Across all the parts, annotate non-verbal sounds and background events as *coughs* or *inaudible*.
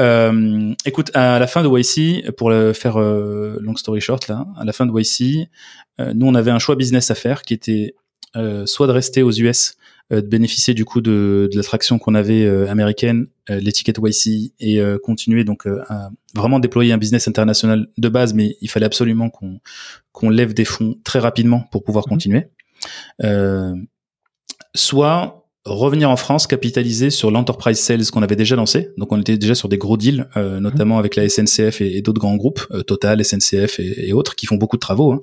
Euh, écoute, à la fin de YC, pour le faire euh, long story short là, à la fin de YC, euh, nous on avait un choix business à faire qui était euh, soit de rester aux US, de bénéficier du coup de, de l'attraction qu'on avait américaine, l'étiquette YC, et continuer donc à vraiment déployer un business international de base, mais il fallait absolument qu'on qu'on lève des fonds très rapidement pour pouvoir mmh. continuer. soit revenir en France, capitaliser sur l'enterprise sales qu'on avait déjà lancé. Donc on était déjà sur des gros deals, euh, notamment avec la SNCF et, d'autres grands groupes, euh, Total, SNCF et, autres, qui font beaucoup de travaux. Hein.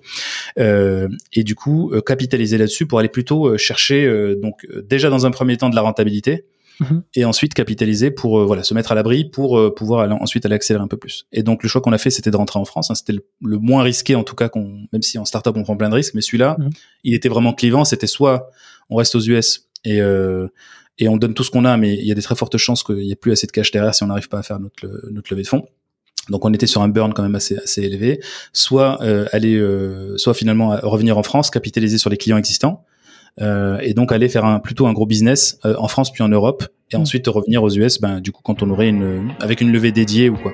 Euh, et du coup, capitaliser là-dessus pour aller plutôt chercher donc déjà dans un premier temps de la rentabilité. Mhm. Et ensuite capitaliser pour voilà se mettre à l'abri pour pouvoir aller, ensuite aller accélérer un peu plus. Et donc le choix qu'on a fait c'était de rentrer en France. Hein. c'était le, moins risqué en tout cas qu'on même si en startup on prend plein de risques, mais celui-là mhm. il était vraiment clivant. C'était soit on reste aux US et euh, et on donne tout ce qu'on a, mais il y a des très fortes chances qu'il n'y ait plus assez de cash derrière si on n'arrive pas à faire notre, notre levée de fonds. Donc on était sur un burn quand même assez assez élevé. Soit euh, aller, euh, soit finalement revenir en France, capitaliser sur les clients existants, euh, et donc aller faire un plutôt un gros business euh, en France puis en Europe, et mmh. ensuite revenir aux US. Ben du coup quand on aurait une avec une levée dédiée ou quoi.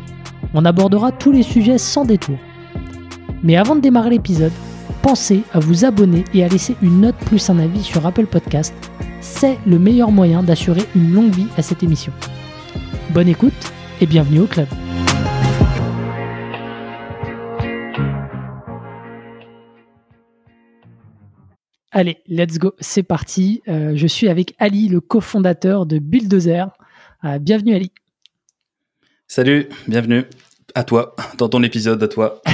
On abordera tous les sujets sans détour. Mais avant de démarrer l'épisode, pensez à vous abonner et à laisser une note plus un avis sur Apple Podcast. C'est le meilleur moyen d'assurer une longue vie à cette émission. Bonne écoute et bienvenue au club. Allez, let's go, c'est parti. Euh, je suis avec Ali, le cofondateur de Bulldozer. Euh, bienvenue Ali. Salut, bienvenue à toi, dans ton épisode, à toi. *laughs*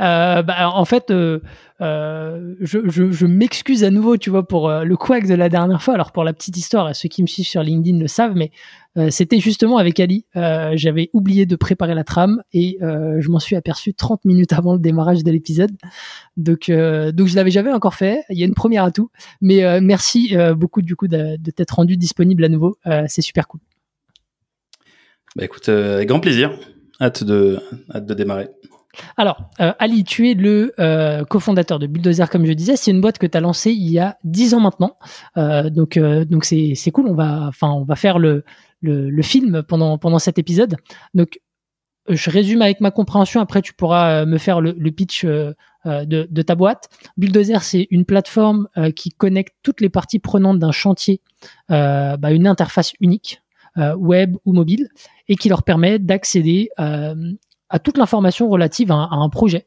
Euh, bah, en fait, euh, euh, je, m'excuse à nouveau, tu vois, pour le quack de la dernière fois. Alors pour la petite histoire, ceux qui me suivent sur LinkedIn le savent, mais c'était justement avec Ali. J'avais oublié de préparer la trame et je m'en suis aperçu 30 minutes avant le démarrage de l'épisode. Donc, donc je l'avais jamais encore fait. Il y a une première à tout, mais merci beaucoup du coup de, de t'être rendu disponible à nouveau. C'est super cool. Bah écoute, euh, grand plaisir. Hâte de, démarrer. Alors, euh, Ali, tu es le euh, cofondateur de Bulldozer, comme je disais. C'est une boîte que tu as lancée il y a 10 ans maintenant. donc, c'est, c'est cool. On va, faire le, film pendant, cet épisode. Donc, je résume avec ma compréhension. Après, tu pourras me faire le, pitch de, de, ta boîte. Bulldozer, c'est une plateforme qui connecte toutes les parties prenantes d'un chantier, bah, une interface unique. Euh, web ou mobile, et qui leur permet d'accéder euh, à toute l'information relative à, un projet.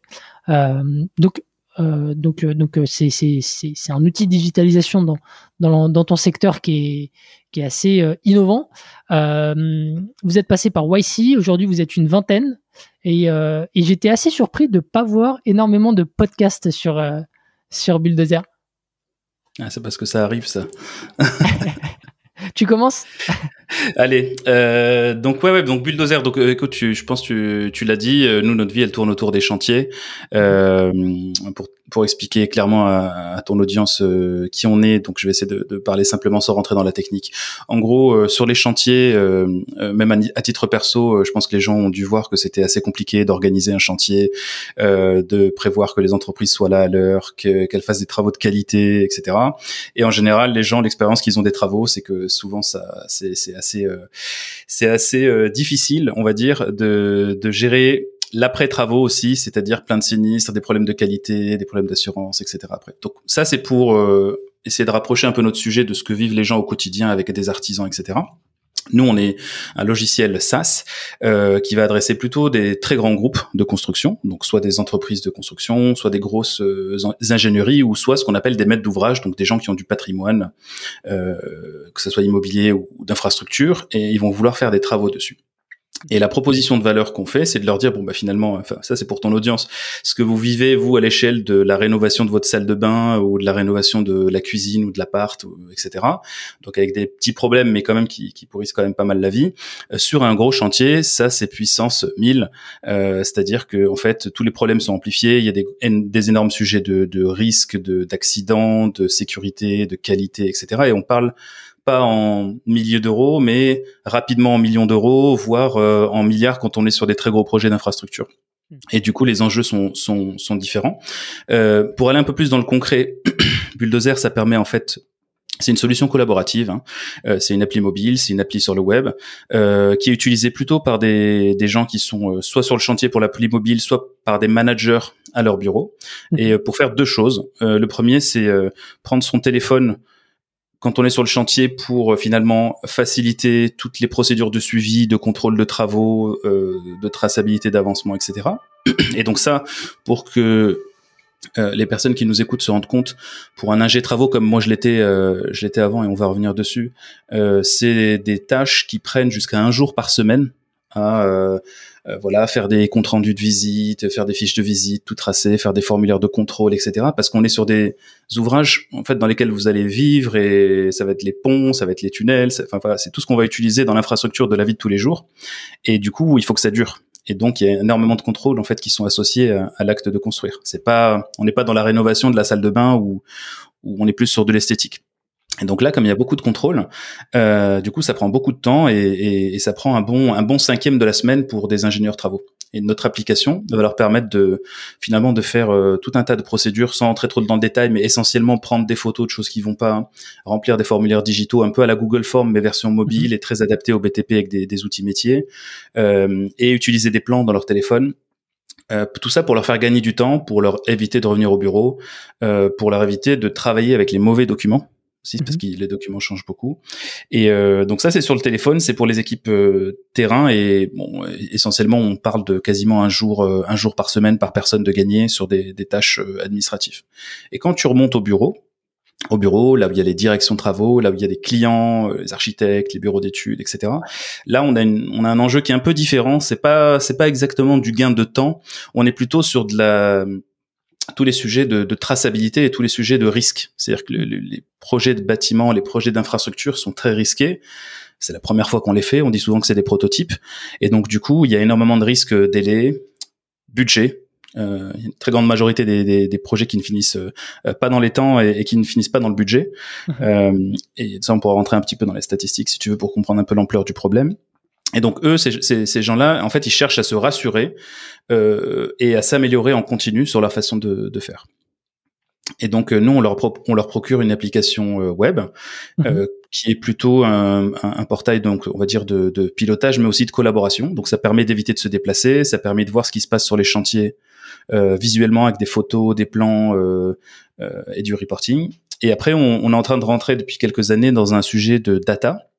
Euh, donc, donc, donc c'est, c'est, c'est, c'est un outil de digitalisation dans, dans, dans ton secteur qui est, qui est assez innovant. vous êtes passé par YC, aujourd'hui vous êtes une vingtaine, et, et j'étais assez surpris de pas voir énormément de podcasts sur, sur Bulldozer. Ah, c'est parce que ça arrive, ça. *laughs* tu commences? *laughs* Allez, euh, donc ouais, ouais, donc bulldozer. Donc euh, écoute, tu, je pense tu, tu l'as dit. Euh, nous, notre vie, elle tourne autour des chantiers. Euh, pour pour expliquer clairement à, ton audience euh, qui on est, donc je vais essayer de, de, parler simplement sans rentrer dans la technique. En gros, euh, sur les chantiers, même à, titre perso, je pense que les gens ont dû voir que c'était assez compliqué d'organiser un chantier, de prévoir que les entreprises soient là à l'heure, qu'elles fassent des travaux de qualité, etc. Et en général, les gens, l'expérience qu'ils ont des travaux, c'est que souvent ça, c'est assez, c'est assez difficile, on va dire, de, de gérer l'après-travaux aussi, c'est-à-dire plein de sinistres, des problèmes de qualité, des problèmes d'assurance, etc. Après. Donc ça, c'est pour euh, essayer de rapprocher un peu notre sujet de ce que vivent les gens au quotidien avec des artisans, etc. Nous, on est un logiciel SaaS euh, qui va adresser plutôt des très grands groupes de construction, donc soit des entreprises de construction, soit des grosses euh, ingénieries, ou soit ce qu'on appelle des maîtres d'ouvrage, donc des gens qui ont du patrimoine, euh, que ce soit immobilier ou, ou d'infrastructure, et ils vont vouloir faire des travaux dessus. Et la proposition de valeur qu'on fait, c'est de leur dire bon bah finalement, enfin ça c'est pour ton audience, ce que vous vivez vous à l'échelle de la rénovation de votre salle de bain ou de la rénovation de la cuisine ou de l'appart, etc. Donc avec des petits problèmes, mais quand même qui, qui pourrissent quand même pas mal la vie. Euh, sur un gros chantier, ça c'est puissance 1000, euh, c'est-à-dire que en fait tous les problèmes sont amplifiés. Il y a des, des énormes sujets de, de risques, de d'accidents, de sécurité, de qualité, etc. Et on parle pas en milliers d'euros, mais rapidement en millions d'euros, voire euh, en milliards quand on est sur des très gros projets d'infrastructure. Hmm. Et du coup, les enjeux sont, sont, sont différents. Euh, pour aller un peu plus dans le concret, *coughs* Bulldozer, ça permet en fait c'est une solution collaborative. Hein. Euh, c'est une appli mobile, c'est une appli sur le web euh, qui est utilisée plutôt par des, des gens qui sont euh, soit sur le chantier pour l'appli mobile, soit par des managers à leur bureau. Hmm. Et pour faire deux choses. le premier, c'est prendre son téléphone quand on est sur le chantier pour euh, finalement faciliter toutes les procédures de suivi, de contrôle de travaux, euh, de traçabilité d'avancement, etc. *clears throat* Et donc ça, pour que euh, les personnes qui nous écoutent se rendent compte, pour un ingé travaux comme moi je l'étais, je l'étais avant et on va revenir dessus, c'est des tâches qui prennent jusqu'à un jour par semaine à euh, voilà, faire des comptes rendus de visite, faire des fiches de visite, tout tracer, faire des formulaires de contrôle, etc. Parce qu'on est sur des ouvrages en fait dans lesquels vous allez vivre et ça va être les ponts, ça va être les tunnels, enfin voilà, c'est tout ce qu'on va utiliser dans l'infrastructure de la vie de tous les jours. Et du coup, il faut que ça dure. Et donc, il y a énormément de contrôles en fait qui sont associés à, l'acte de construire. C'est pas, on n'est pas dans la rénovation de la salle de bain où, où on est plus sur de l'esthétique. Et donc là, comme il y a beaucoup de contrôle, euh, du coup, ça prend beaucoup de temps et, et, et, ça prend un bon un bon cinquième de la semaine pour des ingénieurs travaux. Et notre application va leur permettre de finalement de faire euh, tout un tas de procédures sans entrer trop dans le détail, mais essentiellement prendre des photos de choses qui vont pas, hein, remplir des formulaires digitaux un peu à la Google Form mais version mobile mhm. et très adaptée au BTP avec des, des outils métiers, euh, et utiliser des plans dans leur téléphone euh, tout ça pour leur faire gagner du temps, pour leur éviter de revenir au bureau, euh, pour leur éviter de travailler avec les mauvais documents aussi parce mhm. que les documents changent beaucoup. Et euh, donc ça c'est sur le téléphone, c'est pour les équipes euh, terrain et bon, essentiellement on parle de quasiment un jour euh, un jour par semaine par personne de gagner sur des, des tâches euh, administratives. Et quand tu remontes au bureau, au bureau, là où il y a les directions de travaux, là où il y a les clients, les architectes, les bureaux d'études, etc. Là, on a, une, on a un enjeu qui est un peu différent. C'est pas, c'est pas exactement du gain de temps. On est plutôt sur de la, tous les sujets de, de, traçabilité et tous les sujets de risque. C'est-à-dire que les projets de bâtiments, les projets d'infrastructure sont très risqués. C'est la première fois qu'on les fait. On dit souvent que c'est des prototypes. Et donc, du coup, il y a énormément de risques délais, budget. Euh, une très grande majorité des, des, des projets qui ne finissent euh, pas dans les temps et, qui ne finissent pas dans le budget. Mmh. Euh, et ça, on pourra rentrer un petit peu dans les statistiques si tu veux pour comprendre un peu l'ampleur du problème. Et donc eux, ces, ces, ces gens-là, en fait, ils cherchent à se rassurer euh, et à s'améliorer en continu sur leur façon de, de faire. Et donc euh, nous, on leur, on leur procure une application euh, web mhm. euh, qui est plutôt un, un, portail, donc on va dire de, de, pilotage, mais aussi de collaboration. Donc ça permet d'éviter de se déplacer, ça permet de voir ce qui se passe sur les chantiers euh, visuellement avec des photos, des plans euh, et du reporting. Et après, on, on, est en train de rentrer depuis quelques années dans un sujet de data.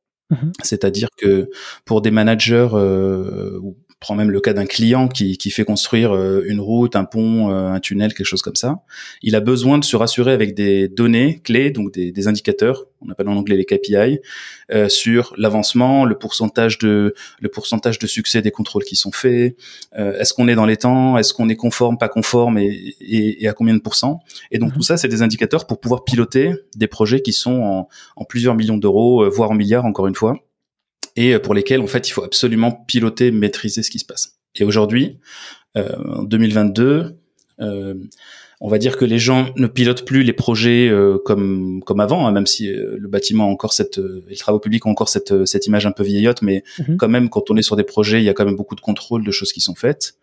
C'est-à-dire que pour des managers euh, prends même le cas d'un client qui, qui fait construire euh, une route, un pont, euh, un tunnel, quelque chose comme ça. Il a besoin de se rassurer avec des données clés, donc des, des indicateurs, on appelle en anglais les KPI, euh, sur l'avancement, le pourcentage de le pourcentage de succès des contrôles qui sont faits. Euh, est-ce qu'on est dans les temps Est-ce qu'on est conforme, pas conforme, et, et, et, à combien de pourcents Et donc mhm. tout ça, c'est des indicateurs pour pouvoir piloter des projets qui sont en, en plusieurs millions d'euros, voire en milliards, encore une fois et pour lesquels en fait il faut absolument piloter, maîtriser ce qui se passe. Et aujourd'hui, euh, en 2022, euh, on va dire que les gens ne pilotent plus les projets euh, comme comme avant, hein, même si euh, le bâtiment a encore cette, euh, les travaux publics ont encore cette cette image un peu vieillotte, mais mhm. quand même quand on est sur des projets, il y a quand même beaucoup de contrôle de choses qui sont faites.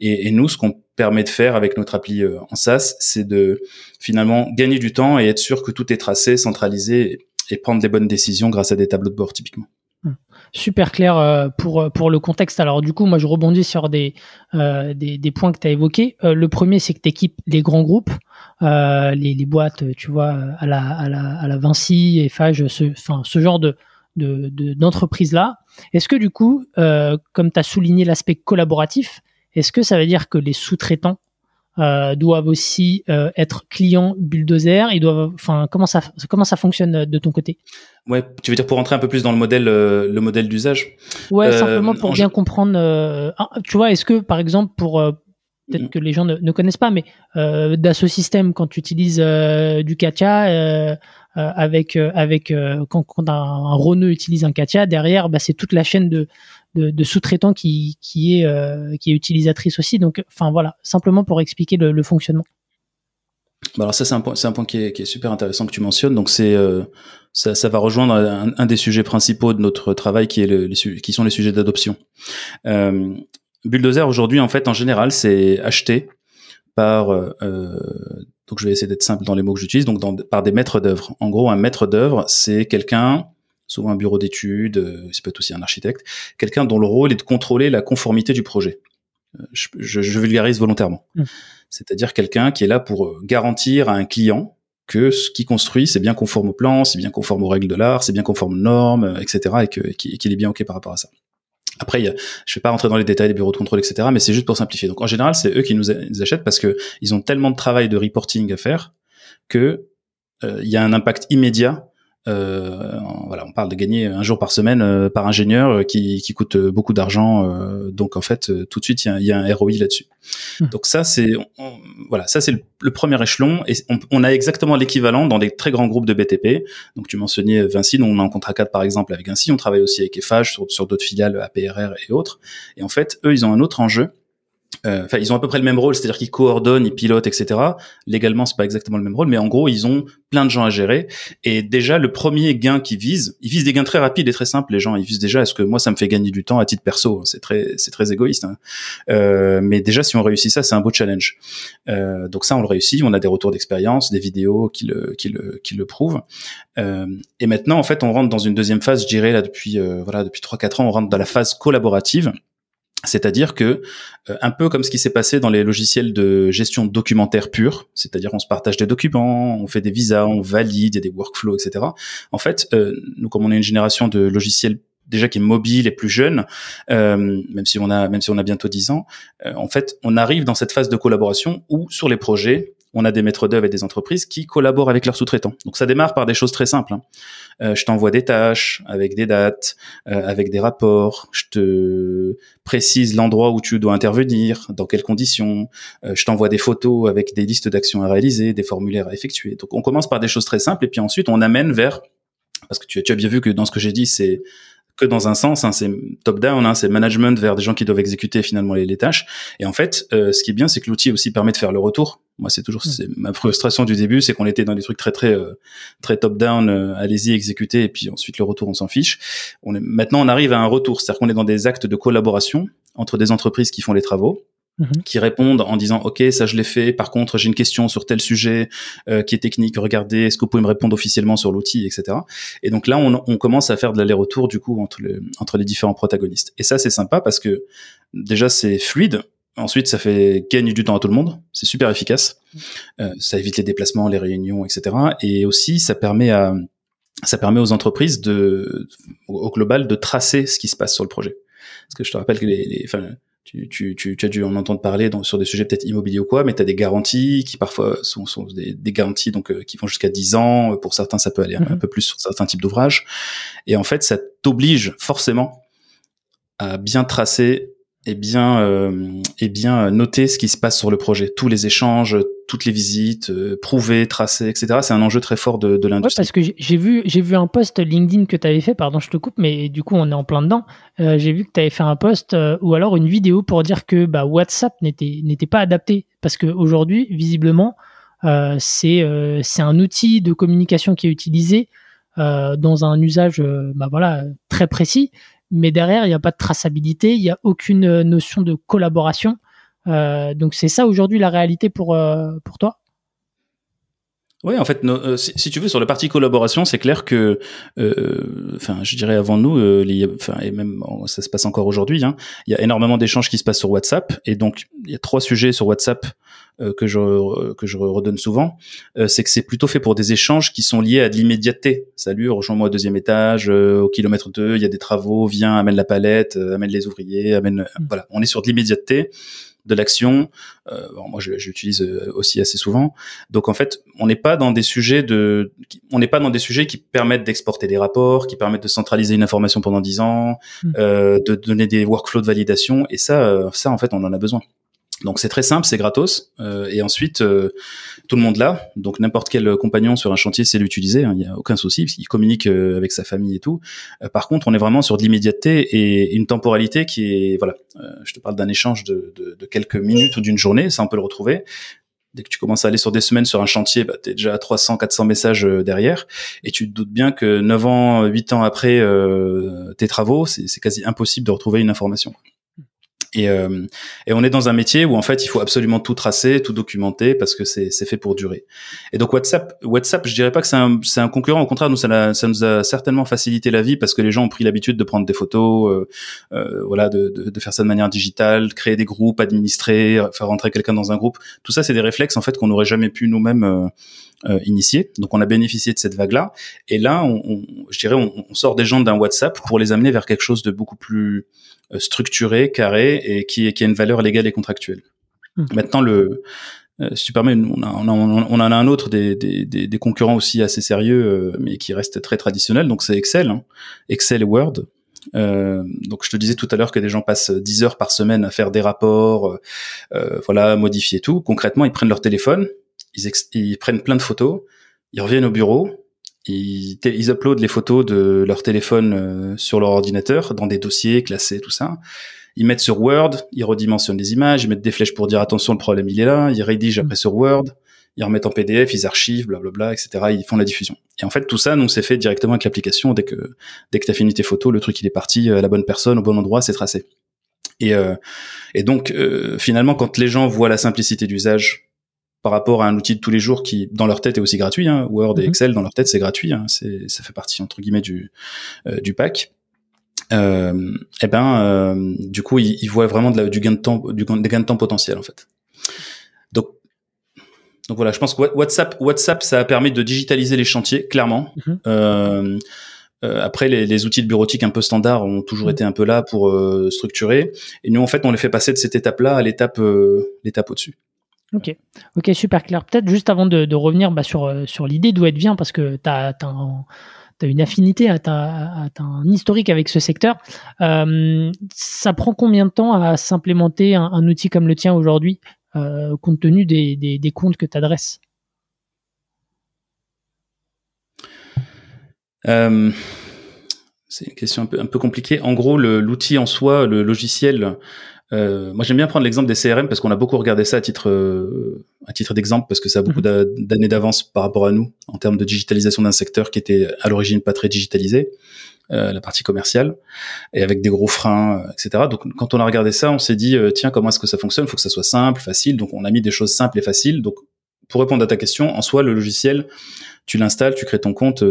Et, et nous, ce qu'on permet de faire avec notre appli en SaaS, c'est de finalement gagner du temps et être sûr que tout est tracé, centralisé et prendre des bonnes décisions grâce à des tableaux de bord typiquement super clair euh, pour pour le contexte. Alors du coup, moi je rebondis sur des euh, des, des, points que tu as évoqués. Euh, le premier, c'est que tu équipes les grands groupes, les, les boîtes, tu vois, à la à la, à la Vinci, Eiffage, ce enfin ce genre de d'entreprise de, là. Est-ce que du coup, comme tu as souligné l'aspect collaboratif, est-ce que ça veut dire que les sous-traitants euh, doivent aussi euh, être clients Bulldozer Ils doivent, enfin, comment ça, comment ça fonctionne de ton côté? Ouais, tu veux dire pour rentrer un peu plus dans le modèle, euh, le modèle d'usage? Ouais, simplement pour bien comprendre. tu vois, est-ce que par exemple pour peut-être mm. que les gens ne, connaissent pas, mais euh, Dassault System, quand tu utilises du Katia, avec avec quand, quand, un, un utilise un Katia, derrière, bah, c'est toute la chaîne de de, sous-traitants qui, est euh, qui est utilisatrice aussi. Donc, enfin voilà, simplement pour expliquer le, fonctionnement. Bah, alors ça c'est un point, c'est un point qui est, super intéressant que tu mentionnes. Donc c'est euh, ça, va rejoindre un, des sujets principaux de notre travail qui est le, les, qui sont les sujets d'adoption. Euh, Bulldozer aujourd'hui en fait en général c'est acheté par donc je vais essayer d'être simple dans les mots que j'utilise donc par des maîtres d'œuvre. En gros un maître d'œuvre c'est quelqu'un souvent un bureau d'études, euh, ça peut être aussi un architecte, quelqu'un dont le rôle est de contrôler la conformité du projet. Euh, je, vulgarise volontairement. Mmh. C'est-à-dire quelqu'un qui est là pour euh, garantir à un client que ce qu'il construit, c'est bien conforme au plan, c'est bien conforme aux règles de l'art, c'est bien conforme aux normes, etc., et qu'il est bien OK par rapport à ça. Après, je ne vais pas rentrer dans les détails des bureaux de contrôle, etc., mais c'est juste pour simplifier. Donc, en général, c'est eux qui nous achètent parce que ils ont tellement de travail de reporting à faire que il y a un impact immédiat euh, voilà, on parle de gagner un jour par semaine euh, par ingénieur euh, qui, qui coûte beaucoup d'argent. donc en fait, tout de suite, il y a, y a, un ROI là-dessus. Mmh. Donc ça, c'est voilà, ça c'est le, premier échelon et on, on a exactement l'équivalent dans des très grands groupes de BTP. Donc tu mentionnais Vinci, nous on a un contrat cadre par exemple avec Vinci, on travaille aussi avec Eiffage sur, sur d'autres filiales APRR et autres. Et en fait, eux, ils ont un autre enjeu euh, enfin, ils ont à peu près le même rôle, c'est-à-dire qu'ils coordonnent, ils pilotent, etc. Légalement, c'est pas exactement le même rôle, mais en gros, ils ont plein de gens à gérer. Et déjà, le premier gain qu'ils visent, ils visent des gains très rapides et très simples. Les gens, ils visent déjà est-ce que moi, ça me fait gagner du temps à titre perso C'est très, c'est très égoïste. Hein. Euh, mais déjà, si on réussit ça, c'est un beau challenge. Euh, donc ça, on le réussit. On a des retours d'expérience, des vidéos qui le, qui le, qui le prouvent. Euh, et maintenant, en fait, on rentre dans une deuxième phase. Je dirais là depuis, euh, voilà, depuis trois quatre ans, on rentre dans la phase collaborative. C'est-à-dire que, euh, un peu comme ce qui s'est passé dans les logiciels de gestion documentaire pure, c'est-à-dire on se partage des documents, on fait des visas, on valide, il y a des workflows, etc. En fait, euh, nous, comme on est une génération de logiciels déjà qui est mobile et plus jeune, euh, même si on a même si on a bientôt 10 ans, en fait, on arrive dans cette phase de collaboration où sur les projets, on a des maîtres d'œuvre et des entreprises qui collaborent avec leurs sous-traitants. Donc ça démarre par des choses très simples. Hein. Euh, je t'envoie des tâches avec des dates, euh, avec des rapports. Je te précise l'endroit où tu dois intervenir, dans quelles conditions. Euh, je t'envoie des photos avec des listes d'actions à réaliser, des formulaires à effectuer. Donc on commence par des choses très simples et puis ensuite on amène vers parce que tu, tu as bien vu que dans ce que j'ai dit, c'est que dans un sens, hein, c'est top-down, hein, c'est management vers des gens qui doivent exécuter finalement les, tâches. Et en fait, euh, ce qui est bien, c'est que l'outil aussi permet de faire le retour. Moi, c'est toujours c'est ma frustration du début, c'est qu'on était dans des trucs très très euh, très top-down, euh, allez-y exécuter, et puis ensuite le retour, on s'en fiche. On est, maintenant, on arrive à un retour, c'est-à-dire qu'on est dans des actes de collaboration entre des entreprises qui font les travaux Mhm. qui répondent en disant ok ça je l'ai fait par contre j'ai une question sur tel sujet euh, qui est technique regardez est-ce que vous pouvez me répondre officiellement sur l'outil etc et donc là on, on commence à faire de l'aller-retour du coup entre, le, entre les différents protagonistes et ça c'est sympa parce que déjà c'est fluide Ensuite, ça fait gagner du temps à tout le monde. C'est super efficace. Euh, ça évite les déplacements, les réunions, etc. Et aussi, ça permet à, ça permet aux entreprises de, au global, de tracer ce qui se passe sur le projet. Parce que je te rappelle que les, les enfin, tu, tu, tu, tu, as dû en entendre parler dans, sur des sujets peut-être immobiliers ou quoi, mais tu as des garanties qui parfois sont, sont des, des garanties donc euh, qui vont jusqu'à 10 ans. Pour certains, ça peut aller un, mhm. peu plus sur certains types d'ouvrages. Et en fait, ça t'oblige forcément à bien tracer et bien euh, bien noter ce qui se passe sur le projet, tous les échanges, toutes les visites, euh, prouver, tracer, etc. C'est un enjeu très fort de, de l'industrie. parce que j'ai vu j'ai vu un post LinkedIn que tu avais fait, pardon, je te coupe, mais du coup on est en plein dedans. Euh, j'ai vu que tu avais fait un post ou alors une vidéo pour dire que bah, WhatsApp n'était n'était pas adapté parce qu'aujourd'hui visiblement c'est c'est un outil de communication qui est utilisé dans un usage bah voilà très précis mais derrière, il n'y a pas de traçabilité, il n'y a aucune euh, notion de collaboration. Euh, donc c'est ça aujourd'hui la réalité pour, euh, pour toi? Oui, en fait, si, tu veux, sur la partie collaboration, c'est clair que, enfin, je dirais avant nous, enfin, et même ça se passe encore aujourd'hui, hein, il y a énormément d'échanges qui se passent sur WhatsApp, et donc il y a trois sujets sur WhatsApp euh, que je que je redonne souvent, euh, c'est que c'est plutôt fait pour des échanges qui sont liés à de l'immédiateté. Salut, rejoins-moi au deuxième étage, euh, au kilomètre 2, il y a des travaux, viens, amène la palette, amène les ouvriers, amène. Mm. Voilà, on est sur de l'immédiateté de l'action. Euh, moi, je, l'utilise aussi assez souvent. Donc en fait, on n'est pas dans des sujets de, on n'est pas dans des sujets qui permettent d'exporter des rapports, qui permettent de centraliser une information pendant 10 ans, mmh. de donner des workflows de validation. Et ça, ça en fait, on en a besoin. Donc c'est très simple, c'est gratos. Euh, et ensuite, euh, tout le monde l'a. Donc n'importe quel compagnon sur un chantier sait l'utiliser. Hein, il n'y a aucun souci. Il communique euh, avec sa famille et tout. par contre, on est vraiment sur de l'immédiateté et une temporalité qui est voilà. je te parle d'un échange de, de, de, quelques minutes ou d'une journée. Ça, on peut le retrouver. Dès que tu commences à aller sur des semaines sur un chantier, bah, tu es déjà à 300, 400 messages derrière. Et tu te doutes bien que 9 ans, 8 ans après tes travaux, c'est quasi impossible de retrouver une information. Et, euh, et, on est dans un métier où en fait il faut absolument tout tracer, tout documenter parce que c'est fait pour durer. Et donc WhatsApp, WhatsApp, je dirais pas que c'est un, un, concurrent. Au contraire, nous ça, ça, nous a certainement facilité la vie parce que les gens ont pris l'habitude de prendre des photos, euh, euh, voilà, de, de, de, faire ça de manière digitale, créer des groupes, administrer, faire rentrer quelqu'un dans un groupe. Tout ça, c'est des réflexes en fait qu'on n'aurait jamais pu nous-mêmes euh, euh, initier. Donc on a bénéficié de cette vague-là. Et là, on, on, je dirais, on, sort des gens d'un WhatsApp pour les amener vers quelque chose de beaucoup plus structuré, carré et qui, qui a une valeur légale et contractuelle. Hmm. Maintenant, le, euh, si tu permets, on, a, on, on, en a un autre des, des, des, concurrents aussi assez sérieux, euh, mais qui reste très traditionnel. Donc c'est Excel, hein. Excel et Word. Euh, donc je te disais tout à l'heure que des gens passent 10 heures par semaine à faire des rapports, euh, voilà, modifier tout. Concrètement, ils prennent leur téléphone, ils, ils prennent plein de photos, ils reviennent au bureau, ils, ils uploadent les photos de leur téléphone euh, sur leur ordinateur dans des dossiers classés, tout ça. Ils mettent sur Word, ils redimensionnent les images, ils mettent des flèches pour dire attention, le problème il est là. Ils rédigent après sur Word, ils remettent en PDF, ils archivent, blablabla, etc. Ils font la diffusion. Et en fait, tout ça, nous, c'est fait directement avec l'application. Dès que dès que t'as fini tes photos, le truc il est parti à la bonne personne, au bon endroit, c'est tracé. Et, euh, et donc, euh, finalement, quand les gens voient la simplicité d'usage par rapport à un outil de tous les jours qui, dans leur tête, est aussi gratuit. Hein. Word et mhm. Excel, dans leur tête, c'est gratuit. Hein. C'est, ça fait partie entre guillemets du euh, du pack. Euh, et eh ben, euh, du coup, ils, voient vraiment de la, du gain de temps, du, des gains de temps potentiels en fait. Donc, donc voilà, je pense que WhatsApp, WhatsApp, ça a permis de digitaliser les chantiers, clairement. Mhm. Euh, euh, après, les, les, outils de bureautique un peu standards ont toujours mhm. été un peu là pour euh, structurer. Et nous, en fait, on les fait passer de cette étape-là à l'étape, l'étape au-dessus. Ok, ok, super clair. Peut-être juste avant de, revenir bah, sur, euh, sur l'idée d'où elle vient, parce que tu as, une affinité, tu as, un historique avec ce secteur. Euh, ça prend combien de temps à s'implémenter un, outil comme le tien aujourd'hui, euh, compte tenu des, comptes que tu adresses C'est une question un peu compliquée. En gros, l'outil en soi, le logiciel, euh, moi, j'aime bien prendre l'exemple des CRM parce qu'on a beaucoup regardé ça à titre euh, à titre d'exemple parce que ça a beaucoup mhm. d'années d'avance par rapport à nous en termes de digitalisation d'un secteur qui était à l'origine pas très digitalisé, euh, la partie commerciale, et avec des gros freins, euh, etc. Donc, quand on a regardé ça, on s'est dit euh, tiens, comment est-ce que ça fonctionne? Il faut que ça soit simple, facile. Donc, on a mis des choses simples et faciles. Donc, pour répondre à ta question, en soi, le logiciel, tu l'installes, tu crées ton compte,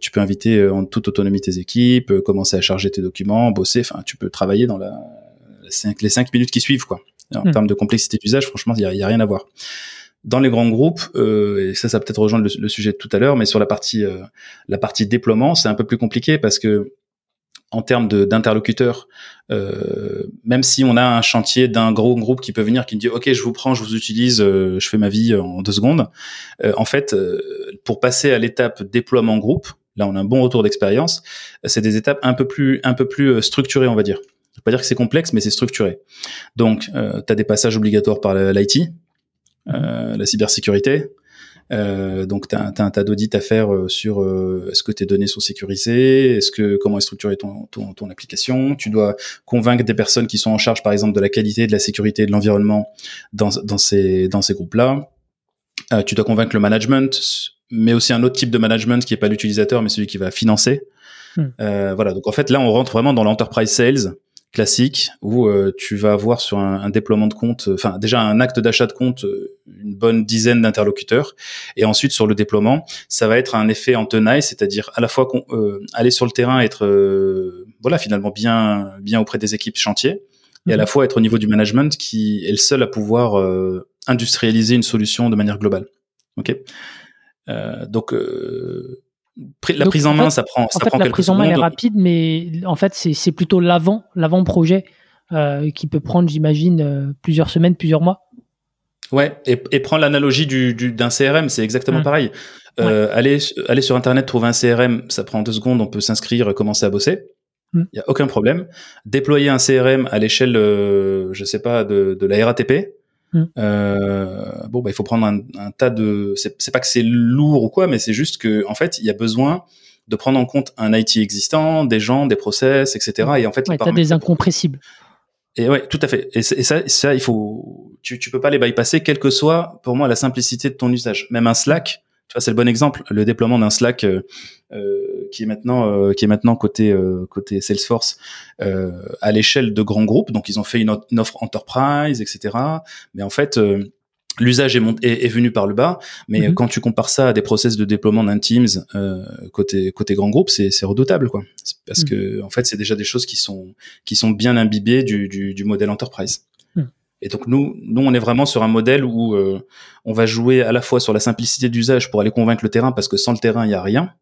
tu peux inviter en toute autonomie tes équipes, commencer à charger tes documents, bosser. Enfin, tu peux travailler dans la les cinq minutes qui suivent, quoi. En hmm. termes de complexité d'usage, franchement, il y a, rien à voir. Dans les grands groupes, euh, et ça, ça peut-être rejoindre le, sujet de tout à l'heure, mais sur la partie, euh, la partie déploiement, c'est un peu plus compliqué parce que en termes d'interlocuteurs, euh, même si on a un chantier d'un gros groupe qui peut venir, qui me dit OK, je vous prends, je vous utilise, je fais ma vie en deux secondes. en fait, pour passer à l'étape déploiement groupe, là on a un bon retour d'expérience. C'est des étapes un peu plus un peu plus structurées, on va dire. Je veux pas dire que c'est complexe, mais c'est structuré. Donc, euh, tu as des passages obligatoires par l'IT, euh, la cybersécurité. Euh, donc, tu as, un tas d'audits à faire euh, sur euh, est-ce que tes données sont sécurisées, est-ce que comment est structurée ton, ton, ton, application. Tu dois convaincre des personnes qui sont en charge, par exemple, de la qualité, de la sécurité, de l'environnement dans, dans ces dans ces groupes-là. Euh, tu dois convaincre le management, mais aussi un autre type de management qui est pas l'utilisateur, mais celui qui va financer. Hmm. voilà. Donc en fait, là, on rentre vraiment dans l'enterprise sales classique où euh, tu vas avoir sur un, un déploiement de compte, euh, enfin déjà un acte d'achat de compte, euh, une bonne dizaine d'interlocuteurs, et ensuite sur le déploiement, ça va être un effet en tenaille, c'est-à-dire à la fois aller sur le terrain, être voilà finalement bien bien auprès des équipes chantier, et à la mhm. fois être au niveau du management qui est le seul à pouvoir industrialiser une solution de manière globale. Ok? donc la prise en main, ça prend, ça en fait, prend la prise en main est rapide, mais en fait, c'est plutôt l'avant, l'avant projet qui peut prendre, j'imagine, plusieurs semaines, plusieurs mois. Ouais, et, et prends l'analogie du, d'un CRM, c'est exactement mmh. pareil. Euh, aller, aller sur Internet, trouver un CRM, ça prend deux secondes, on peut s'inscrire, commencer à bosser. Il mmh. n'y a aucun problème. Déployer un CRM à l'échelle, euh, je sais pas, de, de la RATP, mmh. euh, bon, bah, il faut prendre un, un tas de. C'est pas que c'est lourd ou quoi, mais c'est juste que, en fait, il y a besoin de prendre en compte un IT existant, des gens, des process, etc. Et en fait, ouais, t'as des incompressibles. Et ouais, tout à fait. Et, ça, ça, il faut, tu, tu peux pas les bypasser, quelle que soit, pour moi, la simplicité de ton usage. Même un Slack, tu vois, c'est le bon exemple. Le déploiement d'un Slack euh, euh qui est maintenant, euh, qui est maintenant côté euh, côté Salesforce à l'échelle de grands groupes. Donc, ils ont fait une, une offre enterprise, etc. Mais en fait l'usage est, est, est, venu par le bas, mais mhm. quand tu compares ça à des process de déploiement d'un Teams euh, côté côté grand groupe, c'est redoutable quoi. Parce mhm. que en fait, c'est déjà des choses qui sont qui sont bien imbibées du, du, du modèle enterprise. Et donc nous, nous, on est vraiment sur un modèle où euh, on va jouer à la fois sur la simplicité d'usage pour aller convaincre le terrain, parce que sans le terrain, il y a rien.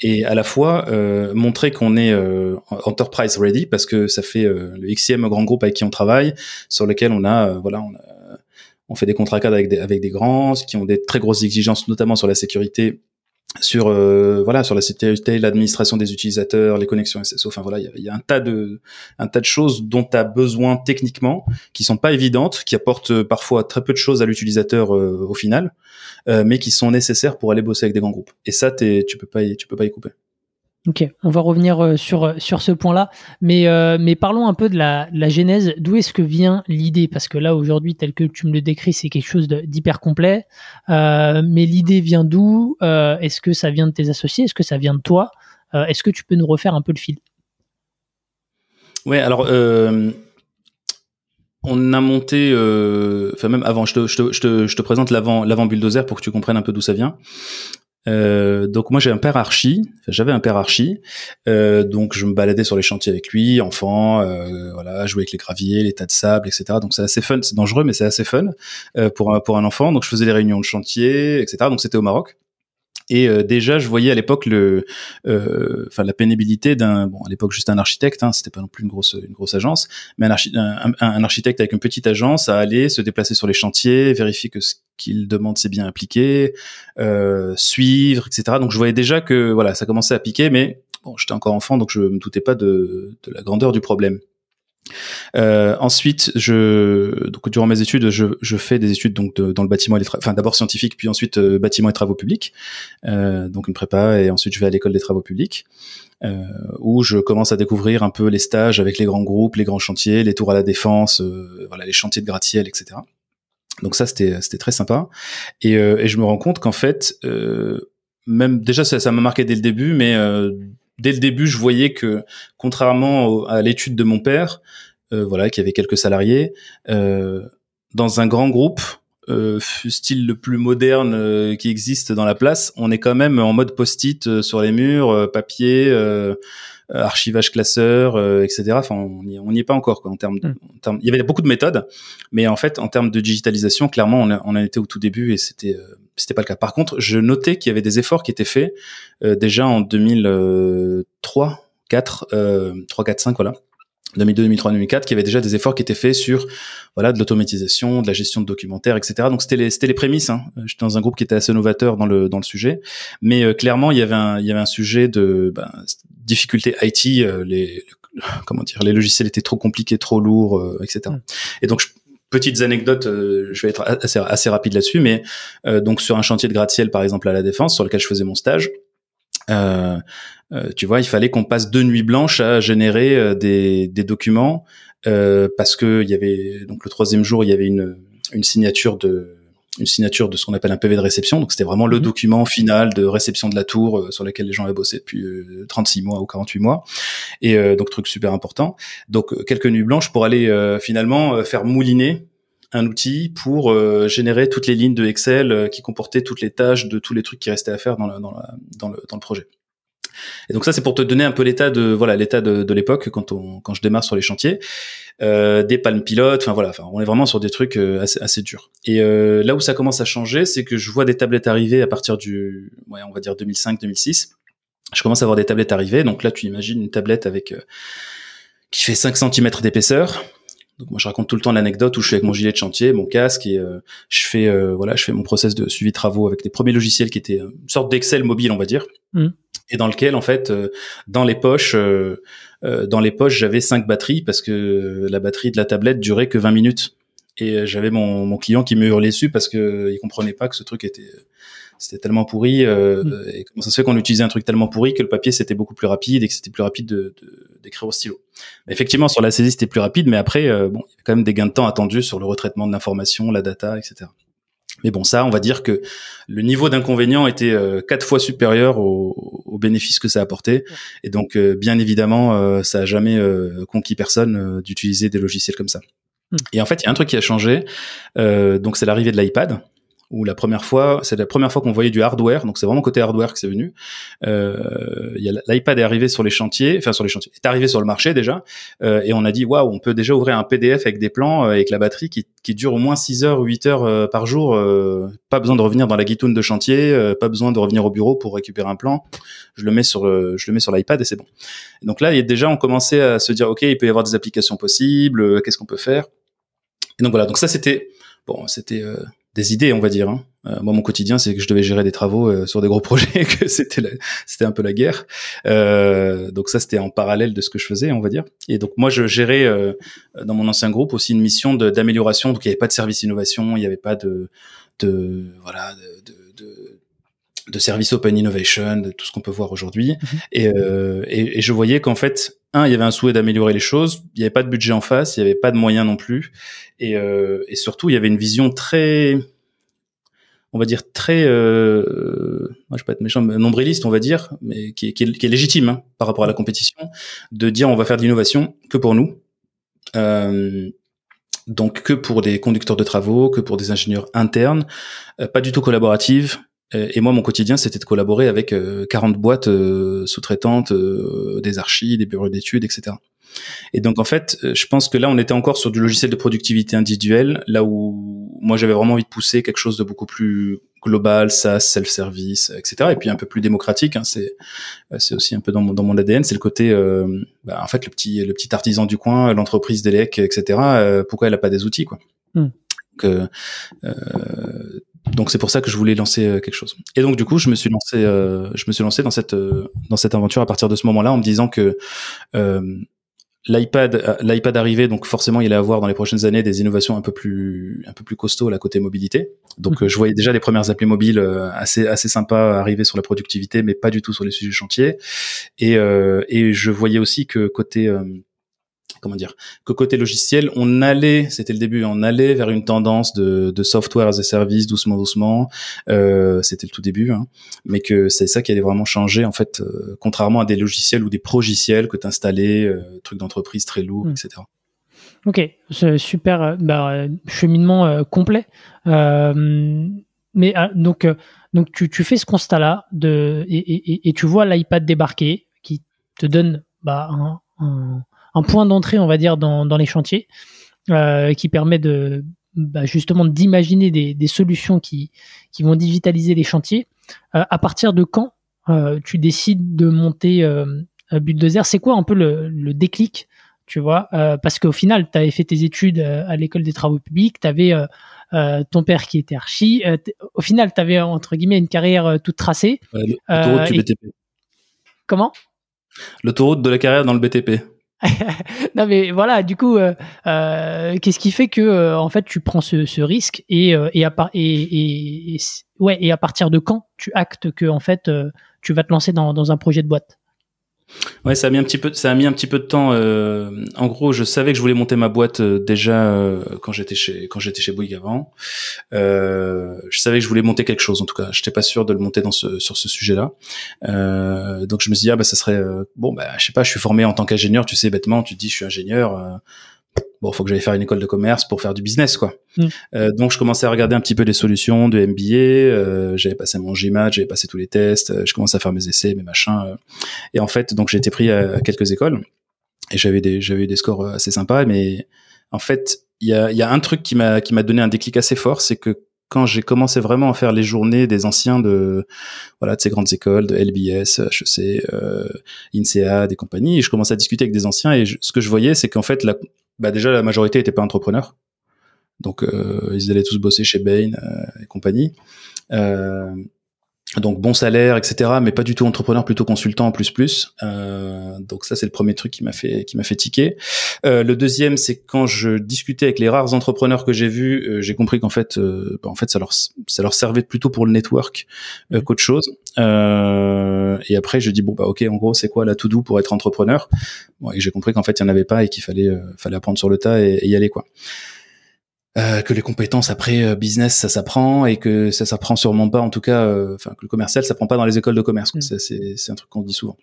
Et à la fois euh, montrer qu'on est euh, enterprise ready parce que ça fait euh, le XCM grand groupe avec qui on travaille, sur lequel on a voilà on a on fait des contrats cadres avec des, avec des grands qui ont des très grosses exigences, notamment sur la sécurité, sur euh, voilà sur la sécurité, l'administration des utilisateurs, les connexions SSO. Enfin voilà, il y, a, un tas de un tas de choses dont tu as besoin techniquement qui sont pas évidentes, qui apportent parfois très peu de choses à l'utilisateur euh, au final, euh, mais qui sont nécessaires pour aller bosser avec des grands groupes. Et ça, tu peux pas tu peux pas y couper. Ok, on va revenir euh, sur, euh, sur ce point-là, mais, euh, mais parlons un peu de la, genèse. D'où est-ce que vient l'idée? Parce que là, aujourd'hui, tel que tu me le décris, c'est quelque chose d'hyper complet. mais l'idée vient d'où? Est-ce que ça vient de tes associés? Est-ce que ça vient de toi? Est-ce que tu peux nous refaire un peu le fil? Ouais, alors on a monté, enfin même avant, je te, présente l'avant bulldozer pour que tu comprennes un peu d'où ça vient. Euh, donc moi j'ai un père archi, j'avais un père archi, euh, donc je me baladais sur les chantiers avec lui, enfant, euh, voilà, jouer avec les graviers, les tas de sable, etc. Donc c'est assez fun, c'est dangereux mais c'est assez fun euh, pour un pour un enfant. Donc je faisais les réunions de chantier, etc. Donc c'était au Maroc. Et euh, déjà, je voyais à l'époque le, euh, enfin la pénibilité d'un, bon à l'époque juste un architecte, hein, c'était pas non plus une grosse une grosse agence, mais un, un, architecte avec une petite agence à aller se déplacer sur les chantiers, vérifier que ce qu'il demande c'est bien appliqué, euh, suivre, etc. Donc je voyais déjà que voilà, ça commençait à piquer, mais bon, j'étais encore enfant, donc je me doutais pas de, de la grandeur du problème. Euh, ensuite, je donc durant mes études, je, je fais des études donc dans le bâtiment et les enfin d'abord scientifique, puis ensuite euh, bâtiment et travaux publics, euh, donc une prépa, et ensuite je vais à l'école des travaux publics, euh, où je commence à découvrir un peu les stages avec les grands groupes, les grands chantiers, les tours à la défense, euh, voilà les chantiers de gratte-ciel, etc. Donc ça c'était c'était très sympa, et, et je me rends compte qu'en fait même déjà ça m'a marqué dès le début, mais dès le début, je voyais que, contrairement à l'étude de mon père, euh, voilà, qui avait quelques salariés, euh, dans un grand groupe, euh, style le plus moderne euh, qui existe dans la place, on est quand même en mode post-it euh, sur les murs, papier, archivage classeur, etc. Enfin, on n'y est pas encore quoi, en termes, hmm. en termes. Il y avait beaucoup de méthodes, mais en fait, en termes de digitalisation, clairement, on, a, on a été au tout début et c'était c'était pas le cas. Par contre, je notais qu'il y avait des efforts qui étaient faits euh, déjà en 2003, 4, euh, 3, 4, 5, voilà. 2002, 2003, 2004, qui avait déjà des efforts qui étaient faits sur voilà de l'automatisation, de la gestion de documentaires, etc. Donc c'était les c'était les prémices. Hein. J'étais dans un groupe qui était assez novateur dans le dans le sujet, mais euh, clairement il y avait un il y avait un sujet de ben, difficulté IT. Euh, les comment dire les logiciels étaient trop compliqués, trop lourds, euh, etc. Mm. Et donc je, petites anecdotes, euh, je vais être assez, assez rapide là-dessus, mais euh, donc sur un chantier de gratte-ciel par exemple à la Défense, sur lequel je faisais mon stage, euh, tu vois, il fallait qu'on passe deux nuits blanches à générer des, des documents parce que il y avait donc le troisième jour il y avait une, une signature de une signature de ce qu'on appelle un PV de réception. Donc c'était vraiment le mhm. document final de réception de la tour euh, sur lequel les gens avaient bossé depuis 36 euh, mois ou 48 mois. Et euh, donc truc super important. Donc quelques nuits blanches pour aller finalement faire mouliner un outil pour générer toutes les lignes de Excel qui comportaient toutes les tâches de tous les trucs qui restaient à faire dans, dans, dans, le, dans le projet. Et donc ça, c'est pour te donner un peu l'état de voilà l'état de, de l'époque quand on quand je démarre sur les chantiers, euh, des palmes pilotes, enfin voilà, enfin on est vraiment sur des trucs euh, assez, assez durs. Et euh, là où ça commence à changer, c'est que je vois des tablettes arriver à partir du, ouais, on va dire 2005-2006. Je commence à voir des tablettes arriver. Donc là, tu imagines une tablette avec qui fait 5 cm d'épaisseur. Donc moi je raconte tout le temps l'anecdote où je suis avec mon gilet de chantier, mon casque et je fais voilà, je fais mon process de suivi de travaux avec des premiers logiciels qui étaient une sorte d'Excel mobile, on va dire. Mmh. Et dans lequel en fait dans les poches dans les poches, j'avais cinq batteries parce que la batterie de la tablette durait que 20 minutes. Et j'avais mon, mon client qui me hurlait dessus parce que il comprenait pas que ce truc était c'était tellement pourri euh, mm. et comment ça se fait qu'on utilisait un truc tellement pourri que le papier c'était beaucoup plus rapide et que c'était plus rapide de d'écrire au stylo. effectivement sur la saisie c'était plus rapide, mais après euh, bon il y a quand même des gains de temps attendus sur le retraitement de l'information, la data, etc. Mais bon, ça, on va dire que le niveau d'inconvénient était euh, quatre fois supérieur aux au bénéfices que ça apportait. Et donc, euh, bien évidemment, euh, ça a jamais conquis personne d'utiliser des logiciels comme ça. Mm. Et en fait, il y a un truc qui a changé. donc, c'est l'arrivée de l'iPad où la première fois, c'est la première fois qu'on voyait du hardware, donc c'est vraiment côté hardware que c'est venu. Euh, L'iPad est arrivé sur les chantiers, enfin sur les chantiers, est arrivé sur le marché déjà, euh, et on a dit waouh, on peut déjà ouvrir un PDF avec des plans, euh, avec la batterie qui, qui dure au moins 6 heures ou 8 heures euh, par jour. Euh, pas besoin de revenir dans la guitoune de chantier, pas besoin de revenir au bureau pour récupérer un plan. Je le mets sur le, je le mets sur l'iPad et c'est bon. donc là, y déjà on commençait à se dire ok, il peut y avoir des applications possibles, qu'est-ce qu'on peut faire? Et donc voilà, donc ça c'était bon, c'était des idées, on va dire. Hein. Euh, moi, mon quotidien, c'est que je devais gérer des travaux euh, sur des gros *laughs* projets, que c'était c'était un peu la guerre. Euh, donc ça, c'était en parallèle de ce que je faisais, on va dire. Et donc moi, je gérais euh, dans mon ancien groupe aussi une mission d'amélioration. Donc il n'y avait pas de service innovation, il n'y avait pas de, de voilà de, de, de service open innovation, de tout ce qu'on peut voir aujourd'hui. Mhm. Et, et, et je voyais qu'en fait, un, il y avait un souhait d'améliorer les choses. Il n'y avait pas de budget en face, il n'y avait pas de moyens non plus, et, euh, et, surtout il y avait une vision très, on va dire très, euh, moi je vais pas être méchant, nombriliste, on va dire, mais qui, qui, est, qui est, légitime hein, par rapport à la compétition, de dire on va faire de l'innovation que pour nous. Euh, donc que pour des conducteurs de travaux, que pour des ingénieurs internes, euh, pas du tout collaborative, euh, et moi, mon quotidien, c'était de collaborer avec 40 euh, boîtes euh, sous-traitantes, des archives, des bureaux d'études, etc. Et donc, en fait, je pense que là, on était encore sur du logiciel de productivité individuelle, là où moi, j'avais vraiment envie de pousser quelque chose de beaucoup plus global, SaaS, self-service, etc. Et puis un peu plus démocratique. Hein, c'est c'est aussi un peu dans mon dans mon ADN. C'est le côté, bah, en fait, le petit le petit artisan du coin, l'entreprise d'élec, etc. pourquoi elle a pas des outils, quoi. Hmm. Donc, donc c'est pour ça que je voulais lancer euh, quelque chose. Et donc du coup, je me suis lancé, euh, je me suis lancé dans cette euh, dans cette aventure à partir de ce moment-là, en me disant que l'iPad l'iPad arrivait, donc forcément il allait avoir dans les prochaines années des innovations un peu plus un peu plus costauds à la côté mobilité. Donc mmh. je voyais déjà les premières applis mobiles assez assez sympas arriver sur la productivité, mais pas du tout sur les sujets chantiers. Et et je voyais aussi que côté comment dire que côté logiciel on allait c'était le début on allait vers une tendance de, de software as a service doucement doucement. Euh, c'était le tout début hein, mais que c'est ça qui allait vraiment changer en fait euh, contrairement à des logiciels ou des progiciels que tu installais euh, trucs d'entreprise très lourds etc ok super euh, bah, cheminement complet. Mais donc donc tu, tu fais ce constat là de et, et, et tu vois l'iPad débarquer qui te donne bah, un, un un point d'entrée, on va dire, dans, dans les chantiers, euh, qui permet de bah, justement d'imaginer des, des, solutions qui, qui vont digitaliser les chantiers. Euh, à partir de quand euh, tu décides de monter Bulldozer? C'est quoi un peu le, le déclic tu vois? Parce qu'au final, tu avais fait tes études à l'école des travaux publics, tu avais ton père qui était archi. au final, tu avais, entre guillemets, une carrière toute tracée. L'autoroute du BTP. Comment? L'autoroute de la carrière dans le BTP. *laughs* non mais voilà, du coup, euh, euh, qu'est-ce qui fait que euh, en fait tu prends ce, risque et et à, et, et, ouais et à partir de quand tu actes que en fait tu vas te lancer dans, dans un projet de boîte? Ouais, ça a mis un petit peu, ça a mis un petit peu de temps. Euh, en gros, je savais que je voulais monter ma boîte euh, déjà euh, quand j'étais chez quand j'étais chez Bouygues avant. je savais que je voulais monter quelque chose. En tout cas, j'étais pas sûr de le monter dans ce sur ce sujet-là. donc je me suis dit ah bah ça serait bon bah je sais pas, je suis formé en tant qu'ingénieur. Tu sais bêtement, tu dis je suis ingénieur bon, faut que j'aille faire une école de commerce pour faire du business, quoi. Mm. Euh, donc, je commençais à regarder un petit peu des solutions de MBA. Euh, j'avais passé mon GMAT, j'avais passé tous les tests. Euh, je commençais à faire mes essais, mes machins. Et en fait, donc j'ai été pris à, quelques écoles et j'avais des j'avais eu des scores assez sympas. Mais en fait, il y a, y a un truc qui m'a qui m'a donné un déclic assez fort, c'est que quand j'ai commencé vraiment à faire les journées des anciens de voilà de ces grandes écoles de LBS, HEC, euh, INSEAD et compagnie. Et je commençais à discuter avec des anciens et ce que je voyais, c'est qu'en fait, la, bah déjà la majorité n'était pas entrepreneur. Donc euh, ils allaient tous bosser chez Bain euh, et compagnie. Euh, donc bon salaire, etc. Mais pas du tout entrepreneur, plutôt consultant plus plus. Euh, donc ça c'est le premier truc qui m'a fait qui m'a fait tiquer. Euh, le deuxième c'est quand je discutais avec les rares entrepreneurs que j'ai vus, euh, j'ai compris qu'en fait euh, bah, en fait ça leur ça leur servait plutôt pour le network euh, qu'autre chose. et après je dis bon bah ok en gros c'est quoi la to do pour être entrepreneur? Bon, et j'ai compris qu'en fait il y en avait pas et qu'il fallait fallait apprendre sur le tas et, et y aller quoi. Euh, que les compétences après euh, business ça s'apprend et que ça s'apprend sûrement pas en tout cas euh, enfin que le commercial ça prend pas dans les écoles de commerce mm. c'est c'est un truc qu'on dit souvent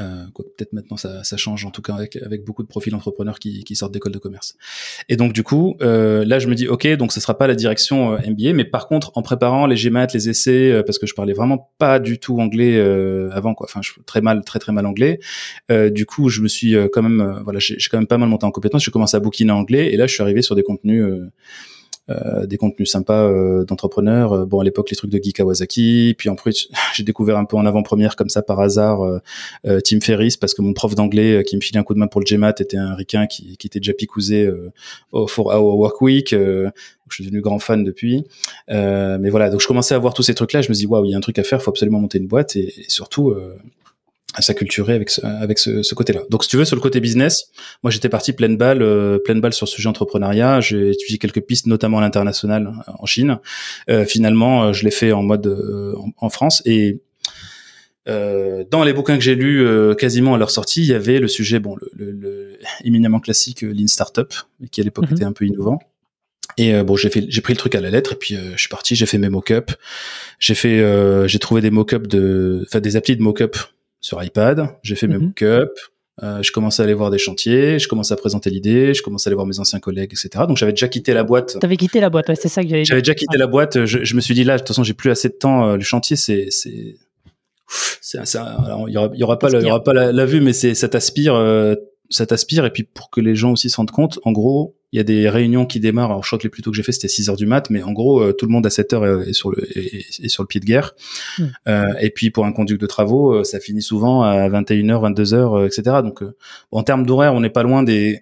euh, peut-être maintenant ça, ça, change en tout cas avec, avec beaucoup de profils entrepreneurs qui, qui sortent d'école de commerce. Et donc du coup, euh, là je me dis ok, donc ce sera pas la direction euh, MBA, mais par contre en préparant les GMAT, les essais, euh, parce que je parlais vraiment pas du tout anglais euh, avant quoi, enfin je très mal, très très mal anglais. du coup je me suis quand même, voilà, j'ai quand même pas mal monté en compétence. J'ai commencé à bouquiner en anglais et là je suis arrivé sur des contenus des contenus sympas euh, d'entrepreneurs. Euh, bon, à l'époque, les trucs de Guy Kawasaki. Puis en plus, *laughs* j'ai découvert un peu en avant-première comme ça par hasard Tim Ferriss parce que mon prof d'anglais qui me filait un coup de main pour le GMAT était un ricain qui, qui était déjà picousé au, au Work Week. je suis devenu grand fan depuis. mais voilà, donc je commençais à voir tous ces trucs-là. Je me dis waouh, il y a un truc à faire. Faut absolument monter une boîte et, et surtout à s'acculturer avec ce, avec ce, ce côté-là. Donc, si tu veux, sur le côté business, moi, j'étais parti pleine balle, euh, pleine balle sur le sujet entrepreneuriat. J'ai étudié quelques pistes, notamment à l'international euh, en Chine. Euh, finalement, euh, je l'ai fait en mode en, France et euh, dans les bouquins que j'ai lus, quasiment à leur sortie, il y avait le sujet, bon, le, le, *laughs* éminemment classique Lean Startup, qui à l'époque mhm. était un peu innovant. Et bon, j'ai fait, j'ai pris le truc à la lettre et puis je suis parti, j'ai fait mes mock-ups, j'ai fait, j'ai trouvé des mock-ups de, enfin des applis de mock-up sur iPad, j'ai fait mes mhm. mock-ups, euh, je commençais à aller voir des chantiers, je commençais à présenter l'idée, je commençais à aller voir mes anciens collègues, etc. Donc j'avais déjà quitté la boîte. T'avais quitté la boîte, ouais, c'est ça que j'avais. J'avais déjà quitté la boîte. Je, je, me suis dit là, de toute façon, j'ai plus assez de temps. Euh, le chantier, c'est, c'est, il y aura, y aura pas, il y aura pas la, vue, mais c'est, ça t'aspire, euh, ça t'aspire. Et puis pour que les gens aussi se rendent compte, en gros, il y a des réunions qui démarrent. Alors, je crois que les plus tôt que j'ai fait, c'était 6 heures du mat, mais en gros, euh, tout le monde à 7 heures est, sur le, est, sur le pied de guerre. Hmm. Euh, et puis, pour un conduct de travaux, euh, ça finit souvent à 21h, 22h, etc. Donc, en termes d'horaire, on n'est pas loin *laughs* des,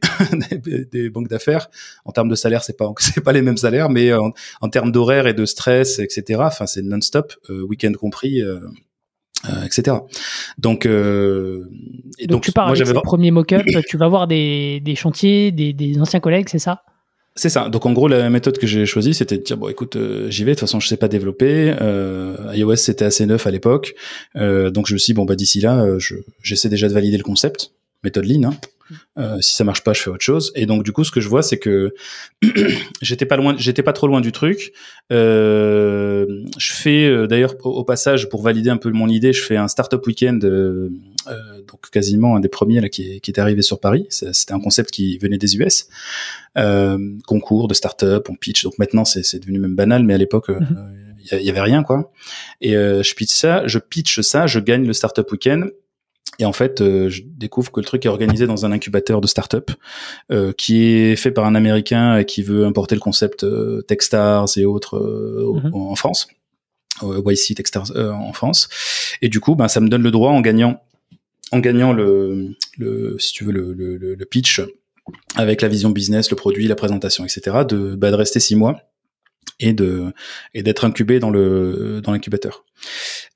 des, banques d'affaires. En termes de salaire, c'est pas, *laughs* c'est pas les mêmes salaires, mais en, termes d'horaire et de stress, etc. Enfin, c'est non-stop, week-end compris. Euh, etc. Donc, euh, et donc, tu moi, avec premier mock-up, tu vas voir des, des chantiers, des, des anciens collègues, c'est ça? C'est ça. Donc en gros, la méthode que j'ai choisie, c'était de dire bon, écoute, euh, j'y vais. De toute façon, je sais pas développer. Euh, iOS c'était assez neuf à l'époque, euh, donc je me suis dit, bon bah d'ici là, euh, j'essaie déjà de valider le concept, méthode Lean. Hein. Euh, si ça marche pas, je fais autre chose. Et donc du coup, ce que je vois, c'est que *clears throat* j'étais pas loin, j'étais pas trop loin du truc. Euh, je fais euh, d'ailleurs au, passage pour valider un peu mon idée, je fais un startup weekend, euh, donc quasiment un des premiers là qui, qui est arrivé sur Paris. C'était un concept qui venait des US. concours de startup, on pitch. Donc maintenant, c'est devenu même banal, mais à l'époque. Il y, avait rien quoi et je pitch ça je pitch ça je gagne le startup weekend et en fait, euh, je découvre que le truc est organisé dans un incubateur de start-up euh, qui est fait par un Américain et qui veut importer le concept euh, Techstars et autres mhm. en France, YC Techstars en France. Et du coup, ben, ça me donne le droit en gagnant, en gagnant le, le si tu veux le, le, le pitch avec la vision business, le produit, la présentation, etc. De, bah, de rester six mois et de et d'être incubé dans le dans l'incubateur.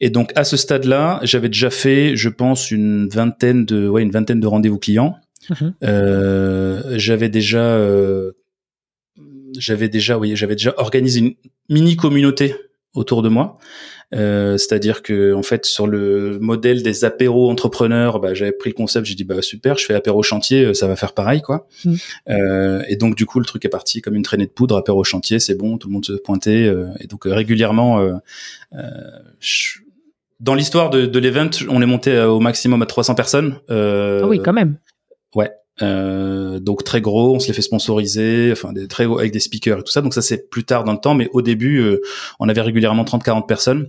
Et donc à ce stade-là, j'avais déjà fait, je pense, une vingtaine de ouais une vingtaine de rendez-vous clients. Mhm. Euh, j'avais déjà euh, j'avais déjà oui j'avais déjà organisé une mini communauté autour de moi. Euh, c'est-à-dire que en fait sur le modèle des apéros entrepreneurs, bah, j'avais pris le concept, j'ai dit bah super, je fais apéro chantier, euh, ça va faire pareil quoi. Mm. Euh, et donc du coup le truc est parti comme une traînée de poudre, apéro chantier, c'est bon, tout le monde se pointait et donc régulièrement. dans l'histoire de, de l'event, on est monté au maximum à 300 personnes. ah oui, quand même. Ouais, euh, donc très gros, on se les fait sponsoriser, enfin des très avec des speakers et tout ça. Donc ça c'est plus tard dans le temps, mais au début euh, on avait régulièrement 30-40 personnes.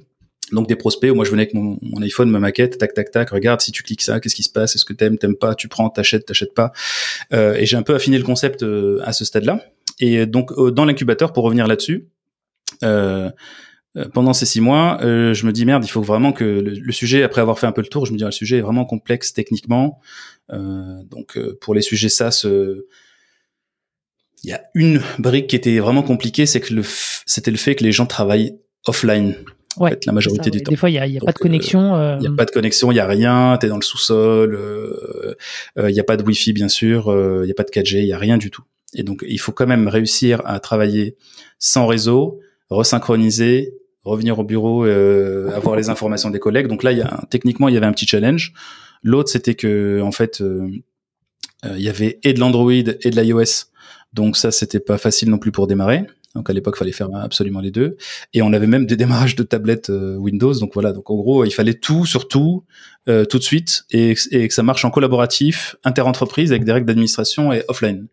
Donc des prospects où moi je venais avec mon, iPhone, ma maquette, tac tac tac, regarde si tu cliques ça, qu'est-ce qui se passe, est-ce que t'aimes, t'aimes pas, tu prends, t'achètes, t'achètes pas. Euh, et j'ai un peu affiné le concept euh, à ce stade-là. Et donc dans l'incubateur, pour revenir là-dessus, pendant ces six mois, je me dis merde, il faut vraiment que le, sujet, après avoir fait un peu le tour, je me dis le sujet est vraiment complexe techniquement. donc pour les sujets SaaS, il y a une brique qui était vraiment compliquée, c'est que c'était le fait que les gens travaillent offline. Ouais, en fait, la majorité du temps. Des fois, il n'y a, y a pas de connexion. Il n'y a pas de connexion, il n'y a rien, tu es dans le sous-sol, il n'y a pas de Wi-Fi, bien sûr, il n'y a pas de 4G, il n'y a rien du tout. Et donc, il faut quand même réussir à travailler sans réseau, resynchroniser, revenir au bureau, euh, avoir les informations des collègues. Donc là, il y a, techniquement, il y avait un petit challenge. L'autre, c'était que, en fait, il y avait et de l'Android et de l'iOS. Donc ça, c'était pas facile non plus pour démarrer. Donc à l'époque, il fallait faire absolument les deux. Et on avait même des démarrages de tablettes euh, Windows. Donc voilà. Donc en gros, il fallait tout sur tout, euh, tout de suite, et, que ça marche en collaboratif, inter-entreprise, avec des règles d'administration et offline.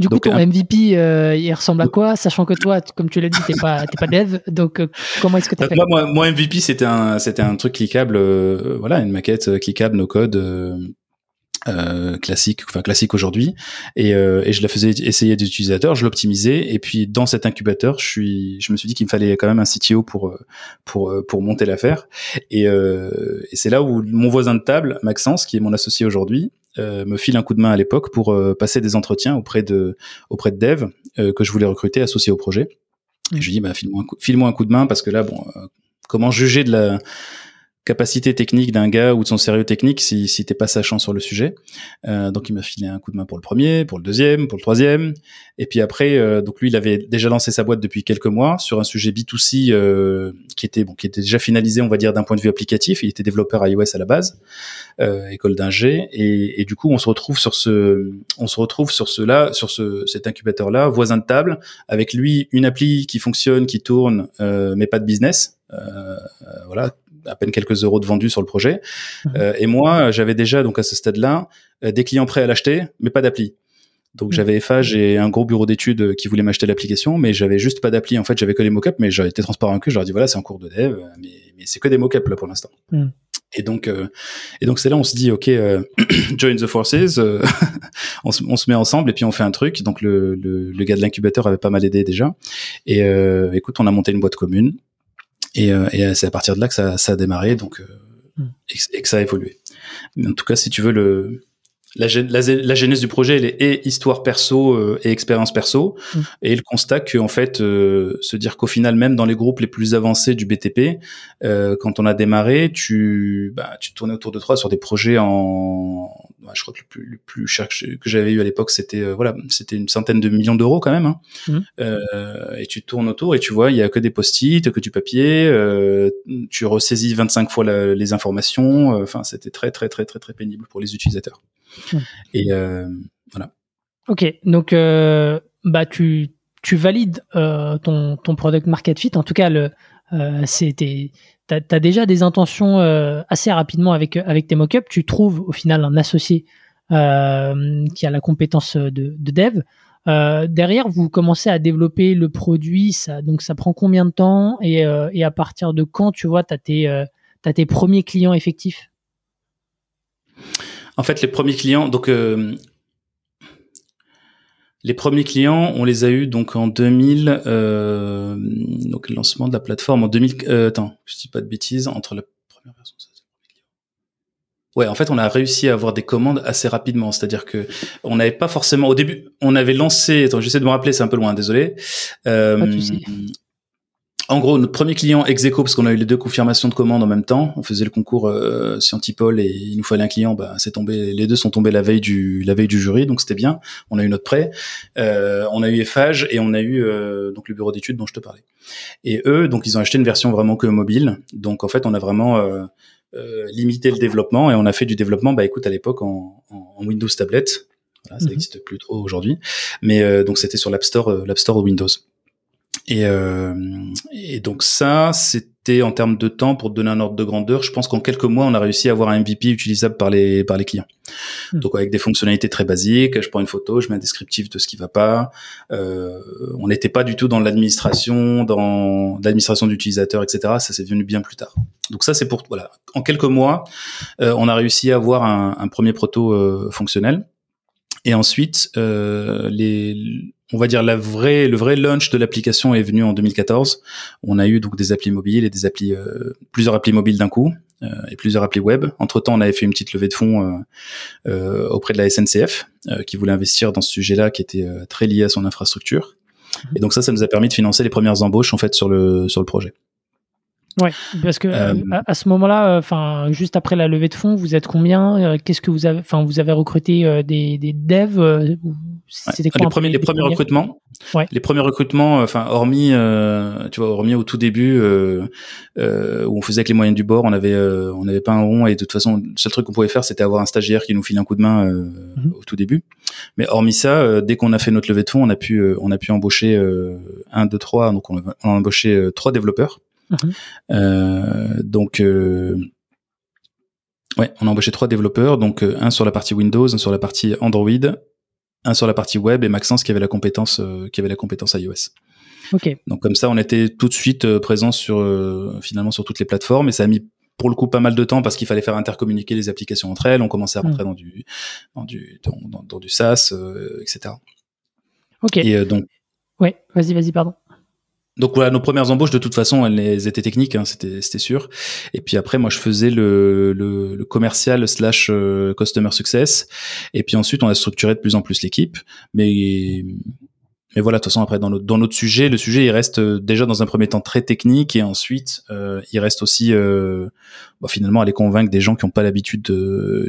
Du coup, ton MVP, euh, il ressemble à quoi, sachant que toi, comme tu l'as dit, t'es pas, t'es pas dev. Donc comment est-ce que tu fait? moi, moi, MVP, c'était un, c'était un truc cliquable. voilà, une maquette cliquable, no code euh, classique, enfin classique aujourd'hui, et, euh, et je la faisais essayer des utilisateurs, je l'optimisais, et puis dans cet incubateur, je suis, je me suis dit qu'il me fallait quand même un CTO pour euh, pour euh, pour monter l'affaire, et, euh, et c'est là où mon voisin de table, Maxence, qui est mon associé aujourd'hui, me file un coup de main à l'époque pour passer des entretiens auprès de auprès de dev que je voulais recruter associé au projet. Et je lui dis bah file-moi un, un coup de main parce que là bon comment juger de la capacité technique d'un gars ou de son sérieux technique si, si t'es pas sachant sur le sujet. Euh, donc il m'a filé un coup de main pour le premier, pour le deuxième, pour le troisième. Et puis après, euh, donc lui, il avait déjà lancé sa boîte depuis quelques mois sur un sujet B2C euh, qui était bon, qui était déjà finalisé, on va dire d'un point de vue applicatif. Il était développeur iOS à la base, euh, école d'ingé. Et, et du coup, on se retrouve sur ce, on se retrouve sur ce là, sur ce cet incubateur là, voisin de table, avec lui une appli qui fonctionne, qui tourne, euh, mais pas de business. Euh, voilà, à peine quelques euros de vendus sur le projet. Mhm. Euh, et moi, j'avais déjà donc à ce stade-là euh, des clients prêts à l'acheter, mais pas d'appli. Donc mhm. j'avais FA, et un gros bureau d'études euh, qui voulait m'acheter l'application, mais j'avais juste pas d'appli. En fait, j'avais que les mockups, mais j'avais été transparent avec eux. Je leur ai dit voilà, c'est en cours de dev, mais, mais c'est que des mockups là pour l'instant. Mhm. Et donc, et donc c'est là on se dit ok, *clears throat* join the forces, *laughs* on, se, on, se, met ensemble et puis on fait un truc. Donc le, le, le gars de l'incubateur avait pas mal aidé déjà. Et écoute, on a monté une boîte commune. Et, euh, et c'est à partir de là que ça, ça a démarré, donc euh, hmm. et, que ça a évolué. Mais en tout cas, si tu veux le la, la, la, genèse du projet, elle est et histoire perso euh, et expérience perso, mm. et le constat que en fait, euh, se dire qu'au final, même dans les groupes les plus avancés du BTP, euh, quand on a démarré, tu, bah, tu tournais autour de toi sur des projets en, je crois que le plus, le plus cher que j'avais eu à l'époque, c'était voilà, c'était une centaine de millions d'euros quand même, hein. mm. et tu tournes autour et tu vois, il y a que des post-it, que du papier, tu ressaisis 25 fois les informations, enfin, c'était très très très très très pénible pour les utilisateurs. Et euh, voilà. Ok, donc euh, bah tu tu valides euh, ton ton product market fit. En tout cas, le c'était t'as as déjà des intentions assez rapidement avec avec tes mockups. Tu trouves au final un associé qui a la compétence de, de dev. derrière, vous commencez à développer le produit. Donc, ça prend combien de temps et, à partir de quand, tu vois, tu as, as, tes premiers clients effectifs? En fait, les premiers clients, donc euh, les premiers clients, on les a eu donc en 2000, euh, donc le lancement de la plateforme en 2000. Euh, attends, je dis pas de bêtises entre la première version. Ouais, en fait, on a réussi à avoir des commandes assez rapidement. C'est-à-dire que on n'avait pas forcément au début, on avait lancé. Attends, j'essaie de me rappeler, c'est un peu loin, désolé. Euh, en gros, notre premier client Execo, parce qu'on a eu les deux confirmations de commandes en même temps, on faisait le concours euh, Scientipol et il nous fallait un client, bah, c'est tombé, les deux sont tombés la veille du la veille du jury, donc c'était bien. On a eu notre prêt, euh, on a eu Eiffage et on a eu euh, donc le bureau d'études dont je te parlais. Et eux, donc ils ont acheté une version vraiment que mobile, donc en fait on a vraiment euh, limité le développement et on a fait du développement, bah écoute à l'époque en, en, Windows tablette, voilà, ça mhm. n'existe plus trop aujourd'hui, mais donc c'était sur l'App Store, l'App Store Windows. Et, euh, et donc ça, c'était en termes de temps, pour donner un ordre de grandeur, je pense qu'en quelques mois, on a réussi à avoir un MVP utilisable par les par les clients. Hmm. Donc avec des fonctionnalités très basiques, je prends une photo, je mets un descriptif de ce qui va pas. Euh, on n'était pas du tout dans l'administration, dans l'administration d'utilisateurs, etc. Ça c'est venu bien plus tard. Donc ça c'est pour voilà, en quelques mois, euh, on a réussi à avoir un, un premier proto euh, fonctionnel. Et ensuite, euh, les on va dire la vraie, le vrai launch de l'application est venu en 2014. On a eu donc des applis mobiles et des applis, euh, plusieurs applis mobiles d'un coup euh, et plusieurs applis web. Entre temps, on avait fait une petite levée de fonds euh, auprès de la SNCF qui voulait investir dans ce sujet-là, qui était très lié à son infrastructure. Et donc ça, ça nous a permis de financer les premières embauches en fait sur le sur le projet. Ouais, parce que euh, à, ce moment-là, enfin, juste après la levée de fonds, vous êtes combien? Euh, Qu'est-ce que vous avez Enfin, vous avez recruté euh, des, des devs C'était quoi les, premiers, les, premiers, recrutements ouais. Les premiers recrutements, enfin, hormis, tu vois, hormis au tout début où on faisait avec les moyens du bord, on avait, on n'avait pas un rond et de toute façon, le seul truc qu'on pouvait faire, c'était avoir un stagiaire qui nous file un coup de main mhm. au tout début. Mais hormis ça, dès qu'on a fait notre levée de fonds, on a pu, on a pu embaucher un, deux, trois. Donc, on a, on a embauché trois développeurs. Mhm. Euh, donc, euh, ouais, on a embauché trois développeurs, donc euh, un sur la partie Windows, un sur la partie Android, un sur la partie web et Maxence qui avait la compétence, qui avait la compétence iOS. Donc comme ça, on était tout de suite présent sur finalement sur toutes les plateformes et ça a mis pour le coup pas mal de temps parce qu'il fallait faire intercommuniquer les applications entre elles. On commençait à rentrer mhm. dans du dans du dans, dans, du SaaS, etc. Ok. Et donc. Ouais, vas-y, vas-y, pardon. Donc voilà, nos premières embauches de toute façon, elles étaient techniques, hein, c'était sûr. Et puis après, moi, je faisais le, le, le commercial slash euh, customer success. Et puis ensuite, on a structuré de plus en plus l'équipe. Mais mais voilà, de toute façon, après dans notre dans notre sujet, le sujet il reste euh, déjà dans un premier temps très technique et ensuite euh, il reste aussi euh, bah, finalement aller convaincre des gens qui n'ont pas l'habitude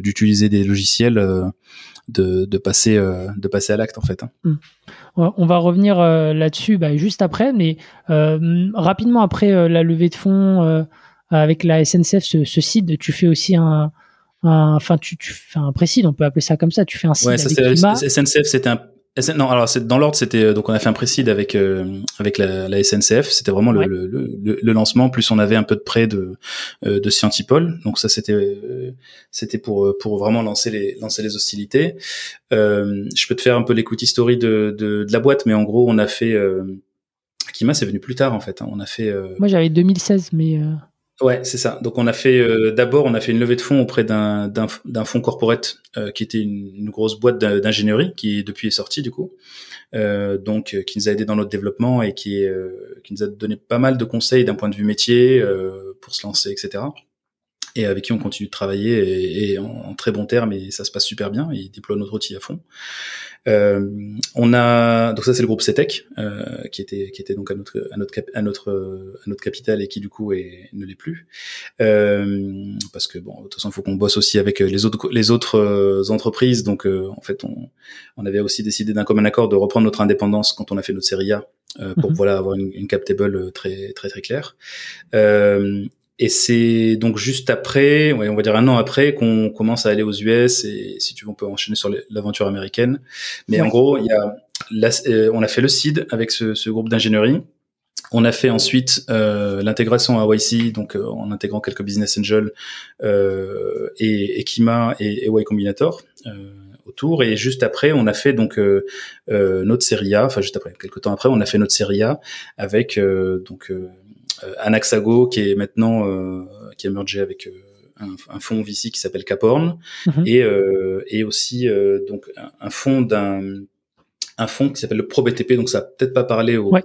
d'utiliser des logiciels de, de passer de passer à l'acte en fait. Hein. On va revenir euh, là-dessus bah, juste après, mais euh, rapidement après euh, la levée de fonds avec la SNCF, ce, ce site, tu fais aussi un, enfin tu, tu fais un précide, on peut appeler ça comme ça. Tu fais un site. Ouais, SNCF, c'était un non, alors c'est dans l'ordre, c'était euh, donc on a fait un précide avec euh, avec la, la, SNCF. C'était vraiment le, le, le, le, lancement. Plus on avait un peu de prêt de euh, de Scientipol. Donc ça c'était c'était pour pour vraiment lancer les lancer les hostilités. je peux te faire un peu l'écoute historique de, de, de la boîte, mais en gros on a fait Kima, c'est venu plus tard en fait. Hein. On a fait. Moi j'avais 2016, mais. Ouais, c'est ça. Donc on a fait euh, d'abord on a fait une levée de fonds auprès d'un d'un fonds corporate euh, qui était une, grosse boîte d'ingénierie qui depuis est sortie du coup. Euh, donc qui nous a aidé dans notre développement et qui nous a donné pas mal de conseils d'un point de vue métier pour se lancer etc. Et avec qui on continue de travailler et, et en, en, très bons termes et ça se passe super bien. Ils déploient notre outil à fond. Euh, on a donc ça c'est le groupe CETEC euh, qui était qui était donc à notre à notre à notre à notre capital et qui du coup est, ne l'est plus euh, parce que bon de toute façon il faut qu'on bosse aussi avec les autres les autres euh, entreprises donc euh, en fait on on avait aussi décidé d'un commun accord de reprendre notre indépendance quand on a fait notre série A pour mhm. voilà avoir une, une, cap table très très très claire euh, et c'est donc juste après, ouais, on va dire un an après, qu'on commence à aller aux US et si tu veux, on peut enchaîner sur l'aventure américaine. Mais en gros, il y a, euh, on a fait le seed avec ce, ce groupe d'ingénierie. On a fait ensuite euh, l'intégration à YC, donc euh, en intégrant quelques business angels euh, et, et Kima et, et Y Combinator euh, autour. Et juste après, on a fait donc notre série A. Enfin, juste après, quelques temps après, on a fait notre série A avec donc euh, Anaxago qui est maintenant euh, qui a mergé avec euh, un, un, fonds VC qui s'appelle Caporn. Mhm. et, et aussi donc un, fonds d'un un fonds qui s'appelle le ProBTP donc ça peut-être pas parlé au, Ouais,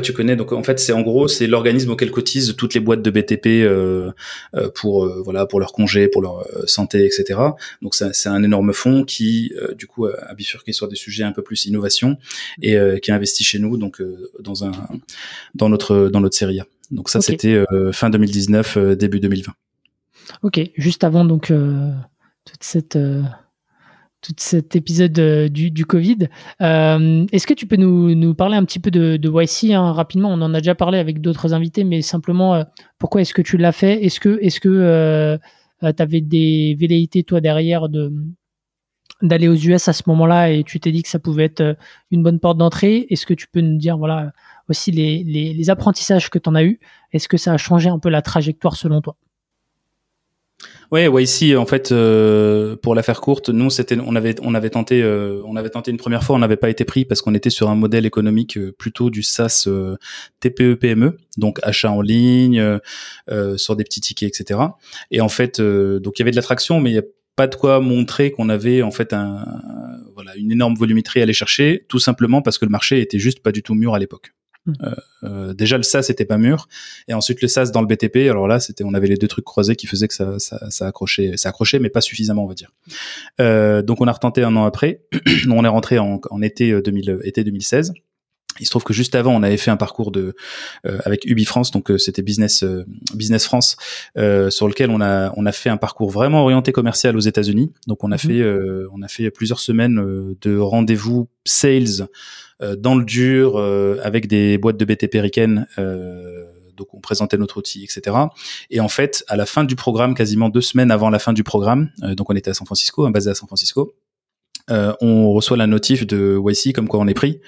tu connais. Donc en fait, c'est en gros, c'est l'organisme auquel cotisent toutes les boîtes de BTP euh, euh, pour euh, voilà pour leur congé, pour leur santé, etc. Donc c'est un énorme fonds qui du coup a bifurqué sur des sujets un peu plus innovation et qui a investi chez nous donc dans un dans notre dans notre série A. Donc ça c'était fin 2019 début 2020. Ok, juste avant donc toute cette tout cet épisode euh, du, Covid. Euh, Est-ce que tu peux nous, parler un petit peu de, de YC hein, rapidement? On en a déjà parlé avec d'autres invités, mais simplement, euh, pourquoi est-ce que tu l'as fait? Est-ce que est-ce que tu avais des velléités, toi, derrière, de d'aller aux US à ce moment-là et tu t'es dit que ça pouvait être une bonne porte d'entrée? Est-ce que tu peux nous dire, voilà, aussi les, les, les apprentissages que tu en as eu Est-ce que ça a changé un peu la trajectoire selon toi? Ouais, ouais, ici en fait, euh, pour la faire courte, nous c'était, on avait, on avait tenté, euh, on avait tenté une première fois, on n'avait pas été pris parce qu'on était sur un modèle économique euh, plutôt du SaaS TPE PME, donc achat en ligne, sur des petits tickets, etc. Et en fait, donc il y avait de l'attraction, mais pas de quoi montrer qu'on avait en fait un, voilà une énorme volumétrie à aller chercher, tout simplement parce que le marché était juste pas du tout mûr à l'époque. Hmm. Euh, euh, déjà le SaaS était pas mûr. Et ensuite le SaaS dans le BTP alors là c'était on avait les deux trucs croisés qui faisaient que ça ça, ça accrochait ça accrochait mais pas suffisamment on va dire. Euh, donc on a retenté un an après. *clears throat* On est rentré en, en été 2000 été 2016 il se trouve que juste avant, on avait fait un parcours de euh, avec Ubi France, donc euh, c'était Business euh, Business France, sur lequel on a on a fait un parcours vraiment orienté commercial aux États-Unis. Donc on a mhm. fait on a fait plusieurs semaines de rendez-vous sales dans le dur avec des boîtes de BTP ricaines. donc on présentait notre outil, etc. Et en fait, à la fin du programme, quasiment deux semaines avant la fin du programme, donc on était à San Francisco, hein, basé à San Francisco, euh, on reçoit la notif de YC comme quoi on est pris.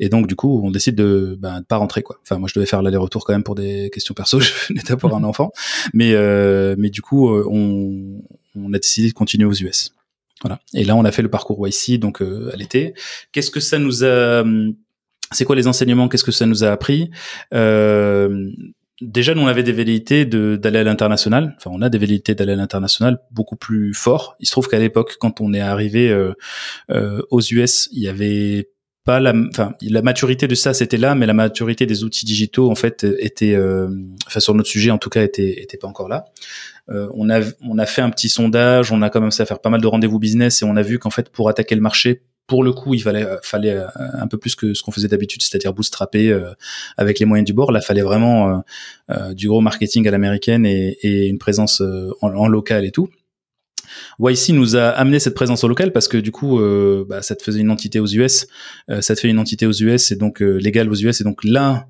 Et donc du coup on décide de bah, de pas rentrer quoi. Enfin moi je devais faire l'aller-retour quand même pour des questions perso *laughs* je n'étais pour un enfant. Mais euh, mais du coup euh, on, on a décidé de continuer aux US voilà. Et là on a fait le parcours YC donc à l'été. Qu'est-ce que ça nous a c'est quoi les enseignements? Qu'est-ce que ça nous a appris? Euh, déjà nous on avait des velléités d'aller à l'international. Enfin on a des velléités d'aller à l'international beaucoup plus fort il se trouve qu'à l'époque quand on est arrivé euh, euh, aux US il y avait pas la enfin la maturité de ça c'était là mais la maturité des outils digitaux en fait était euh, enfin sur notre sujet en tout cas était était pas encore là. Euh, on a on a fait un petit sondage on a commencé à faire pas mal de rendez-vous business et on a vu qu'en fait pour attaquer le marché pour le coup, il fallait, euh, euh, un peu plus que ce qu'on faisait d'habitude, c'est-à-dire bootstrapper euh, avec les moyens du bord. Là, fallait vraiment du gros marketing à l'américaine et, une présence en, local et tout. YC nous a amené cette présence au local parce que du coup, bah, ça te faisait une entité aux US, ça te fait une entité aux US et donc légal aux US et donc là,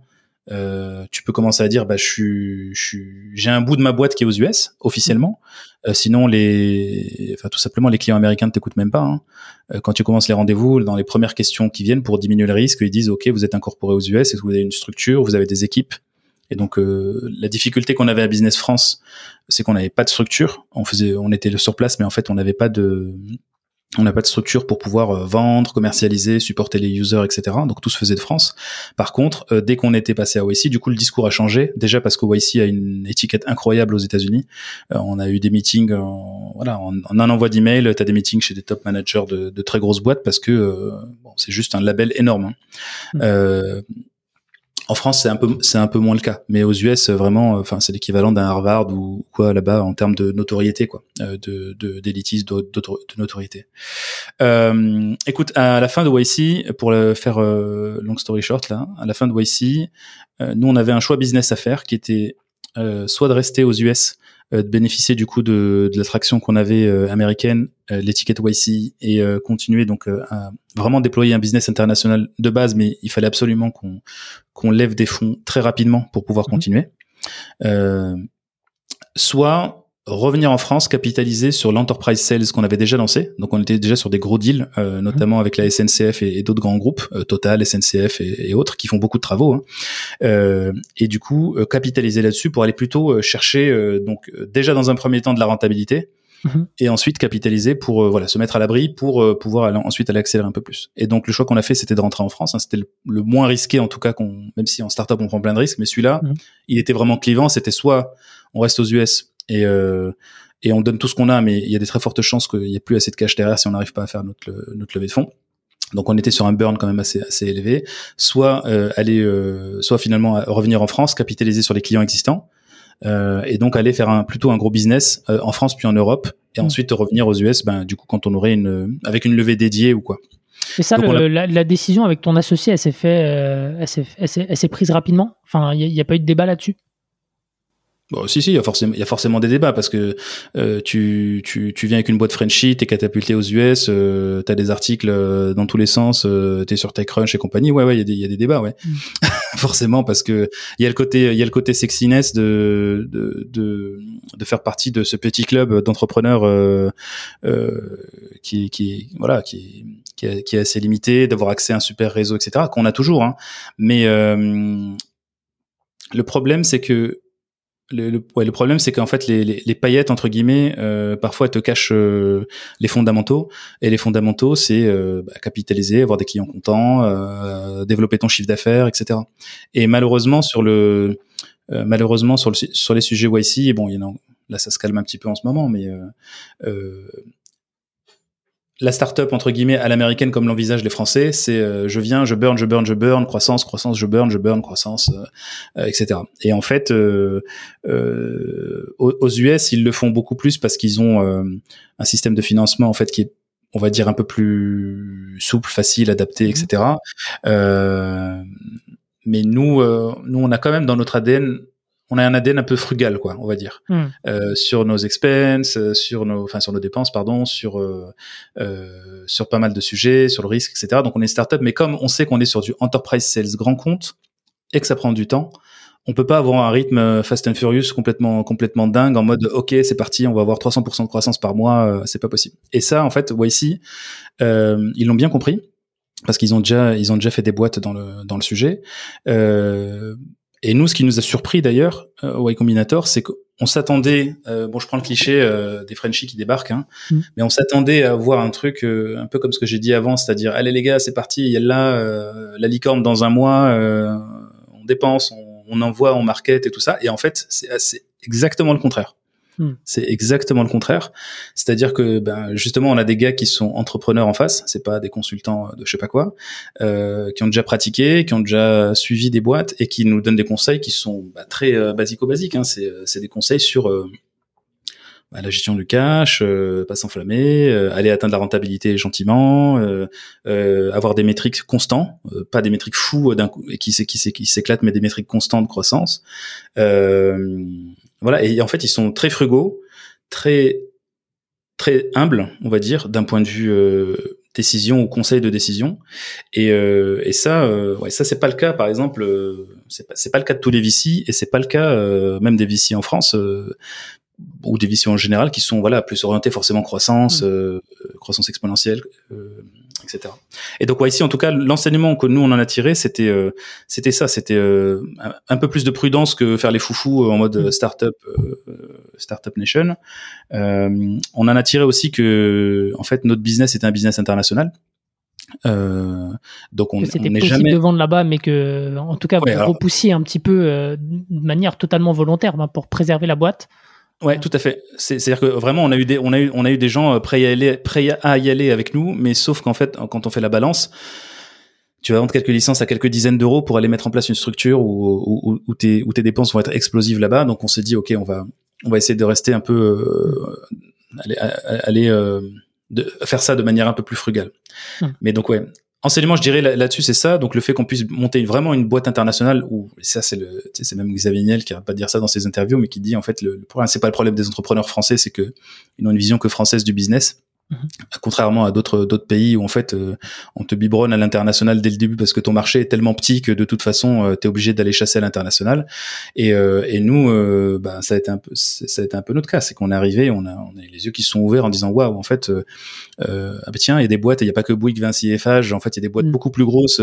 euh, tu peux commencer à dire bah je suis j'ai un bout de ma boîte qui est aux US officiellement. Euh, sinon les enfin tout simplement les clients américains ne t'écoutent même pas hein. euh, quand tu commences les rendez-vous dans les premières questions qui viennent pour diminuer le risque ils disent ok vous êtes incorporé aux US est-ce que vous avez une structure vous avez des équipes? Et donc la difficulté qu'on avait à Business France c'est qu'on n'avait pas de structure. On faisait on était sur place mais en fait on n'avait pas de on n'a pas de structure pour pouvoir euh, vendre, commercialiser, supporter les users, etc. Donc tout se faisait de France. Par contre, euh, dès qu'on était passé à YC, du coup le discours a changé. Déjà parce que YC a une étiquette incroyable aux États-Unis. Euh, on a eu des meetings, en, voilà, en, un envoi d'email, tu as des meetings chez des top managers de, de très grosses boîtes parce que bon, c'est juste un label énorme. Hein. Mmh. En France, c'est un peu c'est un peu moins le cas, mais aux US, vraiment, enfin, c'est l'équivalent d'un Harvard ou quoi là-bas en termes de notoriété, quoi, euh, de d'élitisme, de, de, notoriété. Euh, écoute, à la fin de YC, pour faire euh, long story short là, à la fin de YC, euh, nous on avait un choix business à faire qui était soit de rester aux US euh, de bénéficier du coup de, de l'attraction qu'on avait euh, américaine, euh, l'étiquette YC, et continuer donc à vraiment déployer un business international de base, mais il fallait absolument qu'on qu'on lève des fonds très rapidement pour pouvoir mmh. continuer. soit revenir en France, capitaliser sur l'enterprise sales qu'on avait déjà lancé. Donc on était déjà sur des gros deals, euh, notamment avec la SNCF et, d'autres grands groupes, euh, Total, SNCF et, autres, qui font beaucoup de travaux. Hein. Euh, et du coup, capitaliser là-dessus pour aller plutôt chercher, donc déjà dans un premier temps de la rentabilité, mhm. et ensuite capitaliser pour voilà se mettre à l'abri pour pouvoir aller, ensuite aller accélérer un peu plus. Et donc le choix qu'on a fait, c'était de rentrer en France. Hein. c'était le, moins risqué en tout cas, qu'on même si en startup on prend plein de risques, mais celui-là, mhm. il était vraiment clivant. C'était soit on reste aux US et euh, et on donne tout ce qu'on a, mais il y a des très fortes chances qu'il n'y ait plus assez de cash derrière si on n'arrive pas à faire notre, notre levée de fonds. Donc on était sur un burn quand même assez, assez élevé. Soit euh, aller, euh, soit finalement revenir en France, capitaliser sur les clients existants, euh, et donc aller faire un, plutôt un gros business en France puis en Europe, et mm. ensuite revenir aux US. Ben du coup quand on aurait une avec une levée dédiée ou quoi. Et ça, la, la, décision avec ton associé, elle s'est fait, elle s'est prise rapidement? Enfin, il n'y a, a, pas eu de débat là-dessus? Bon, si, si, il y a forcément, il y a forcément des débats parce que euh, tu, tu, tu viens avec une boîte Frenchy, t'es catapulté aux US, euh, t'as des articles euh, dans tous les sens, euh, t'es sur TechCrunch et compagnie. Ouais, ouais, il y a des, y a des débats, ouais. Mm. *laughs* forcément parce que il y a le côté, il y a le côté sexiness de, de, de, de faire partie de ce petit club d'entrepreneurs euh, euh, qui, qui, voilà, qui, qui, est, qui est assez limité, d'avoir accès à un super réseau, etc. Qu'on a toujours, hein. Mais le problème, c'est que le, le, ouais, le problème, c'est qu'en fait, les, les, les, paillettes entre guillemets, euh, parfois, elles te cachent euh, les fondamentaux. Et les fondamentaux, c'est euh, bah, capitaliser, avoir des clients contents, euh, développer ton chiffre d'affaires, etc. Et malheureusement, sur le malheureusement sur le sur les sujets YC, bon, y en a, là, ça se calme un petit peu en ce moment, mais la startup entre guillemets à l'américaine comme l'envisagent les Français, c'est euh, je viens, je burn, je burn, je burn, croissance, croissance, je burn, je burn, croissance, euh, euh, etc. Et en fait, aux, aux, US, ils le font beaucoup plus parce qu'ils ont un système de financement en fait qui est on va dire un peu plus souple, facile, adapté, etc. Euh, mais nous, nous, on a quand même dans notre ADN on a un ADN un peu frugal, quoi, on va dire, hmm. euh, sur nos expenses, euh, sur nos, enfin sur nos dépenses, pardon, sur euh, euh, sur pas mal de sujets, sur le risque, etc. Donc on est startup, mais comme on sait qu'on est sur du enterprise sales grand compte et que ça prend du temps, on peut pas avoir un rythme fast and furious complètement complètement dingue en mode ok c'est parti, on va avoir 300% de croissance par mois, c'est pas possible. Et ça en fait, YC, ils l'ont bien compris parce qu'ils ont déjà ils ont déjà fait des boîtes dans le dans le sujet. Euh, et nous, ce qui nous a surpris d'ailleurs euh, au Y Combinator, c'est qu'on s'attendait, euh, bon, je prends le cliché euh, des Frenchies qui débarquent, hein, mm. mais on s'attendait à voir un truc un peu comme ce que j'ai dit avant, c'est-à-dire, allez les gars, c'est parti, il y a là la licorne dans un mois, on dépense, on, on, envoie, on market et tout ça, et en fait, c'est exactement le contraire. Hmm. C'est exactement le contraire. C'est-à-dire que ben, justement, on a des gars qui sont entrepreneurs en face, c'est pas des consultants de je sais pas quoi, euh, qui ont déjà pratiqué, qui ont déjà suivi des boîtes et qui nous donnent des conseils qui sont bah, très euh, basico-basiques. Hein. Euh, c'est des conseils sur euh, bah, la gestion du cash, euh, pas s'enflammer, euh, aller atteindre la rentabilité gentiment, avoir des métriques constants, pas des métriques fous d'un coup et qui s'éclatent, mais des métriques constantes de croissance. Euh, voilà, et en fait, ils sont très frugaux, très très humbles, on va dire, d'un point de vue euh, décision ou conseil de décision. Et, euh, et ça, euh, ouais, ça c'est pas le cas, par exemple, euh, c'est pas, pas le cas de tous les VC, et c'est pas le cas même des VC en France ou des VC en général qui sont voilà plus orientés forcément croissance, mmh. croissance exponentielle etc. Et donc ouais, ici en tout cas l'enseignement que nous on en a tiré c'était euh, c'était ça, c'était euh, un, peu plus de prudence que faire les foufous euh, en mode mm. startup startup nation. on en a tiré aussi que en fait notre business était un business international. Euh, donc on n'est jamais de vendre là-bas, mais que en tout cas vous repoussiez un petit peu de manière totalement volontaire ben, pour préserver la boîte. Ouais, tout à fait. C'est-à-dire que vraiment, on a eu des, on a eu, on a eu des gens euh, prêts à aller, prêts à y aller avec nous, mais sauf qu'en fait, quand on fait la balance, tu vas vendre quelques licences à quelques dizaines d'euros pour aller mettre en place une structure où, où, tes, où tes dépenses vont être explosives là-bas. Donc, on s'est dit, ok, on va, on va essayer de rester un peu, euh, aller, aller euh, de faire ça de manière un peu plus frugale. Hum. Mais donc, ouais, enseignement, je dirais là-dessus, c'est ça. Donc le fait qu'on puisse monter vraiment une boîte internationale, ou ça c'est le, c'est même Xavier Niel qui arrête pas dire ça dans ses interviews, mais qui dit en fait le, le problème, c'est pas le problème des entrepreneurs français, c'est que ils ont une vision que française du business. Mhm. Contrairement à d'autres d'autres pays où en fait euh, on te biberonne à l'international dès le début parce que ton marché est tellement petit que de toute façon euh, tu es obligé d'aller chasser à l'international et, euh, et nous bah, ça a été un peu ça a été un peu notre cas c'est qu'on est arrivé on a on a les yeux qui se sont ouverts en disant waouh en fait ah bah tiens il y a des boîtes il y a pas que Bouygues Vinci Eiffage en fait il y a des boîtes mm. beaucoup plus grosses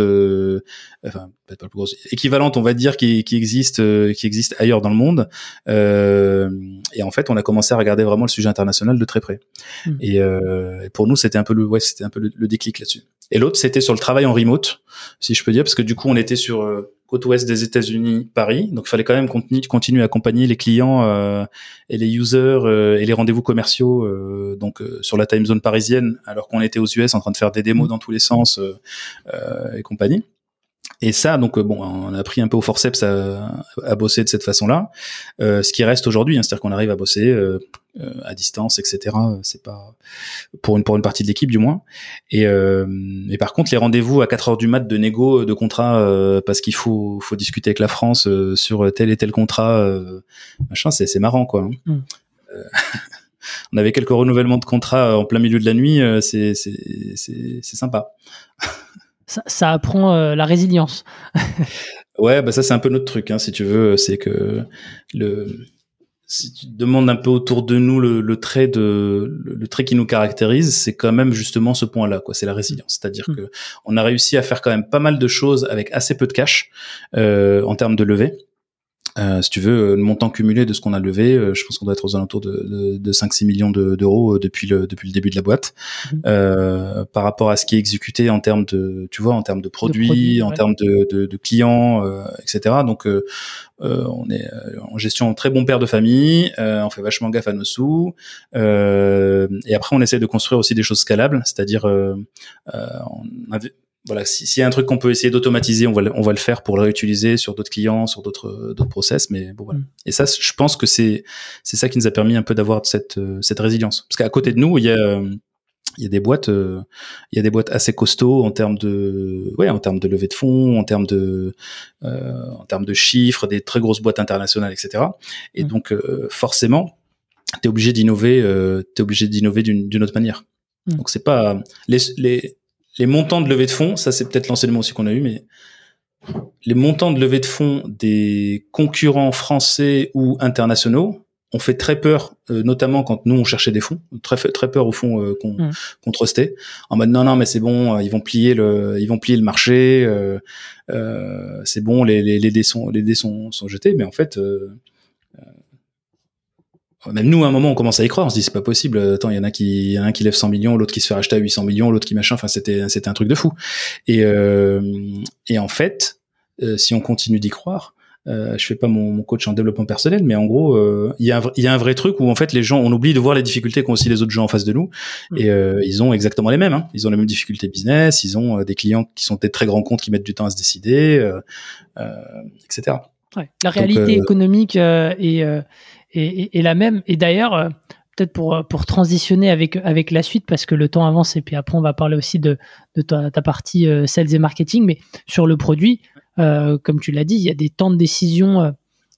enfin pas plus grosses équivalentes on va dire qui qui existent qui existent ailleurs dans le monde et en fait on a commencé à regarder vraiment le sujet international de très près mm. et euh, pour nous, c'était un peu le, ouais, c'était un peu le, déclic là-dessus. Et l'autre, c'était sur le travail en remote, si je peux dire, parce que du coup, on était sur euh, côte ouest des États-Unis, Paris, donc il fallait quand même continuer, continuer à accompagner les clients euh, et les users et les rendez-vous commerciaux, donc sur la time zone parisienne, alors qu'on était aux US en train de faire des démos mmh. dans tous les sens et compagnie. Et ça, donc bon, on a pris un peu au forceps à, à bosser de cette façon-là. Euh, ce qui reste aujourd'hui, hein, c'est-à-dire qu'on arrive à bosser euh, euh, à distance, etc. C'est pas pour une pour une partie de l'équipe du moins. Et, euh, et par contre, les rendez-vous à 4 heures du mat de négo de contrat parce qu'il faut faut discuter avec la France sur tel et tel contrat, machin, c'est c'est marrant quoi. Hein. Mm. *laughs* on avait quelques renouvellements de contrat en plein milieu de la nuit, c'est c'est c'est sympa. *laughs* ça, apprend euh, la résilience. *laughs* ouais, bah ça c'est un peu notre truc, hein, si tu veux, c'est que le si tu demandes un peu autour de nous le, trait de le, trait qui nous caractérise, c'est quand même justement ce point-là, quoi. C'est la résilience, c'est-à-dire mm. que on a réussi à faire quand même pas mal de choses avec assez peu de cash euh, en termes de levée. Euh, si tu veux, le montant cumulé de ce qu'on a levé, euh, je pense qu'on doit être aux alentours de, de, de 5-6 millions d'euros depuis le depuis le début de la boîte. Mmh. Euh, par rapport à ce qui est exécuté en termes de, tu vois, en termes de produits, en termes de, de, de clients, euh, etc. Donc, euh, on est en gestion très bon père de famille. on fait vachement gaffe à nos sous. et après, on essaie de construire aussi des choses scalables, c'est-à-dire, on avait voilà, s'il y a un truc qu'on peut essayer d'automatiser, on va, on va le faire pour le réutiliser sur d'autres clients, sur d'autres d'autres process. Mais bon voilà. Mm. Et ça, je pense que c'est c'est ça qui nous a permis un peu d'avoir cette cette résilience. Parce qu'à côté de nous, il y a il y a des boîtes il y a des boîtes assez costauds en termes de ouais en termes de levée de fonds en termes de euh, en termes de chiffres des très grosses boîtes internationales etc et mm. donc euh, forcément tu es obligé d'innover euh, tu es obligé d'innover d'une autre manière mm. donc c'est pas les, les les montants de levée de fonds, ça c'est peut-être l'enseignement aussi qu'on a eu, mais les montants de levée de fonds des concurrents français ou internationaux ont fait très peur, euh, notamment quand nous on cherchait des fonds, très très peur au fond euh, qu'on mmh. trustait, en mode non non mais c'est bon, euh, ils vont plier le ils vont plier le marché, c'est bon les, les, les dés sont les dés sont, sont jetés, mais en fait même nous, à un moment, on commence à y croire. On se dit, c'est pas possible. Attends, il y en a qui, y en a un qui lève 100 millions, l'autre qui se fait racheter à 800 millions, l'autre qui machin. Enfin, c'était, c'était un truc de fou. Et, euh, et en fait, euh, si on continue d'y croire, euh, je fais pas mon, mon, coach en développement personnel, mais en gros, euh, il y, a un, y a un vrai truc où en fait les gens, on oublie de voir les difficultés qu'ont aussi les autres gens en face de nous, mmh. et euh, ils ont exactement les mêmes. Hein. Ils ont les mêmes difficultés business, ils ont des clients qui sont des très grands comptes qui mettent du temps à se décider, etc. Ouais. La réalité économique et et la même. Et d'ailleurs, euh, peut-être pour, pour transitionner avec, avec la suite, parce que le temps avance et puis après on va parler aussi de, de ta, ta partie euh, sales et marketing, mais sur le produit, euh, comme tu l'as dit, il y a des temps de décision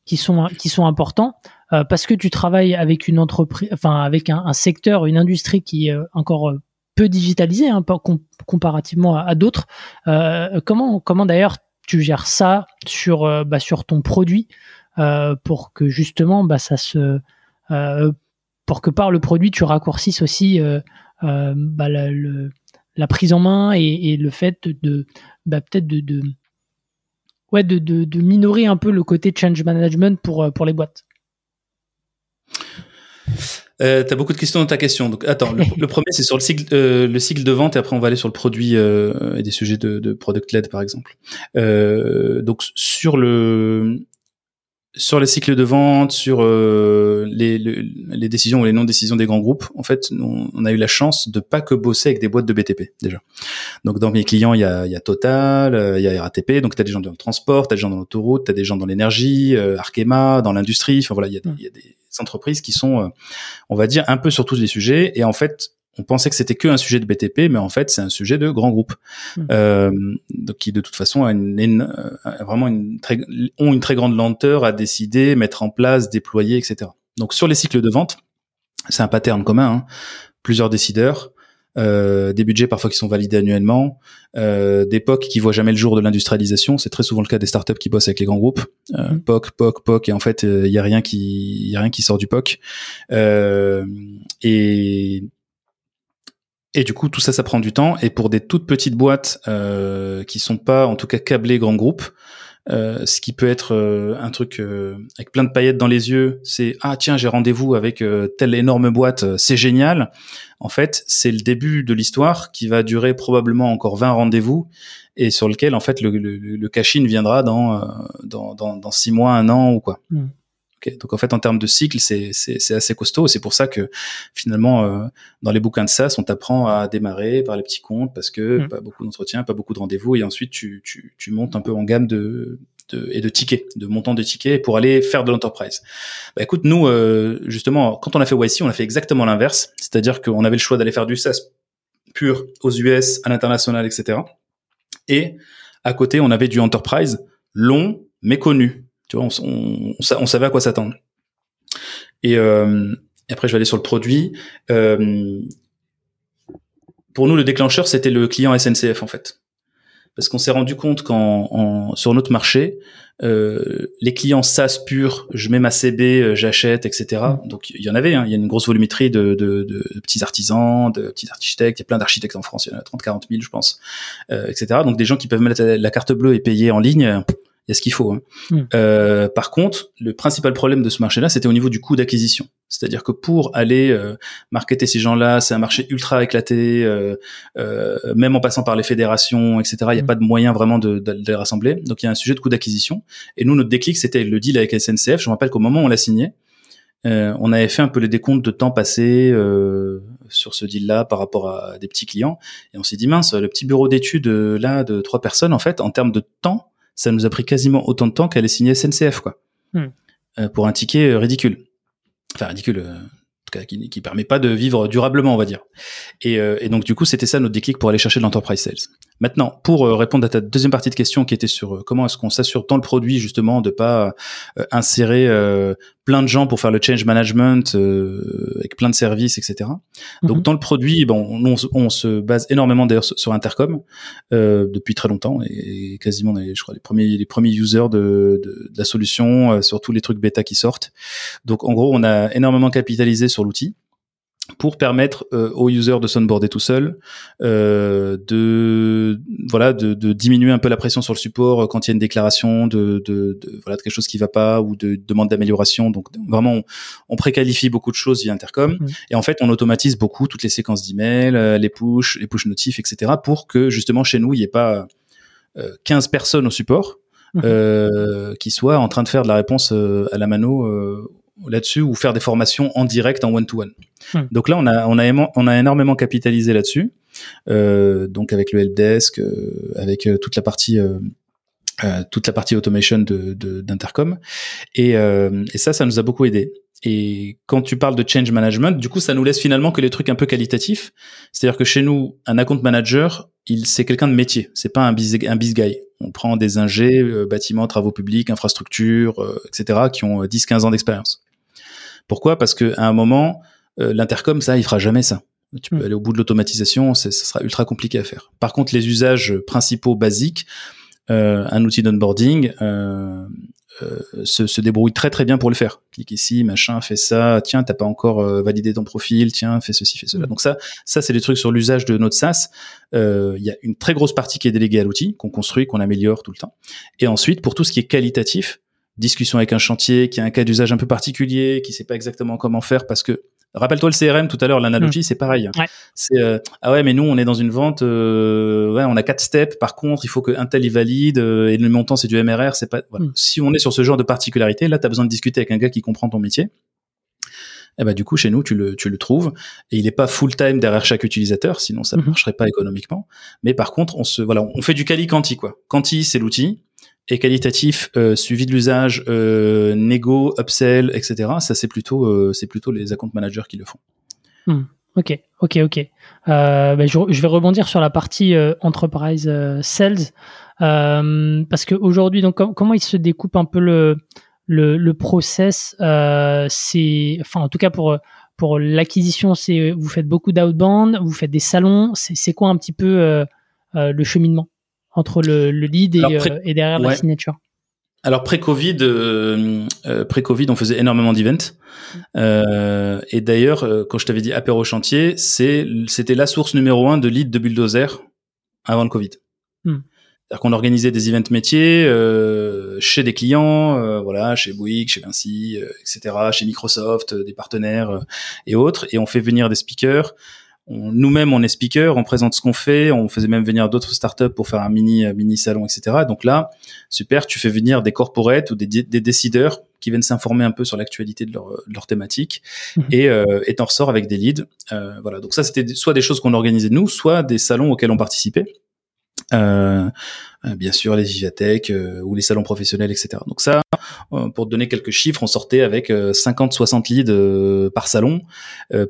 qui, sont, qui sont importants. parce que tu travailles avec une entreprise, enfin avec un, secteur, une industrie qui est encore peu digitalisée, hein, comparativement à, d'autres. comment comment d'ailleurs tu gères ça sur, bah, sur ton produit euh, pour que justement bah, ça se euh, pour que par le produit tu raccourcisses aussi euh, bah, la, le, la, prise en main et, et le fait de bah, peut-être de, de ouais de, de, de, minorer un peu le côté change management pour pour les boîtes. Euh, tu as beaucoup de questions dans ta question. Donc, attends, *laughs* le, premier, c'est sur le cycle, euh, le cycle de vente, et après, on va aller sur le produit euh, et des sujets de, de product-led, par exemple. Euh, donc, sur le, sur les cycles de vente, sur euh, les, les, décisions ou les non-décisions des grands groupes, en fait, on, a eu la chance de pas que bosser avec des boîtes de BTP déjà. Donc dans mes clients, il y a, y a Total, euh, il y a RATP, donc tu as des gens dans le transport, tu as des gens dans l'autoroute, tu as des gens dans l'énergie, euh, Arkema, dans l'industrie, enfin voilà, il y, a, mmh. y a des entreprises qui sont, on va dire, un peu sur tous les sujets. Et en fait, on pensait que c'était que un sujet de BTP, mais en fait, c'est un sujet de grands groupes, mmh. euh, donc qui de toute façon a une, vraiment une très, ont une très grande lenteur à décider, mettre en place, déployer, etc. Donc sur les cycles de vente, c'est un pattern commun. Hein. Plusieurs décideurs, euh, des budgets parfois qui sont validés annuellement, euh, des POC qui voient jamais le jour de l'industrialisation. C'est très souvent le cas des startups qui bossent avec les grands groupes. Euh, mmh. POC, POC, POC, et en fait, il euh, y a rien qui, y a rien qui sort du POC. Euh, et et du coup, tout ça, ça prend du temps. Et pour des toutes petites boîtes euh, qui sont pas, en tout cas, câblées grands groupes, euh, ce qui peut être euh, un truc euh, avec plein de paillettes dans les yeux, c'est ah tiens j'ai rendez-vous avec euh, telle énorme boîte, c'est génial. En fait, c'est le début de l'histoire qui va durer probablement encore 20 rendez-vous et sur lequel en fait le, le, le cash-in viendra dans, dans, dans dans six mois, un an ou quoi. Donc en fait, en termes de cycle, c'est assez costaud. C'est pour ça que finalement, euh, dans les bouquins de SaaS, on t'apprend à démarrer par les petits comptes parce que mmh. pas beaucoup d'entretiens, pas beaucoup de rendez-vous, et ensuite tu, tu, tu, montes un peu en gamme de, de, et de tickets, de montant de tickets pour aller faire de l'enterprise. Bah écoute, nous euh, justement, quand on a fait YC, on a fait exactement l'inverse, c'est-à-dire qu'on avait le choix d'aller faire du SaaS pur aux US, à l'international, etc. Et à côté, on avait du enterprise long mais connu tu vois, on, on, savait à quoi s'attendre. Et euh, après, je vais aller sur le produit. Euh, pour nous, le déclencheur, c'était le client SNCF en fait, parce qu'on s'est rendu compte qu'en sur notre marché, euh, les clients SaaS purs, je mets ma CB, j'achète, etc. Mm. Donc il y en avait, hein, il y a une grosse volumétrie de, de, de, petits artisans, de petits architectes, il y a plein d'architectes en France, il y en a 30-40 000 je pense, euh, etc. Donc des gens qui peuvent mettre la, carte bleue et payer en ligne, il y a ce qu'il faut. Hein. Mm. Euh, par contre, le principal problème de ce marché-là, c'était au niveau du coût d'acquisition. C'est-à-dire que pour aller euh, marketer ces gens-là, c'est un marché ultra éclaté, euh, euh, même en passant par les fédérations, etc. Il n'y a mm. pas de moyen vraiment de, de, les rassembler. Donc il y a un sujet de coût d'acquisition. Et nous, notre déclic, c'était le deal avec SNCF. Je me rappelle qu'au moment où on l'a signé, euh, on avait fait un peu les décomptes de temps passé euh, sur ce deal-là par rapport à des petits clients, et on s'est dit mince, le petit bureau d'études là de trois personnes, en fait, en termes de temps, ça nous a pris quasiment autant de temps qu'à les signer SNCF, quoi, hmm. euh, pour un ticket euh, ridicule. Enfin, ridicule, euh, en tout cas, qui, qui permet pas de vivre durablement, on va dire. Et, et donc, du coup, c'était ça notre déclic pour aller chercher de l'enterprise sales. Maintenant, pour répondre à ta deuxième partie de question qui était sur comment est-ce qu'on s'assure dans le produit justement de pas insérer plein de gens pour faire le change management euh, avec plein de services, etc. Donc mhm. dans le produit, bon, on, on se base énormément d'ailleurs sur Intercom euh, depuis très longtemps et, quasiment, je crois, les premiers les premiers users de, de, de la solution euh, sur tous les trucs bêta qui sortent. Donc en gros, on a énormément capitalisé sur l'outil pour permettre euh, aux users de s'onboarder tout seul, euh, de voilà, de, de, diminuer un peu la pression sur le support euh, quand il y a une déclaration de, de, de voilà de quelque chose qui va pas ou de demande d'amélioration. Donc vraiment, on, on, préqualifie beaucoup de choses via Intercom mmh. et en fait, on automatise beaucoup toutes les séquences d'emails, les push, les push notifs, etc. pour que justement chez nous, il n'y ait pas 15 personnes au support. Mmh. qui soient en train de faire de la réponse à la mano là-dessus ou faire des formations en direct en one-to-one. Hmm. Donc là, on a, on, a, on a énormément capitalisé là-dessus, euh, donc avec le helpdesk, euh, avec euh, toute la partie euh, euh, toute la partie automation de d'Intercom, et, et ça, ça nous a beaucoup aidé. Et quand tu parles de change management, du coup, ça nous laisse finalement que les trucs un peu qualitatifs. C'est-à-dire que chez nous, un account manager, il c'est quelqu'un de métier. C'est pas un biz, un biz guy. On prend des ingés, bâtiments, travaux publics, infrastructures, etc., qui ont 10-15 ans d'expérience. Pourquoi? Parce que à un moment, euh, l'intercom, ça, il fera jamais ça. Tu peux hmm. aller au bout de l'automatisation, ça sera ultra compliqué à faire. Par contre, les usages principaux basiques, euh, un outil d'onboarding euh, euh, se, se, débrouille très très bien pour le faire. Clique ici, machin, fais ça. Tiens, t'as pas encore euh, validé ton profil. Tiens, fais ceci, fais cela. Hmm. Donc ça, ça c'est des trucs sur l'usage de notre SaaS. Il y a une très grosse partie qui est déléguée à l'outil, qu'on construit, qu'on améliore tout le temps. Et ensuite, pour tout ce qui est qualitatif, discussion avec un chantier qui a un cas d'usage un peu particulier, qui sait pas exactement comment faire parce que rappelle-toi le CRM tout à l'heure, l'analogie hmm. c'est pareil. C'est euh, ah ouais mais nous on est dans une vente, euh, ouais on a quatre steps. Par contre il faut que un tel y valide euh, et le montant c'est du MRR, c'est pas. Voilà. Hmm. Si on est sur ce genre de particularité, là tu as besoin de discuter avec un gars qui comprend ton métier. Eh ben, du coup, chez nous, tu le, tu le trouves. Et il n'est pas full time derrière chaque utilisateur, sinon ça ne hmm. marcherait pas économiquement. Mais par contre, on se, voilà, on fait du quali quanti, quoi. Quanti, c'est l'outil et qualitatif, euh, suivi de l'usage, euh, négo, upsell, etc. Ça c'est plutôt euh, c'est plutôt les account managers qui le font. Hmm. Ok, ok, ok. Euh, ben, je, vais rebondir sur la partie enterprise sales parce qu'aujourd'hui, donc comment il se découpe un peu le le, le process C'est, enfin en tout cas pour pour l'acquisition, c'est vous faites beaucoup d'outbound, vous faites des salons. C'est quoi un petit peu le cheminement? Entre le, lead et, euh, et derrière la signature alors pré-Covid, euh, euh, pré-Covid, on faisait énormément d'events. Euh, et d'ailleurs, quand je t'avais dit apéro chantier, c'est c'était la source numéro un de lead de bulldozer avant le Covid. Hmm. C'est-à-dire qu'on organisait des events métiers chez des clients, voilà, chez Bouygues, chez Vinci, etc., chez Microsoft, des partenaires et autres, et on fait venir des speakers nous-mêmes on est speaker, on présente ce qu'on fait, on faisait même venir d'autres startups pour faire un mini mini salon, etc. Donc là, super, tu fais venir des corporates ou des, des décideurs qui viennent s'informer un peu sur l'actualité de leur, de leur thématique mhm. et euh, et t'en ressors avec des leads. Euh, voilà, donc ça c'était soit des choses qu'on organisait nous, soit des salons auxquels on participait. Euh, euh, bien sûr les Vivatech euh, ou les salons professionnels, etc. Donc ça, euh, pour te donner quelques chiffres, on sortait avec 50-60 leads par salon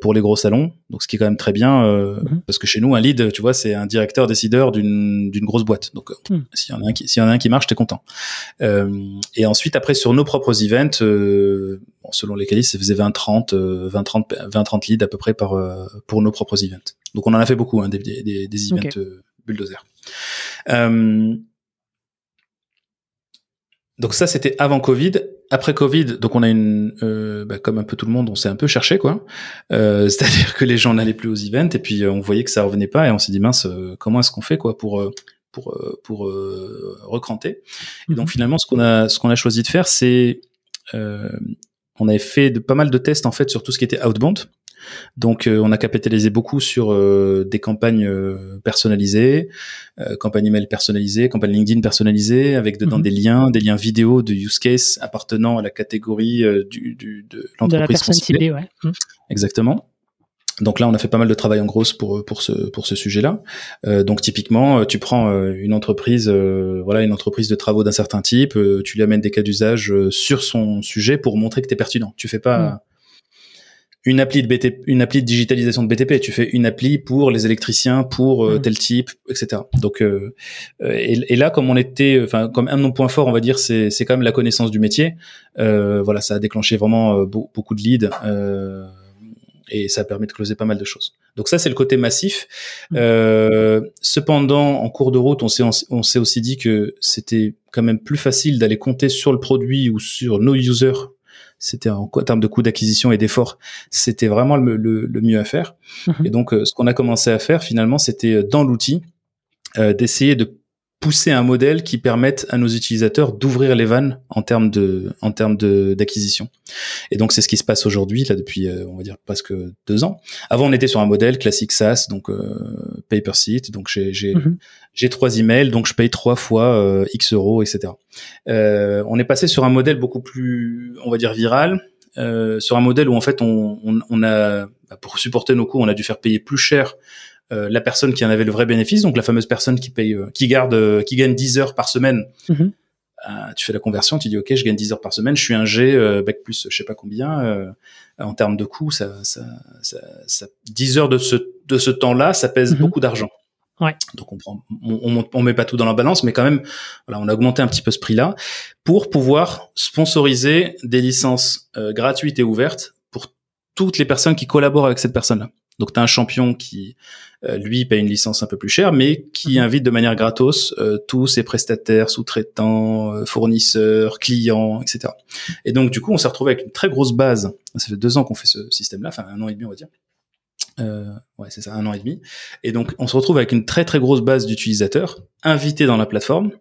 pour les gros salons. Donc ce qui est quand même très bien, mhm. parce que chez nous, un lead, tu vois, c'est un directeur décideur d'une grosse boîte. Donc mhm. s'il y en a un qui s'il y en a un qui marche, t'es content. et ensuite, après sur nos propres events, bon, selon les qualifs, ça faisait 20-30, 20-30, 20-30 leads à peu près par pour nos propres events. Donc on en a fait beaucoup hein, des, des, des events bulldozer. Euh, donc ça, c'était avant Covid. Après Covid, donc on a une, euh, bah, comme un peu tout le monde, on s'est un peu cherché quoi. Euh, *laughs* C'est-à-dire que les gens n'allaient plus aux events et puis on voyait que ça revenait pas et on s'est dit mince, comment est-ce qu'on fait quoi pour pour pour recranter. Et donc mhm. finalement, ce qu'on a ce qu'on a choisi de faire, c'est on avait fait de, pas mal de tests en fait sur tout ce qui était outbound. Donc, on a capitalisé beaucoup sur des campagnes personnalisées, campagnes email personnalisées, campagnes LinkedIn personnalisées, avec dedans mhm. des liens, des liens vidéo de use case appartenant à la catégorie du, du, de l'entreprise. De la personne ciblée, ouais. Mhm. Exactement. Donc là, on a fait pas mal de travail en grosse pour pour ce pour ce sujet-là. Euh, donc typiquement, euh, tu prends euh, une entreprise, voilà, une entreprise de travaux d'un certain type, tu lui amènes des cas d'usage sur son sujet pour montrer que tu es pertinent. Tu fais pas mm. Une appli de BTP, une appli de digitalisation de BTP. Tu fais une appli pour les électriciens, pour mm. tel type, etc. Donc et, et, là, comme on était, enfin comme un de nos points forts, on va dire, c'est c'est quand même la connaissance du métier. voilà, ça a déclenché vraiment beaucoup de leads et ça permet de closer pas mal de choses. Donc ça, c'est le côté massif. Euh, cependant, en cours de route, on s'est on s'est aussi dit que c'était quand même plus facile d'aller compter sur le produit ou sur nos users. C'était en, termes de coût d'acquisition et d'effort, c'était vraiment le, le, mieux à faire. Mmh. Et donc, euh, ce qu'on a commencé à faire finalement, c'était euh, dans l'outil euh, d'essayer de pousser un modèle qui permette à nos utilisateurs d'ouvrir les vannes en termes de en termes de d'acquisition. Et donc c'est ce qui se passe aujourd'hui là depuis euh, on va dire presque deux ans. Avant on était sur un modèle classique SaaS donc euh, pay per seat donc j'ai j'ai j'ai trois emails donc je paye trois fois euh, x euros etc. Euh, on est passé sur un modèle beaucoup plus on va dire viral. sur un modèle où en fait on, on, on a pour supporter nos coûts on a dû faire payer plus cher euh, la personne qui en avait le vrai bénéfice, donc la fameuse personne qui paye, euh, qui garde, euh, qui gagne 10 heures par semaine. Mhm. tu fais la conversion, tu dis ok, je gagne 10 heures par semaine, je suis un G bac plus, je sais pas combien. en termes de coût, ça, ça, ça, 10 heures de ce de ce temps-là, ça pèse mhm. beaucoup d'argent. Ouais. Donc on, prend, on, on, met pas tout dans la balance, mais quand même, voilà, on a augmenté un petit peu ce prix-là pour pouvoir sponsoriser des licences gratuites et ouvertes pour toutes les personnes qui collaborent avec cette personne-là. Donc tu as un champion qui, euh, lui, paye une licence un peu plus chère, mais qui mhm. invite de manière gratos euh, tous ses prestataires, sous-traitants, euh, fournisseurs, clients, etc. Et donc du coup, on s'est retrouvé avec une très grosse base. Ça fait deux ans qu'on fait ce système-là, enfin un an et demi, on va dire. ouais, c'est ça, un an et demi. Et donc, on se retrouve avec une très très grosse base d'utilisateurs invités dans la plateforme,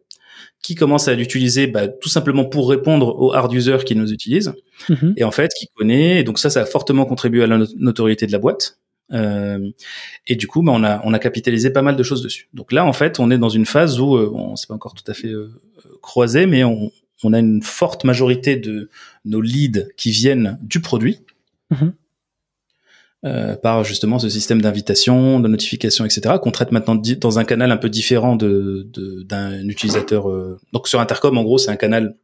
qui commence à l'utiliser bah, tout simplement pour répondre aux hard users qui nous utilisent, mhm. et en fait qui connaît. Et donc ça, ça a fortement contribué à la notoriété de la boîte. Euh, et du coup, bah, on a on a capitalisé pas mal de choses dessus. Donc là, en fait, on est dans une phase où euh, on s'est pas encore tout à fait euh, croisé, mais on, on a une forte majorité de nos leads qui viennent du produit. Mhm. Euh, par justement ce système d'invitation, de notification, etc., qu'on traite maintenant dans un canal un peu différent de d'un utilisateur. Euh, donc sur Intercom, en gros, c'est un canal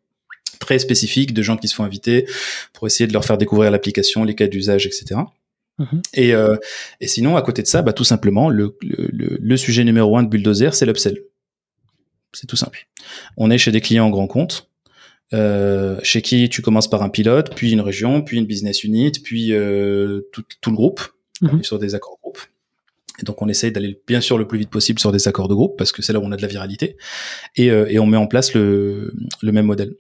très spécifique de gens qui se font inviter pour essayer de leur faire découvrir l'application, les cas d'usage, etc. Mhm. Et, euh, et sinon, à côté de ça, bah, tout simplement, le, le, le sujet numéro un de Bulldozer, c'est l'upsell. C'est tout simple. On est chez des clients en grand compte, euh, chez qui tu commences par un pilote, puis une région, puis une business unit, puis euh, tout, tout, le groupe, mhm. sur des accords groupes. Et donc on essaye d'aller bien sûr le plus vite possible sur des accords de groupe, parce que c'est là où on a de la viralité, et, euh, et on met en place le, le même modèle.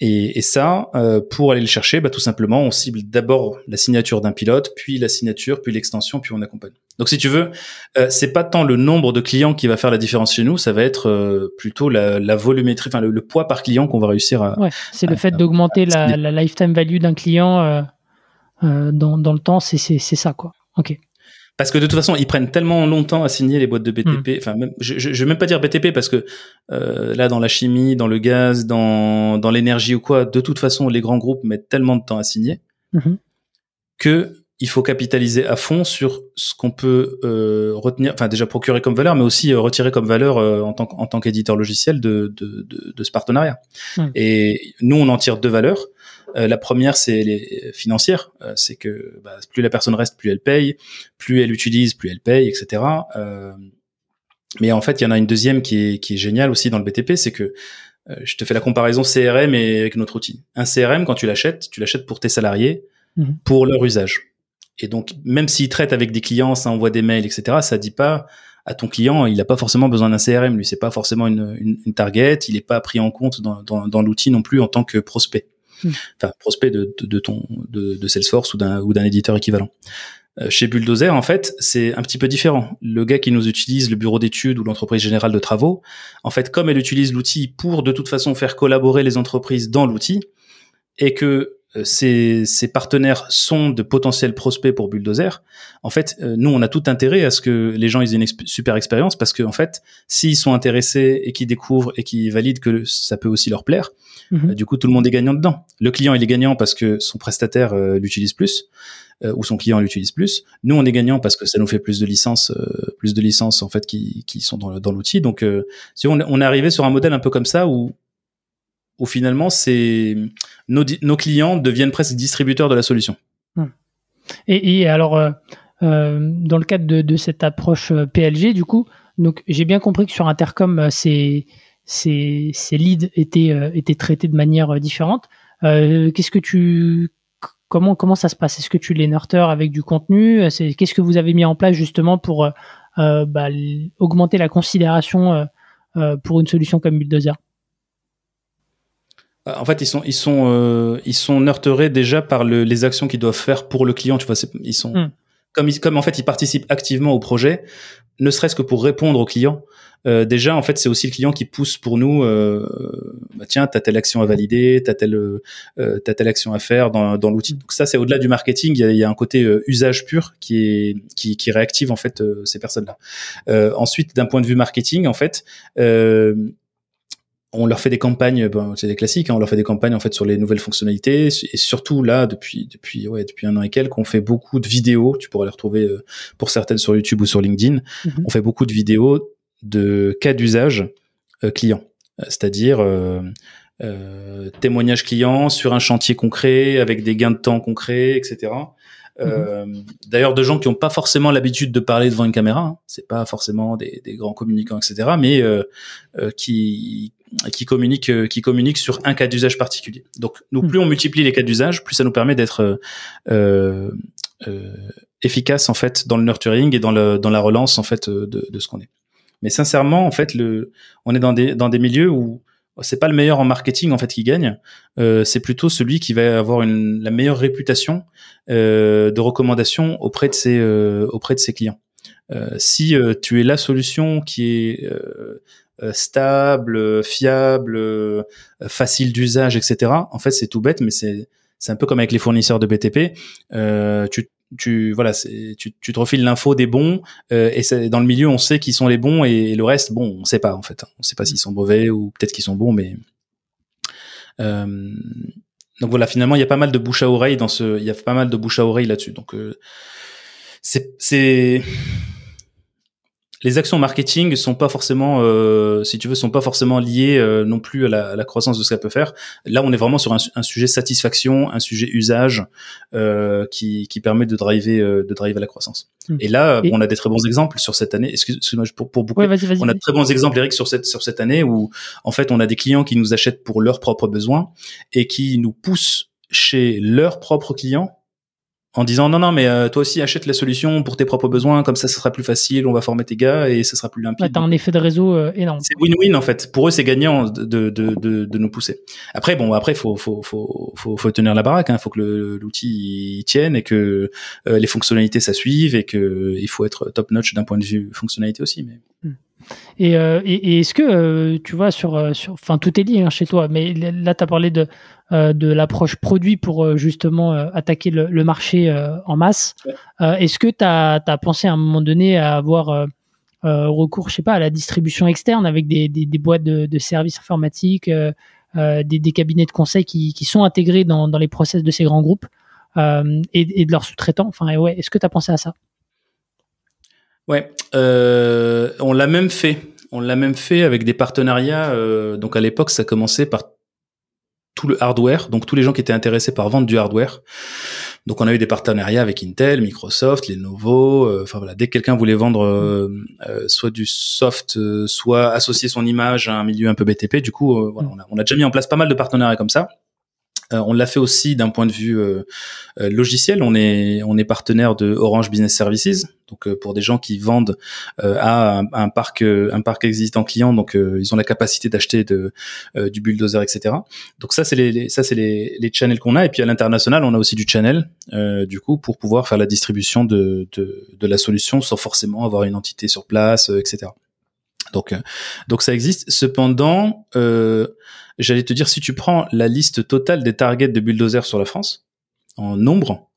Et, et ça, euh, pour aller le chercher, bah, tout simplement, on cible d'abord la signature d'un pilote, puis la signature, puis l'extension, puis on accompagne. Donc, si tu veux, euh, c'est pas tant le nombre de clients qui va faire la différence chez nous, ça va être euh, plutôt la, la, volumétrie, enfin le, poids par client qu'on va réussir à. Ouais, c'est le fait d'augmenter la, la, lifetime value d'un client dans, dans le temps, c'est ça, quoi. Ok. Parce que de toute façon, ils prennent tellement longtemps à signer les boîtes de BTP. Hmm. Enfin, même, je, je, vais même pas dire BTP parce que euh, là, dans la chimie, dans le gaz, dans, dans l'énergie ou quoi, de toute façon, les grands groupes mettent tellement de temps à signer hmm. que il faut capitaliser à fond sur ce qu'on peut euh, retenir, enfin déjà procurer comme valeur, mais aussi euh, retirer comme valeur euh, en tant en tant qu'éditeur logiciel de, de, de, de, ce partenariat. Hmm. Et nous, on en tire deux valeurs. Euh, la première, c'est les financières. Euh, c'est que bah, plus la personne reste, plus elle paye, plus elle utilise, plus elle paye, etc. Euh, mais en fait, il y en a une deuxième qui est, qui est géniale aussi dans le BTP, c'est que je te fais la comparaison CRM et avec notre outil. Un CRM, quand tu l'achètes, tu l'achètes pour tes salariés, mhm. pour leur usage. Et donc, même s'il traite avec des clients, ça envoie des mails, etc., ça dit pas à ton client, il n'a pas forcément besoin d'un CRM. Lui, c'est pas forcément une, une, une, target. Il n'est pas pris en compte dans, dans, dans l'outil non plus en tant que prospect. Hmm. enfin prospect de, de, ton de, Salesforce ou d'un ou d'un éditeur équivalent. chez Bulldozer, en fait, c'est un petit peu différent. Le gars qui nous utilise, le bureau d'études ou l'entreprise générale de travaux, en fait, comme elle utilise l'outil pour de toute façon faire collaborer les entreprises dans l'outil, et que ces, ces, partenaires sont de potentiels prospects pour Bulldozer, en fait, nous, on a tout intérêt à ce que les gens aient une super expérience parce que, en fait, s'ils sont intéressés et qu'ils découvrent et qu'ils valident que ça peut aussi leur plaire, mhm. du coup, tout le monde est gagnant dedans. Le client, il est gagnant parce que son prestataire l'utilise plus ou son client l'utilise plus. Nous, on est gagnant parce que ça nous fait plus de licences, plus de licences en fait qui, qui sont dans, dans l'outil. Donc, si on, on est arrivé sur un modèle un peu comme ça où où finalement, c'est nos, clients deviennent presque distributeurs de la solution. Hmm. Et, alors, euh, euh, dans le cadre de, cette approche euh, PLG, du coup, j'ai bien compris que sur Intercom, ces, leads étaient, traités de manière différente. Qu'est-ce que tu comment comment ça se passe? Est-ce que tu les nurtures avec du contenu? Qu'est-ce que vous avez mis en place justement pour bah, augmenter la considération pour une solution comme Bulldozer? En fait, ils sont, ils sont, euh, ils sont nurturés déjà par le, les actions qu'ils doivent faire pour le client. Tu vois, ils sont hmm. comme, ils, comme en fait, ils participent activement au projet, ne serait-ce que pour répondre au client. Euh, déjà, en fait, c'est aussi le client qui pousse pour nous. Euh, bah, tiens, t'as telle action à valider, t'as telle, euh, t'as telle action à faire dans, dans l'outil. Donc ça, c'est au-delà du marketing. Il y a, il y a un côté usage pur qui est qui, qui réactive en fait ces personnes-là. ensuite, d'un point de vue marketing, en fait, on leur fait des campagnes, bon, c'est des classiques, hein, on leur fait des campagnes en fait sur les nouvelles fonctionnalités et surtout là depuis depuis ouais depuis un an et quelques, on fait beaucoup de vidéos. Tu pourras les retrouver euh, pour certaines sur YouTube ou sur LinkedIn. Mhm. On fait beaucoup de vidéos de cas d'usage euh, client, euh, c'est-à-dire euh, témoignages clients sur un chantier concret avec des gains de temps concrets, etc. Euh, D'ailleurs, de gens qui n'ont pas forcément l'habitude de parler devant une caméra, hein. c'est pas forcément des, des, grands communicants, etc., mais euh, euh, qui qui communiquent euh, qui communiquent sur un cas d'usage particulier. Donc, nous, hmm. plus on multiplie les cas d'usage, plus ça nous permet d'être euh, efficace en fait dans le nurturing et dans le dans la relance en fait de, de ce qu'on est. Mais sincèrement, en fait, le, on est dans des dans des milieux où c'est pas le meilleur en marketing en fait qui gagne, euh, c'est plutôt celui qui va avoir une, la meilleure réputation euh, de recommandation auprès de ses euh, auprès de ses clients. Euh, si euh, tu es la solution qui est euh, stable, fiable, facile d'usage, etc. En fait, c'est tout bête, mais c'est c'est un peu comme avec les fournisseurs de BTP. tu tu voilà, tu, tu te refiles l'info des bons euh, et dans le milieu on sait qui sont les bons et, le reste bon on sait pas en fait, on sait pas s'ils sont mauvais ou peut-être qu'ils sont bons mais euh, donc voilà finalement il y a pas mal de bouche à oreille dans ce, il y a pas mal de bouche à oreille là-dessus donc euh, c'est les actions marketing sont pas forcément, euh, si tu veux, sont pas forcément liées euh, non plus à la, à la, croissance de ce qu'elle peut faire. Là, on est vraiment sur un, un sujet satisfaction, un sujet usage euh, qui, qui permet de driver, euh, de driver la croissance. Hmm. Et là, on a des très bons exemples sur cette année. Excuse-moi pour, pour beaucoup. on a de très bons exemples, Eric, sur cette sur cette année où en fait, on a des clients qui nous achètent pour leurs propres besoins et qui nous poussent chez leurs propres clients en disant non non mais euh, toi aussi achète la solution pour tes propres besoins comme ça ce sera plus facile on va former tes gars et ça sera plus limpide. Ouais, t'as un effet de réseau euh, énorme. C'est win-win en fait pour eux c'est gagnant de, de, de, de, nous pousser. Après bon après faut faut faut faut, faut tenir la baraque hein faut que l'outil tienne et que euh, les fonctionnalités ça suive et que il faut être top notch d'un point de vue fonctionnalité aussi mais. Hmm. Et, euh, et, et est-ce que euh, tu vois sur, sur, enfin tout est lié hein, chez toi, mais là tu as parlé de euh, de l'approche produit pour euh, justement euh, attaquer le, marché en masse. Est-ce que tu as, pensé à un moment donné à avoir recours, je sais pas, à la distribution externe avec des, des, boîtes de, services informatiques, des, des, cabinets de conseil qui, qui sont intégrés dans, dans, les process de ces grands groupes et, et, de leurs sous-traitants? Enfin, ouais, est-ce que tu as pensé à ça? Ouais, on l'a même fait. On l'a même fait avec des partenariats. donc à l'époque, ça commençait par tout le hardware, donc tous les gens qui étaient intéressés par vendre du hardware. Donc on a eu des partenariats avec Intel, Microsoft, Lenovo. Euh, enfin voilà, dès que quelqu'un voulait vendre euh, euh, soit du soft, soit associer son image à un milieu un peu BTP, du coup voilà, on a, on a déjà mis en place pas mal de partenariats comme ça. Euh, on l'a fait aussi d'un point de vue euh, euh, logiciel. On est on est partenaire de Orange Business Services, donc pour des gens qui vendent à un, parc un parc existant client, donc ils ont la capacité d'acheter du bulldozer, etc. Donc ça c'est les, ça c'est les, les channels qu'on a. Et puis à l'international, on a aussi du channel, du coup pour pouvoir faire la distribution de de la solution sans forcément avoir une entité sur place, etc. Donc donc ça existe. Cependant J'allais te dire, si tu prends la liste totale des targets de Bulldozer sur la France, en nombre,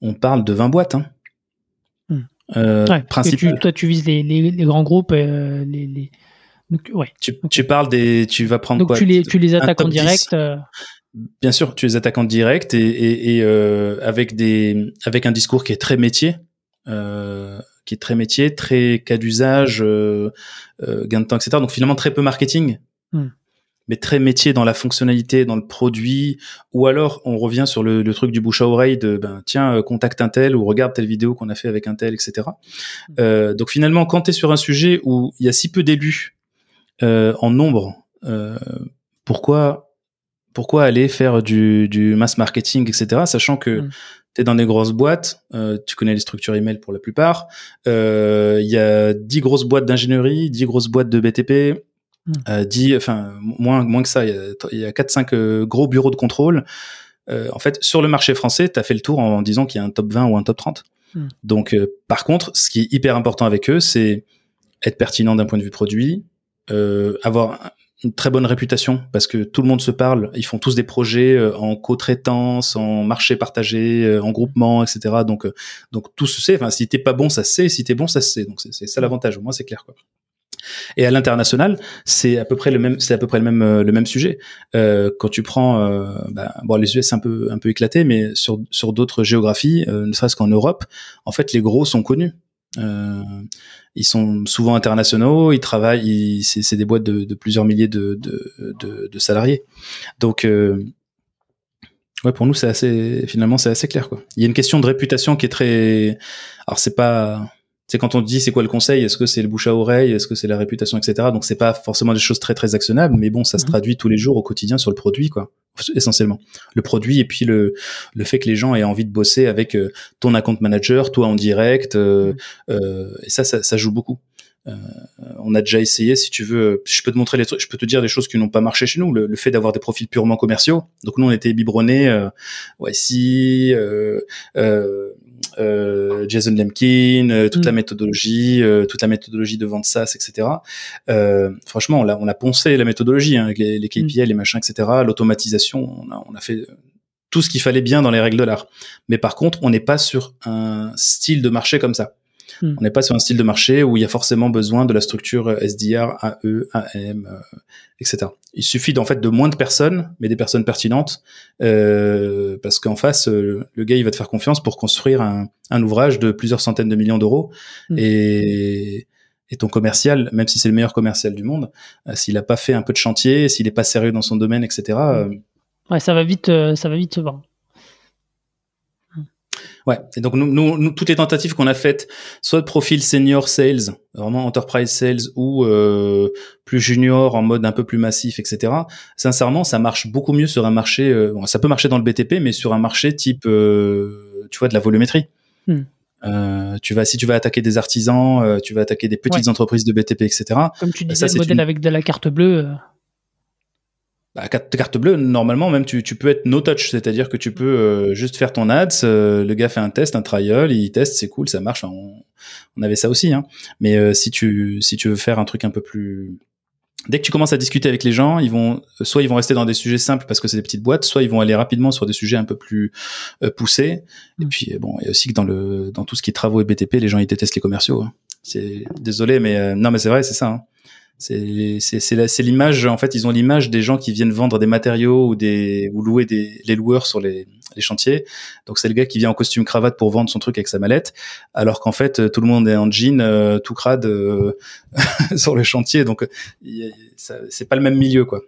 on parle de 20 boîtes. Hein. Hmm. Euh, toi, tu vises les, grands groupes. Euh, les, ouais. tu, parles des. Tu vas prendre Donc Tu les, tu les attaques en direct. Euh. Bien sûr, tu les attaques en direct et, et, avec, des, avec un discours qui est très métier. Qui est très métier, très cas d'usage, gain de temps, etc. Donc finalement très peu marketing. Hmm mais très métier dans la fonctionnalité, dans le produit, ou alors on revient sur le, truc du bouche à oreille de ben tiens euh, contacte un tel ou regarde telle vidéo qu'on a fait avec un tel, etc. Euh, donc finalement, quand tu es sur un sujet où il y a si peu d'élus euh, en nombre, pourquoi pourquoi aller faire du, du mass marketing, etc. Sachant que mmh. Tu es dans des grosses boîtes, tu connais les structures email pour la plupart. Il y a 10 grosses boîtes d'ingénierie, 10 grosses boîtes de BTP, Hmm. Euh, enfin moins moins que ça, il y a, 4-5 euh, gros bureaux de contrôle. Euh, en fait, sur le marché français, tu as fait le tour en disant qu'il y a un top 20 ou un top 30. Hmm. Donc, par contre, ce qui est hyper important avec eux, c'est être pertinent d'un point de vue produit, avoir une très bonne réputation parce que tout le monde se parle. Ils font tous des projets en co-traitance, en marché partagé, en groupement, etc. Donc, donc tout se sait. Enfin, si t'es pas bon, ça se sait. Si t'es bon, ça se sait. Donc c'est ça l'avantage. Au moins, c'est clair, quoi. Et à l'international, c'est à peu près le même, c'est à peu près le même, euh, le même sujet. Euh, quand tu prends, euh, bah, bon, les US c'est un peu, un peu éclaté, mais sur, sur d'autres géographies, euh, ne serait-ce qu'en Europe, en fait, les gros sont connus. Euh, ils sont souvent internationaux, ils travaillent, c'est des boîtes de, plusieurs milliers de, de salariés. Donc, euh, ouais, pour nous, c'est assez, finalement, c'est assez clair, quoi. Il y a une question de réputation qui est très, alors c'est pas, c'est quand on dit c'est quoi le conseil, est-ce que c'est le bouche à oreille, est-ce que c'est la réputation, etc. Donc c'est pas forcément des choses très très actionnables, mais bon, ça se mhm. traduit tous les jours au quotidien sur le produit, quoi, essentiellement. Le produit et puis le le fait que les gens aient envie de bosser avec euh, ton account manager, toi en direct, euh, mhm. euh, et ça, ça, ça joue beaucoup. Euh, on a déjà essayé, si tu veux, je peux te montrer les trucs, je peux te dire des choses qui n'ont pas marché chez nous. Le, fait d'avoir des profils purement commerciaux. Donc nous, on était biberonnés, euh, ouais, si, euh, euh, Jason Lemkin, euh, toute la mm. méthodologie, euh, toute la méthodologie de vente SaaS, etc. franchement, on a, on a poncé la méthodologie, hein, avec les, les KPI, mm. les machins, etc. L'automatisation, on a, on a fait tout ce qu'il fallait bien dans les règles de l'art. Mais par contre, on n'est pas sur un style de marché comme ça. Hmm. On n'est pas sur un style de marché où il y a forcément besoin de la structure SDR, AE, AM, etc. Il suffit en fait de moins de personnes, mais des personnes pertinentes, euh, parce qu'en face, euh, le gars il va te faire confiance pour construire un, ouvrage de plusieurs centaines de millions d'euros hmm. et et ton commercial, même si c'est le meilleur commercial du monde, euh, s'il n'a pas fait un peu de chantier, s'il n'est pas sérieux dans son domaine, etc. ouais, ça va vite, ça va vite se vendre. Ouais. Et donc nous, nous, toutes les tentatives qu'on a faites, soit de profil senior sales, vraiment enterprise sales, ou euh, plus junior en mode un peu plus massif, etc. Sincèrement, ça marche beaucoup mieux sur un marché. Euh, bon, ça peut marcher dans le BTP, mais sur un marché type, euh, tu vois, de la volumétrie. Hmm. Euh, tu vas si tu vas attaquer des artisans, euh, tu vas attaquer des petites entreprises de BTP, etc. Comme tu disais, ça, le modèle avec de la carte bleue. Bah, carte, carte bleue, normalement, même tu, tu peux être no touch, c'est-à-dire que tu peux euh, juste faire ton ads, euh, le gars fait un test, un trial, il teste, c'est cool, ça marche. on, on, avait ça aussi, hein. Mais euh, si tu si tu veux faire un truc un peu plus Dès que tu commences à discuter avec les gens, ils vont soit ils vont rester dans des sujets simples parce que c'est des petites boîtes, soit ils vont aller rapidement sur des sujets un peu plus poussés. Et mm. puis bon, il y a aussi que dans le dans tout ce qui est travaux et BTP, les gens ils détestent les commerciaux. Hein. C'est désolé, mais non, mais c'est vrai, c'est ça. Hein. C'est l'image, en fait, ils ont l'image des gens qui viennent vendre des matériaux ou des ou louer des les loueurs sur les, les chantiers. Donc c'est le gars qui vient en costume cravate pour vendre son truc avec sa mallette, alors qu'en fait tout le monde est en jean, euh, tout crade euh, *laughs* sur le chantier. Donc c'est pas le même milieu, quoi.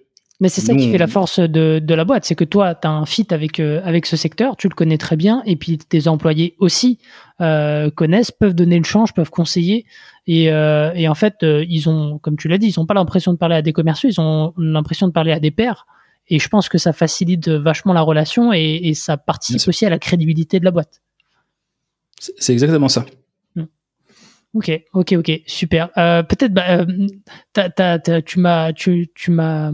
Mais c'est ça qui fait la force de, de la boîte, c'est que toi, tu as un fit avec, euh, avec ce secteur, tu le connais très bien, et puis tes employés aussi euh, connaissent, peuvent donner le change, peuvent conseiller. Et, euh, et en fait, ils ont, comme tu l'as dit, ils n'ont pas l'impression de parler à des commerciaux, ils ont l'impression de parler à des pairs. et je pense que ça facilite vachement la relation et, et ça participe aussi à la crédibilité de la boîte. C'est exactement ça. Ok, ok, ok, super. Euh, Peut-être, bah, euh, tu m'as, tu, tu m'as,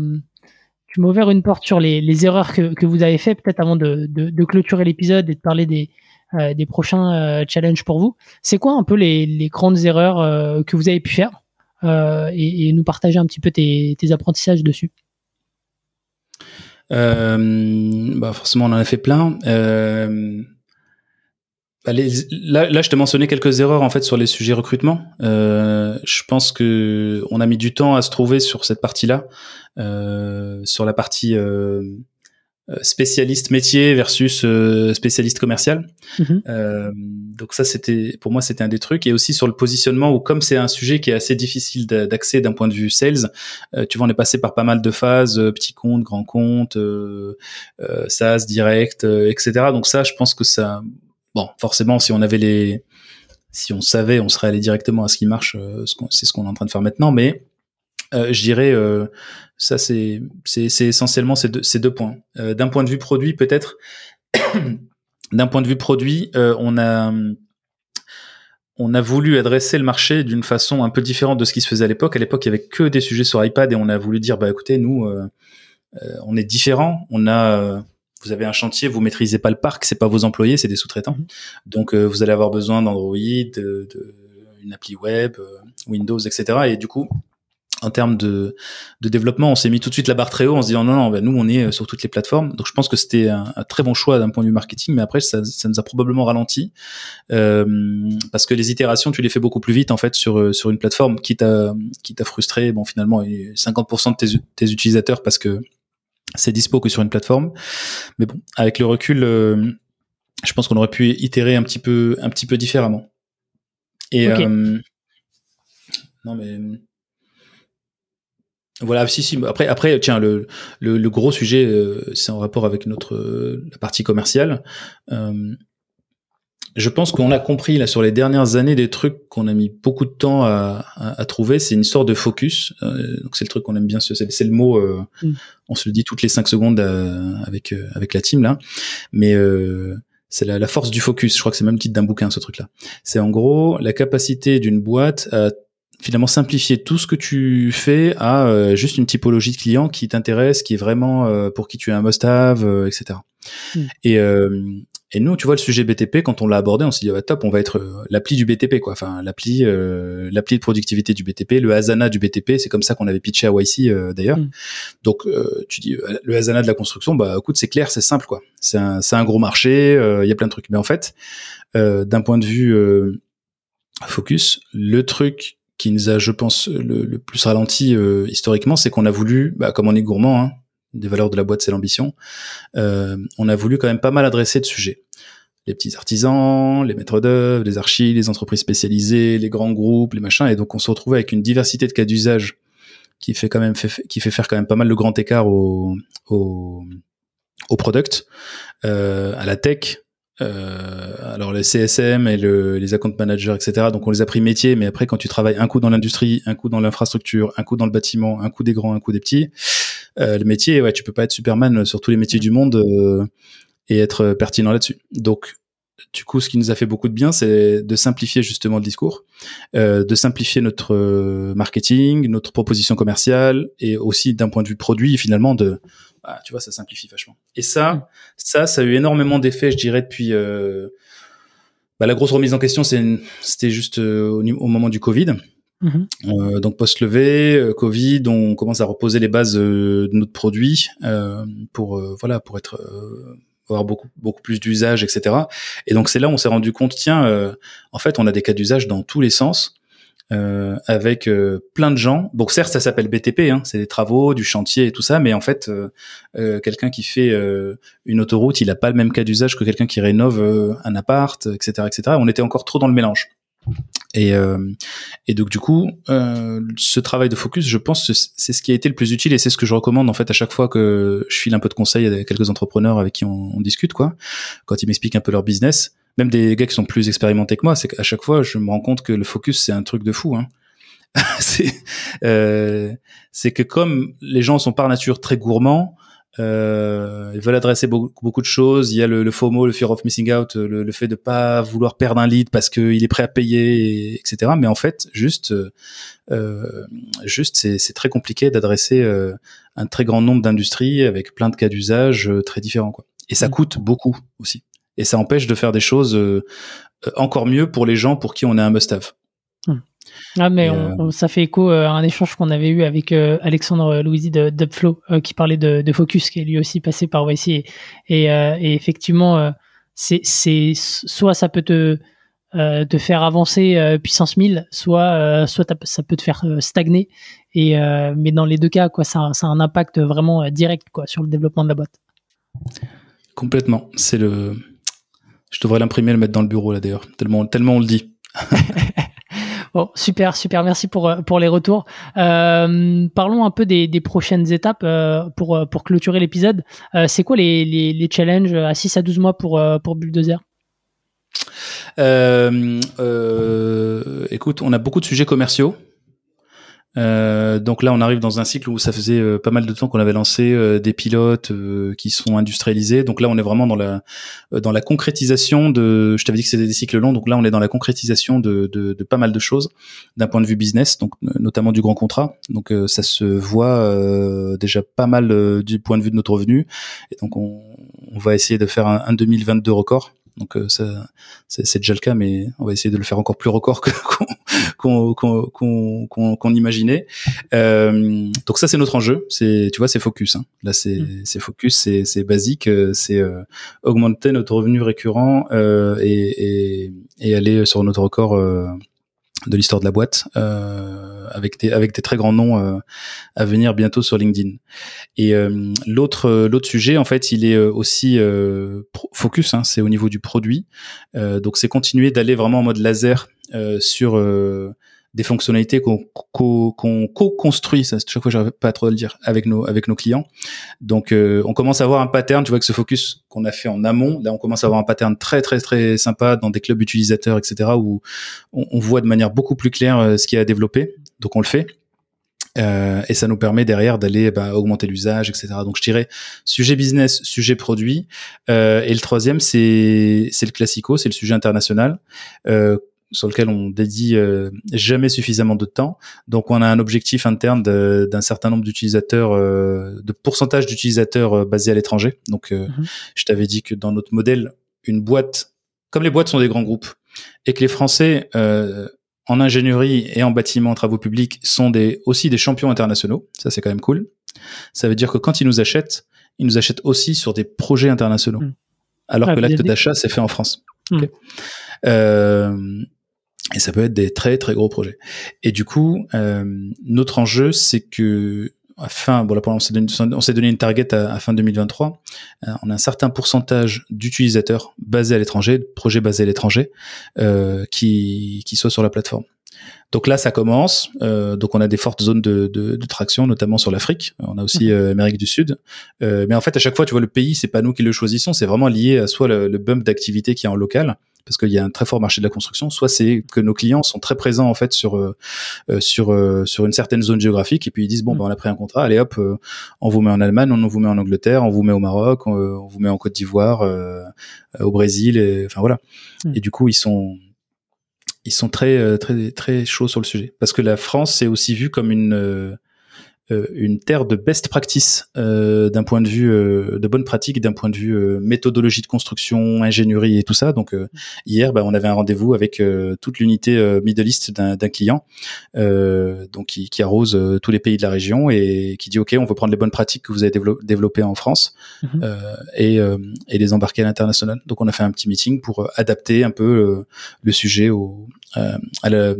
tu m'as ouvert une porte sur les, les erreurs que, que vous avez fait, peut-être avant de, de, de clôturer l'épisode et de parler des, euh, des prochains euh, challenges pour vous. C'est quoi un peu les, les grandes erreurs euh, que vous avez pu faire et, et, nous partager un petit peu tes, tes apprentissages dessus? bah forcément, on en a fait plein. Là, là, je t'ai mentionné quelques erreurs en fait sur les sujets recrutement. Euh, je pense que on a mis du temps à se trouver sur cette partie-là, euh, sur la partie euh, spécialiste métier versus spécialiste commercial. Mm-hmm. Donc ça, c'était pour moi, c'était un des trucs. Et aussi sur le positionnement où comme c'est un sujet qui est assez difficile d'accès d'un point de vue sales, tu vois, on est passé par pas mal de phases, petit compte, grand compte, SaaS, direct, etc. Donc ça, je pense que ça bon, forcément, si on avait les, si on savait, on serait allé directement à ce qui marche. Euh, c'est ce qu'on est en train de faire maintenant, mais euh, je dirais, euh, ça c'est essentiellement ces deux, points. D'un point de vue produit, peut-être. *coughs* D'un point de vue produit, on a voulu adresser le marché d'une façon un peu différente de ce qui se faisait à l'époque. À l'époque, il y avait que des sujets sur iPad et on a voulu dire, bah écoutez, nous, on est différents. On a vous avez un chantier, vous maîtrisez pas le parc, c'est pas vos employés, c'est des sous-traitants. Mhm. Donc euh, vous allez avoir besoin d'Android, de, de, une appli web, euh, Windows, etc. Et du coup, en termes de, de développement, on s'est mis tout de suite la barre très haut en se disant non, non, ben nous on est euh, sur toutes les plateformes. Donc je pense que c'était un, très bon choix d'un point de vue marketing, mais après ça, ça nous a probablement ralenti euh, parce que les itérations, tu les fais beaucoup plus vite en fait sur sur une plateforme qui t'a qui t'a frustré. Bon finalement, 50% de tes, tes utilisateurs parce que c'est dispo que sur une plateforme. Mais bon, avec le recul, euh, je pense qu'on aurait pu itérer un petit peu, un petit peu différemment. Et euh, non mais voilà, si si. Après, après, tiens, le le, gros sujet, euh, c'est en rapport avec notre la partie commerciale je pense qu'on a compris là sur les dernières années des trucs qu'on a mis beaucoup de temps à, à, trouver. C'est une histoire de focus. Euh, donc c'est le truc qu'on aime bien. C'est le mot. Euh, mm. On se le dit toutes les cinq secondes euh, avec avec la team là. Mais c'est la, la, force du focus. Je crois que c'est même le titre d'un bouquin ce truc là. C'est en gros la capacité d'une boîte à finalement simplifier tout ce que tu fais à juste une typologie de client qui t'intéresse, qui est vraiment pour qui tu es un must-have, etc. Mm. Et, et nous, tu vois, le sujet BTP, quand on l'a abordé, on s'est dit, top, on va être euh, l'appli du BTP, quoi. Enfin, l'appli, euh, l'appli de productivité du BTP, le Asana du BTP. C'est comme ça qu'on avait pitché à YC, euh, d'ailleurs. Mm. Donc, tu dis, le Asana de la construction, bah, écoute, c'est clair, c'est simple, quoi. C'est un, c'est un gros marché, il y a plein de trucs. Mais en fait, d'un point de vue focus, le truc qui nous a, je pense, le, plus ralenti historiquement, c'est qu'on a voulu, bah, comme on est gourmand, hein, des valeurs de la boîte, c'est l'ambition. Euh, on a voulu quand même pas mal adresser de sujets. Les petits artisans, les maîtres d'œuvre, les archives, les entreprises spécialisées, les grands groupes, les machins. Et donc, on se retrouvait avec une diversité de cas d'usage qui fait quand même qui fait faire quand même pas mal le grand écart au au, au product, euh, à la tech. Euh, alors les CSM et le, les account managers, etc. Donc on les a pris métier, mais après quand tu travailles un coup dans l'industrie, un coup dans l'infrastructure, un coup dans le bâtiment, un coup des grands, un coup des petits, euh, le métier, ouais, tu peux pas être Superman sur tous les métiers du monde euh, et être pertinent là-dessus. Donc, du coup, ce qui nous a fait beaucoup de bien, c'est de simplifier justement le discours, euh, de simplifier notre marketing, notre proposition commerciale, et aussi d'un point de vue produit, finalement, de, bah, tu vois, ça simplifie vachement. Et ça, ça, ça a eu énormément d'effets, je dirais, depuis. Bah, la grosse remise en question, c'était juste au, au, moment du Covid. Mhm. Euh, donc post-levée, euh, Covid, on commence à reposer les bases euh, de notre produit pour voilà pour être avoir beaucoup beaucoup plus d'usage, etc. Et donc c'est là où on s'est rendu compte, tiens, en fait, on a des cas d'usage dans tous les sens. Euh, avec plein de gens. Bon, certes, ça s'appelle BTP, hein, c'est des travaux, du chantier et tout ça, mais en fait, euh, quelqu'un qui fait une autoroute, il a pas le même cas d'usage que quelqu'un qui rénove un appart, etc., etc. On était encore trop dans le mélange. Et, euh, et donc du coup, euh, ce travail de focus, je pense, c'est ce qui a été le plus utile et c'est ce que je recommande en fait à chaque fois que je file un peu de conseils à quelques entrepreneurs avec qui on, on discute, quoi. Quand ils m'expliquent un peu leur business, même des gars qui sont plus expérimentés que moi, c'est qu'à chaque fois, je me rends compte que le focus c'est un truc de fou. Hein. *laughs* c'est euh, que comme les gens sont par nature très gourmands, Euh, ils veulent adresser beaucoup, beaucoup, de choses. Il y a le, le FOMO, le fear of missing out, le, le, fait de pas vouloir perdre un lead parce qu'il est prêt à payer, etc. Mais en fait, juste, euh, juste, c'est très compliqué d'adresser euh, un très grand nombre d'industries avec plein de cas d'usage euh, très différents. Quoi. Et ça mmh. coûte beaucoup aussi. Et ça empêche de faire des choses euh, encore mieux pour les gens pour qui on est un must-have. Mmh. Ah, mais euh, ça fait écho à un échange qu'on avait eu avec Alexandre Louisi de Dubflow qui parlait de, de, Focus, qui est lui aussi passé par YC. Et, et, et effectivement, c'est soit ça peut te euh, te faire avancer euh, puissance 1000, soit euh, soit ça peut te faire stagner. Et mais dans les deux cas, quoi, ça, ça a un impact vraiment direct quoi sur le développement de la boîte. Complètement. C'est le. Je devrais l'imprimer et le mettre dans le bureau là d'ailleurs. Tellement tellement on le dit. *laughs* Bon, super, super. Merci pour pour les retours. Euh, parlons un peu des, des prochaines étapes euh, pour pour clôturer l'épisode. Euh, c'est quoi les, les, les challenges à 6 à 12 mois pour pour Bulldozer? Euh, euh, écoute, on a beaucoup de sujets commerciaux. Euh, donc là, on arrive dans un cycle où ça faisait euh, pas mal de temps qu'on avait lancé euh, des pilotes euh, qui sont industrialisés. Donc là, on est vraiment dans la dans la concrétisation de. Je t'avais dit que c'était des cycles longs, donc là, on est dans la concrétisation de, de, de pas mal de choses d'un point de vue business, donc notamment du grand contrat. Donc ça se voit déjà pas mal du point de vue de notre revenu, et donc on, on va essayer de faire un, un 2022 record. Donc ça, c'est déjà le cas, mais on va essayer de le faire encore plus record *laughs* qu'on qu'on imaginait. Euh, donc ça, c'est notre enjeu. C'est, tu vois, c'est focus. Hein. Là, c'est mmh. focus, c'est basique, euh, c'est augmenter notre revenu récurrent et, et, et, aller sur notre record de l'histoire de la boîte euh, avec des avec des très grands noms euh, à venir bientôt sur LinkedIn. Et euh, l'autre l'autre sujet en fait, il est aussi focus, hein, c'est au niveau du produit. donc c'est continuer d'aller vraiment en mode laser sur des fonctionnalités qu'on co-construit, ça chaque fois j'arrive pas à trop le dire, avec nos avec nos clients. Donc euh, on commence à avoir un pattern, tu vois que ce focus qu'on a fait en amont, là on commence à avoir un pattern très très très sympa dans des clubs utilisateurs, etc. où on, on voit de manière beaucoup plus claire euh, ce qui a à développer. Donc on le fait. Euh, et ça nous permet derrière d'aller bah, augmenter l'usage, etc. Donc je dirais sujet business, sujet produit, euh, et le troisième c'est c'est le classico, c'est le sujet international. Euh, sur lequel on dédie euh, jamais suffisamment de temps. Donc on a un objectif interne d'un certain nombre d'utilisateurs, euh, de pourcentage d'utilisateurs euh, basés à l'étranger. Donc mhm. je t'avais dit que dans notre modèle, une boîte, comme les boîtes sont des grands groupes, et que les Français en ingénierie et en bâtiment, en travaux publics, sont des, aussi des champions internationaux. Ça c'est quand même cool. Ça veut dire que quand ils nous achètent, ils nous achètent aussi sur des projets internationaux. Mhm. Alors que l'acte d'achat, c'est fait en France. Mhm. Euh, et ça peut être des très très gros projets. Et du coup, euh, notre enjeu, c'est que à fin, bon là on s'est donné, une target à, fin 2023. Euh, on a un certain pourcentage d'utilisateurs basés à l'étranger, de projets basés à l'étranger, euh, qui qui soient sur la plateforme. Donc là, ça commence. Euh, donc on a des fortes zones de, de, de traction, notamment sur l'Afrique. On a aussi euh, Amérique du Sud. Euh, mais en fait, à chaque fois, tu vois, le pays, c'est pas nous qui le choisissons. C'est vraiment lié à soit le, le bump d'activité qui est en local, parce qu'il y a un très fort marché de la construction, soit c'est que nos clients sont très présents en fait sur euh, euh, sur euh, sur une certaine zone géographique et puis ils disent bon mm. ben on a pris un contrat, allez hop, on vous met en Allemagne, on vous met en Angleterre, on vous met au Maroc, on, vous met en Côte d'Ivoire, au Brésil, et enfin voilà. Mm. Et du coup ils sont ils sont très très très chauds sur le sujet parce que la France c'est aussi vu comme une une terre de best practice euh, d'un point de vue euh, de bonne pratique, d'un point de vue méthodologie de construction, ingénierie et tout ça. Donc hier, bah, on avait un rendez-vous avec toute l'unité Middle East d'un client, donc qui, qui arrose tous les pays de la région et qui dit ok, on veut prendre les bonnes pratiques que vous avez développées en France mhm. et, et les embarquer à l'international. Donc on a fait un petit meeting pour adapter un peu le sujet au, à, le,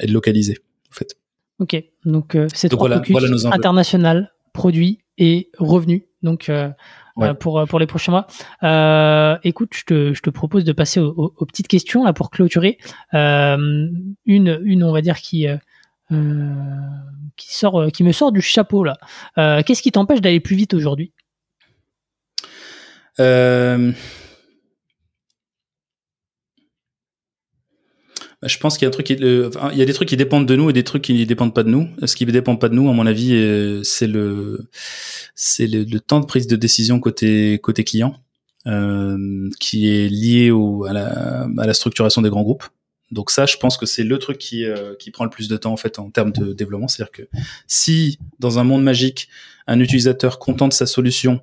et le localiser en fait. Ok, donc euh, c'est trois focus international, produit et revenu. Donc euh, euh, pour pour les prochains mois. écoute, je te, je te propose de passer aux, petites questions là pour clôturer. une une on va dire qui qui sort qui me sort du chapeau là. Qu'est-ce qui t'empêche d'aller plus vite aujourd'hui? Je pense qu'il y a des trucs qui dépendent de nous et des trucs qui ne dépendent pas de nous. Ce qui ne dépend pas de nous, à mon avis, euh, c'est le, temps de prise de décision côté client, euh, qui est lié à, la, structuration des grands groupes. Donc ça, je pense que c'est le truc qui, euh, qui prend le plus de temps en fait en termes de développement. C'est-à-dire que si dans un monde magique, un utilisateur content de sa solution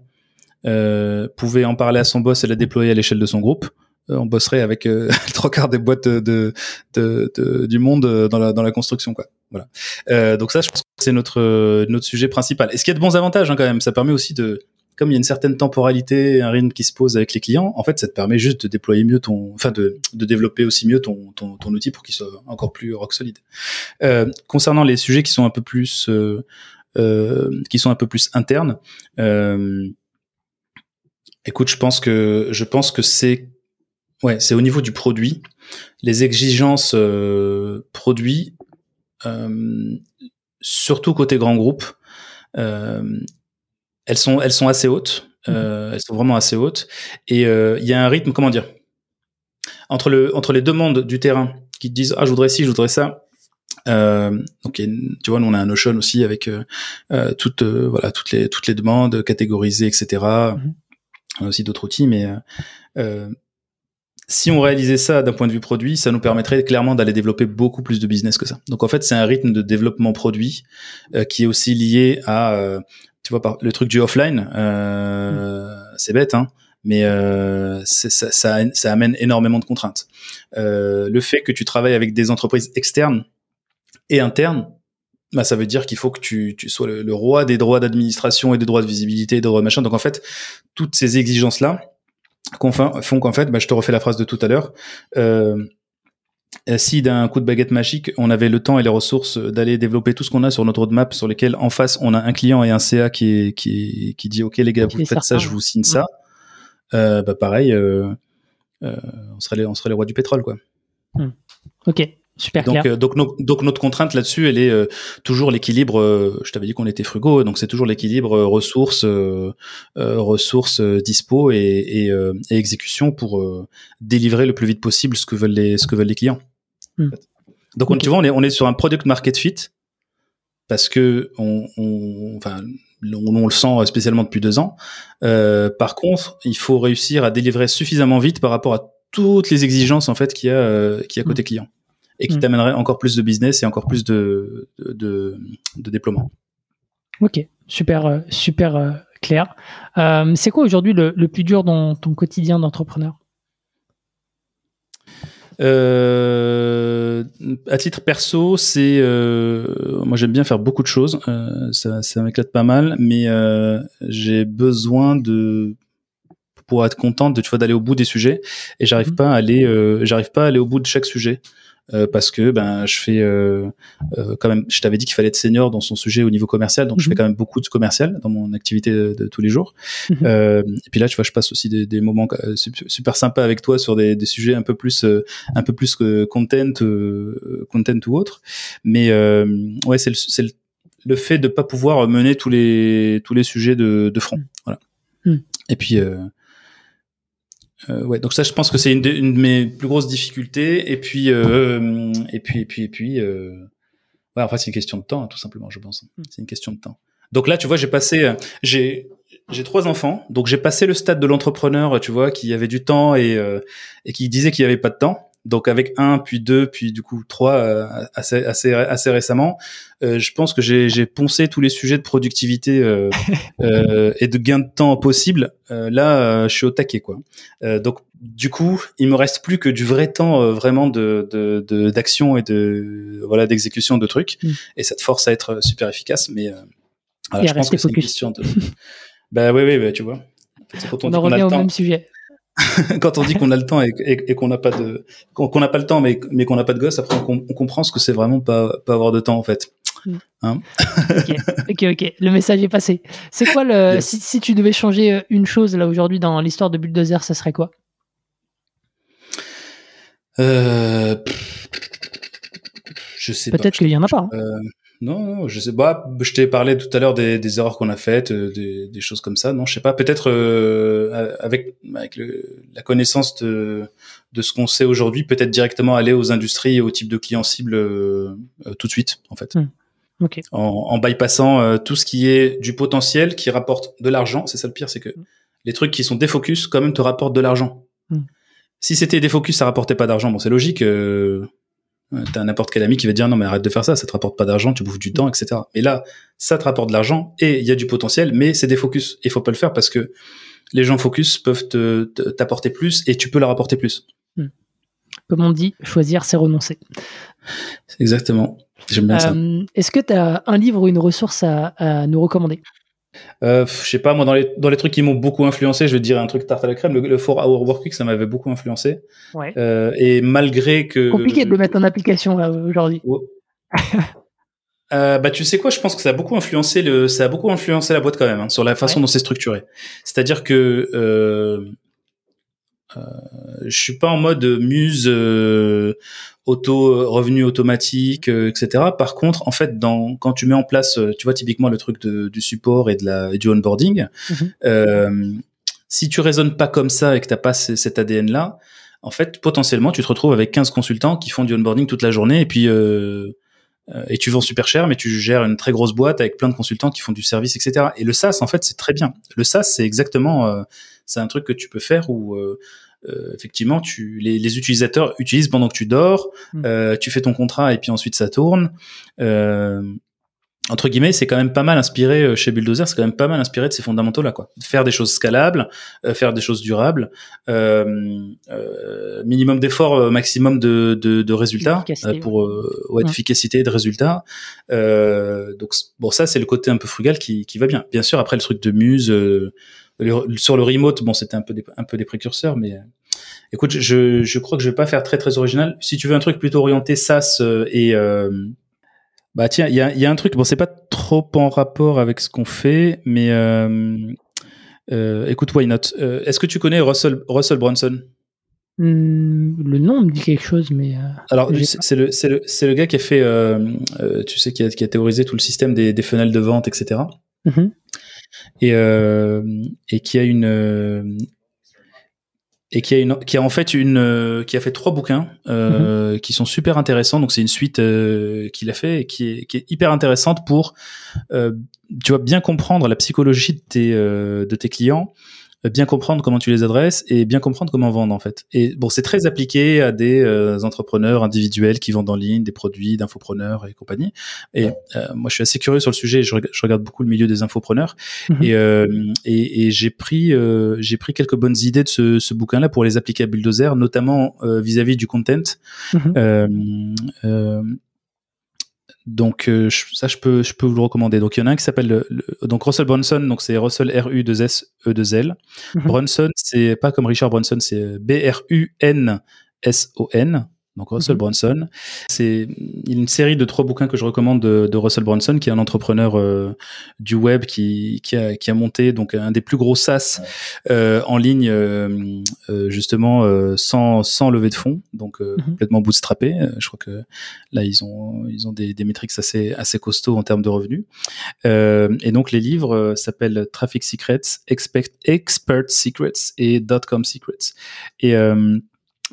pouvait en parler à son boss et la déployer à l'échelle de son groupe, on bosserait avec euh, *laughs* trois quarts des boîtes de, de, de, du monde euh, dans la, dans la construction quoi. Voilà. Euh, donc ça, je pense que c'est notre notre sujet principal. Et ce qui a de bons avantages hein, quand même, ça permet aussi de comme il y a une certaine temporalité, un rythme qui se pose avec les clients, en fait, ça te permet juste de déployer mieux ton, enfin de, de développer aussi mieux ton, ton, ton outil pour qu'il soit encore plus rock solide. Euh, concernant les sujets qui sont un peu plus, euh, euh, qui sont un peu plus internes, écoute, je pense que je pense que c'est Ouais, c'est au niveau du produit. Les exigences euh, produits, euh, surtout côté grand groupe, euh, elles sont elles sont assez hautes. Euh, elles sont vraiment assez hautes. Et euh, il y a un rythme, comment dire, entre le entre les demandes du terrain qui te disent ah je voudrais ci, je voudrais ça. Euh, donc tu vois, nous on a un Notion aussi avec toutes voilà toutes les toutes les demandes catégorisées, etc. Mm-hmm. On a aussi d'autres outils, mais euh, si on réalisait ça d'un point de vue produit, ça nous permettrait clairement d'aller développer beaucoup plus de business que ça. Donc en fait, c'est un rythme de développement produit euh, qui est aussi lié à, euh, tu vois, par, le truc du offline. Euh, c'est bête, hein, mais euh, ça, ça, ça, amène énormément de contraintes. le fait que tu travailles avec des entreprises externes et internes, bah, ça veut dire qu'il faut que tu, tu sois le, le, roi des droits d'administration et des droits de visibilité, des droits de machin. Donc en fait, toutes ces exigences là font qu'en fait, bah, je te refais la phrase de tout à l'heure. Euh, si d'un coup de baguette magique, on avait le temps et les ressources d'aller développer tout ce qu'on a sur notre roadmap, sur lesquels en face on a un client et un CA qui, est, qui, qui dit ok les gars, vous faites ça, je vous signe ça. Euh, bah pareil, euh, euh, on serait les, on serait les rois du pétrole quoi. Hmm. Ok. Super donc, clair. Euh, donc, donc, notre contrainte là-dessus, elle est euh, toujours l'équilibre. Euh, je t'avais dit qu'on était frugaux, donc c'est toujours l'équilibre ressources, ressources dispo et, et, et, exécution pour délivrer le plus vite possible ce que veulent les, ce que veulent les clients. Hmm. Donc, on, tu vois, on est, on est sur un product market fit parce que on, on enfin, on, on, le sent spécialement depuis deux ans. par contre, il faut réussir à délivrer suffisamment vite par rapport à toutes les exigences en fait qu'il y a, qu'il y a côté hmm. client et qui mm. t'amènerait encore plus de business et encore plus de, de, de, déploiement. Ok, super, euh, super euh, clair. Euh, c'est quoi aujourd'hui le, le, plus dur dans ton quotidien d'entrepreneur? Euh, à titre perso, c'est euh, moi j'aime bien faire beaucoup de choses, ça, ça m'éclate pas mal, mais j'ai besoin de pour être contente de tu vois d'aller au bout des sujets et j'arrive mm. pas à aller j'arrive pas à aller au bout de chaque sujet. Euh, parce que ben je fais euh, euh, quand même je t'avais dit qu'il fallait être senior dans son sujet au niveau commercial donc je fais mhm. quand même beaucoup de commercial dans mon activité de, tous les jours mhm. et puis là tu vois je passe aussi des, des moments super sympas avec toi sur des, des sujets un peu plus un peu plus que content content ou autre mais ouais c'est le, le, fait de pas pouvoir mener tous les tous les sujets de, de front voilà mhm. et puis euh, ouais, donc ça, je pense que c'est une, de, une de mes plus grosses difficultés. Et puis, euh, et puis, et puis, et puis, euh, ouais, en fait, c'est une question de temps, hein, tout simplement, je pense. Hmm. C'est une question de temps. Donc là, tu vois, j'ai passé, euh, j'ai, j'ai trois enfants, donc j'ai passé le stade de l'entrepreneur, tu vois, qui avait du temps et, euh, et qui disait qu'il n'y avait pas de temps donc avec un, puis deux, puis du coup trois euh, assez, assez, assez récemment, euh, je pense que j'ai poncé tous les sujets de productivité euh, *laughs* euh et de gain de temps possible. là, je suis au taquet, quoi. donc du coup, il me reste plus que du vrai temps vraiment de d'action de, et de voilà d'exécution de trucs, mm. et ça te force à être super efficace. Mais voilà, je pense que c'est une question de. bah oui, oui, bah, tu vois. on, en revient au même sujet. *laughs* quand on dit qu'on a le temps et, et, qu'on n'a pas de qu'on n'a pas le temps mais mais qu'on n'a pas de gosse après on, comprend ce que c'est vraiment pas pas avoir de temps en fait. Mm. hein *laughs* ok ok le message est passé. C'est quoi le si, si, tu devais changer euh, une chose là aujourd'hui dans l'histoire de Bulldozer ça serait quoi? Euh, je sais peut-être qu'il y en a pas hein. euh, Non, je sais pas. Je t'ai parlé tout à l'heure des, des erreurs qu'on a faites, euh, des, des, choses comme ça. Non, je sais pas. Peut-être euh, avec avec le, la connaissance de de ce qu'on sait aujourd'hui, peut-être directement aller aux industries et au type de clients cibles euh, tout de suite, en fait. Hmm. Okay. En, en bypassant tout ce qui est du potentiel qui rapporte de l'argent. C'est ça le pire, c'est que hmm. les trucs qui sont défocus quand même te rapportent de l'argent. Hmm. Si c'était défocus, ça rapportait pas d'argent. Bon, c'est logique. T'as n'importe quel ami qui va dire non mais arrête de faire ça, ça te rapporte pas d'argent, tu bouffes du temps, etc. Et là, ça te rapporte de l'argent et il y a du potentiel, mais c'est des focus. Il faut pas le faire parce que les gens focus peuvent te, t'apporter plus et tu peux leur apporter plus. Hmm. Comme on dit, choisir c'est renoncer. Exactement. J'aime bien ça. Euh, est-ce que tu as un livre ou une ressource à nous recommander? Euh, je sais pas, moi, dans les, dans les trucs qui m'ont beaucoup influencé, je vais dire un truc tarte à la crème, le, le 4 Hour Work Week, ça m'avait beaucoup influencé. Ouais. Euh, et malgré que. Compliqué de le mettre en application, aujourd'hui. *laughs* euh, bah, tu sais quoi, je pense que ça a beaucoup influencé le, ça a beaucoup influencé la boîte quand même, hein, sur la façon dont c'est structuré. C'est-à-dire que, euh, euh, je suis pas en mode muse euh, auto revenu automatique euh, etc par contre en fait dans quand tu mets en place tu vois typiquement le truc de, du support et de la et du onboarding Mhm. euh, si tu raisonnes pas comme ça et que t'as pas c- cet ADN là en fait potentiellement tu te retrouves avec 15 consultants qui font du onboarding toute la journée et puis euh, euh, et tu vends super cher, mais tu gères une très grosse boîte avec plein de consultants qui font du service, etc. Et le SaaS, en fait, c'est très bien. Le SaaS, c'est exactement, euh, c'est un truc que tu peux faire où euh, euh, effectivement, tu, les, les utilisateurs utilisent pendant que tu dors, Mm. euh, tu fais ton contrat et puis ensuite ça tourne. Euh, entre guillemets, c'est quand même pas mal inspiré euh, chez Bulldozer, c'est quand même pas mal inspiré de ces fondamentaux là, quoi. Faire des choses scalables, euh, faire des choses durables, minimum d'efforts, maximum de, de, de résultats D'efficacité, euh, pour euh, ouais, Ouais. d'efficacité, de résultats. Euh, donc bon, ça c'est le côté un peu frugal qui, qui va bien. Bien sûr, après le truc de muse euh, le- sur le remote, bon, c'était un peu des, un peu des précurseurs, mais écoute, je, je crois que je vais pas faire très très original. Si tu veux un truc plutôt orienté SaaS euh, et euh, bah tiens, il y a, y a un truc, bon, c'est pas trop en rapport avec ce qu'on fait, mais euh, écoute, why not? Euh, Est-ce que tu connais Russell, Russell Brunson? Hmm, le nom me dit quelque chose, mais. euh, Alors, c'est le, c'est le, c'est le gars qui a fait, tu sais, qui a, qui a théorisé tout le système des, des funnels de vente, etc. Et, euh, et qui a une, et qui a une, qui a en fait une, euh, qui a fait trois bouquins euh, qui sont super intéressants. Donc c'est une suite euh, qu'il a fait et qui est, qui est hyper intéressante pour, euh, tu vois, bien comprendre la psychologie de tes, euh, de tes clients, bien comprendre comment tu les adresses et bien comprendre comment vendre en fait. Et bon, c'est très appliqué à des euh, entrepreneurs individuels qui vendent en ligne des produits d'infopreneurs et compagnie. Et euh, moi, je suis assez curieux sur le sujet. Je, reg- je regarde beaucoup le milieu des infopreneurs Mhm. et, euh, et, et j'ai pris j'ai pris quelques bonnes idées de ce, ce bouquin-là pour les appliquer à Bulldozer, notamment vis-à-vis du content. Mhm. Donc euh, je- ça je peux je peux vous le recommander. Donc il y en a un qui s'appelle le- le- donc Russell Brunson donc c'est Russell R U 2 S E 2 L. Mhm. Brunson c'est pas comme Richard Brunson c'est B R U N S O N. Donc Russell Mhm. Brunson, c'est une série de trois bouquins que je recommande de, de Russell Brunson, qui est un entrepreneur euh, du web qui, qui, a, qui a monté donc un des plus gros SaaS euh, en ligne euh, justement sans sans levée de fonds, donc Mhm. complètement bootstrappé. Je crois que là ils ont ils ont des, des métriques assez assez costauds en termes de revenus. Et donc les livres s'appellent Traffic Secrets, Expect, Expert Secrets et Dotcom Secrets. Et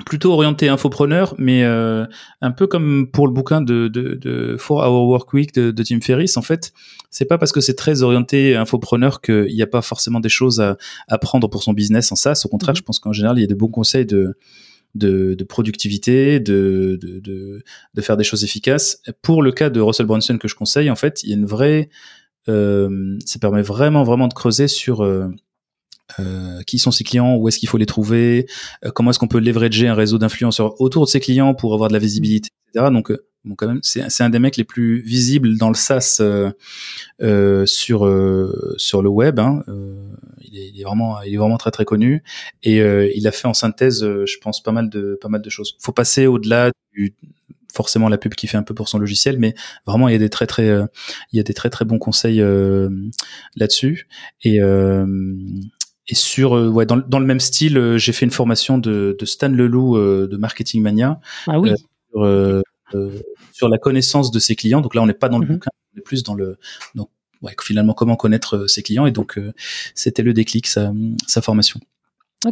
plutôt orienté infopreneur, mais euh, un peu comme pour le bouquin de, de, de 4 Hour Work Week de, de Tim Ferriss, en fait, c'est pas parce que c'est très orienté infopreneur qu'il n'y a pas forcément des choses à apprendre pour son business en SaaS. Au contraire, Mhm. je pense qu'en général, il y a de bons conseils de, de, de productivité, de, de, de, de faire des choses efficaces. Pour le cas de Russell Brunson que je conseille, en fait, il y a une vraie... Euh, ça permet vraiment, vraiment de creuser sur... euh, euh, qui sont ses clients, où est-ce qu'il faut les trouver, euh, comment est-ce qu'on peut leverager un réseau d'influenceurs autour de ses clients pour avoir de la visibilité, etc. Donc, euh, bon, quand même, c'est un des mecs les plus visibles dans le SaaS sur sur le web. Hein. Il, est, il est vraiment il est vraiment très très connu et il a fait en synthèse, je pense, pas mal de pas mal de choses. Faut passer au-delà du forcément la pub qui fait un peu pour son logiciel, mais vraiment il y a des très très il y a des très très bons conseils là-dessus et et sur euh, ouais dans, le- dans le même style, euh, j'ai fait une formation de, de Stan Leloup euh, de Marketing Mania Ah oui. Sur, sur la connaissance de ses clients. Donc là, on n'est pas dans le Mhm. bouquin, plus dans le donc ouais, finalement comment connaître ses clients et donc c'était le déclic sa, sa formation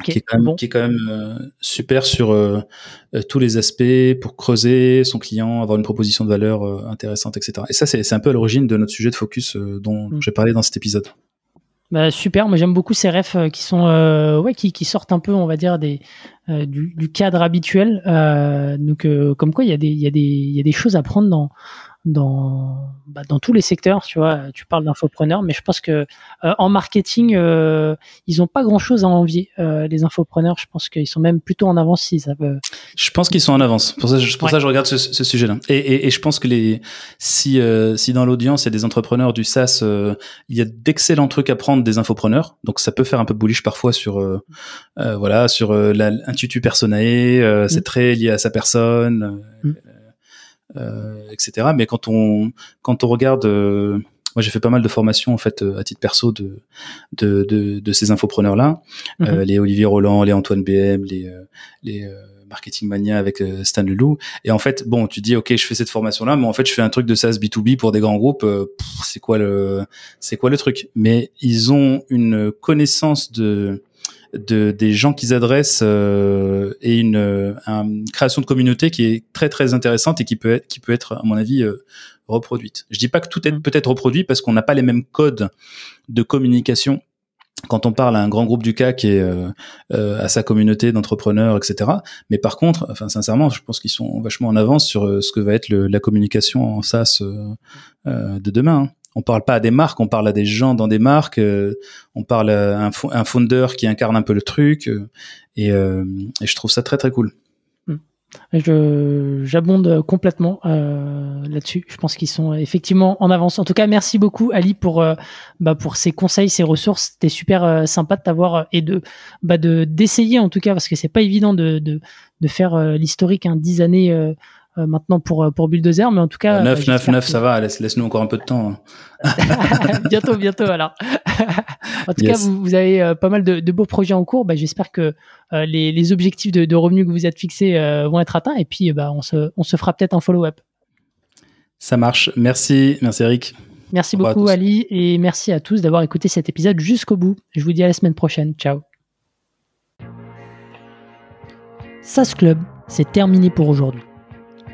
qui est quand même, qui est quand même super sur tous les aspects pour creuser son client, avoir une proposition de valeur intéressante, etc. Et ça, c'est un peu à l'origine de notre sujet de focus dont mm. j'ai parlé dans cet épisode. Bah, super, moi j'aime beaucoup ces refs qui sont ouais qui, qui, sortent un peu, on va dire des du, du, cadre habituel. donc comme quoi il y a des il y a des il y a des choses à prendre dans dans, bah, dans tous les secteurs. Tu vois, tu parles d'infopreneurs, mais je pense que euh, en marketing, euh, ils n'ont pas grand-chose à envier. Euh, les infopreneurs, je pense qu'ils sont même plutôt en avance si ça veut. Je pense qu'ils sont en avance. Pour ça, je, pour ça, je regarde ce, ce sujet-là. Et, et, et, je pense que les, si, si dans l'audience il y a des entrepreneurs du SaaS, il y a d'excellents trucs à prendre des infopreneurs. Donc ça peut faire un peu bullish parfois sur, voilà, sur l'intuitu personae. C'est mm. très lié à sa personne. Mm. Euh, etc. Mais quand on quand on regarde euh, moi, j'ai fait pas mal de formations en fait euh, à titre perso de de, de, de ces infopreneurs là, mhm. les Olivier Roland, les Antoine BM, les les Marketing Mania avec Stan Leloup. Et en fait, bon, tu dis ok, je fais cette formation là, mais en fait, je fais un truc de SaaS B2B pour des grands groupes. c'est quoi le c'est quoi le truc? Mais ils ont une connaissance de de des gens qu'ils adressent euh, et une, une, création de communauté qui est très très intéressante et qui peut être qui peut être à mon avis euh, reproduite. Je dis pas que tout est mm. peut-être reproduit parce qu'on n'a pas les mêmes codes de communication quand on parle à un grand groupe du CAC et euh, à sa communauté d'entrepreneurs, etc. Mais par contre, enfin sincèrement, je pense qu'ils sont vachement en avance sur ce que va être le, la communication en SaaS de demain. Hein on parle pas à des marques, on parle à des gens dans des marques, euh, on parle à un, un, founder qui incarne un peu le truc, euh, euh, et, je trouve ça très très cool. Hmm. J'abonde complètement là-dessus. Je pense qu'ils sont effectivement en avance. En tout cas, merci beaucoup Ali pour bah, pour ces conseils, ces ressources. C'était super sympa de t'avoir et de bah, de d'essayer en tout cas parce que c'est pas évident de de, de faire l'historique hein, dix années maintenant pour euh, pour Bulldozer, mais en tout cas 9 9 9 ça va, laisse laisse nous encore un peu de temps. Hein. *laughs* bientôt bientôt alors. *laughs* en tout cas, vous, vous avez euh, pas mal de, de, beaux projets en cours. Bah, j'espère que les, les, objectifs de, de, revenus que vous êtes fixés vont être atteints et puis bah, on se on se fera peut-être un follow-up. Ça marche. Merci, merci Eric. Merci beaucoup Ali et merci à tous d'avoir écouté cet épisode jusqu'au bout. Je vous dis à la semaine prochaine. Ciao. SAS Club, c'est terminé pour aujourd'hui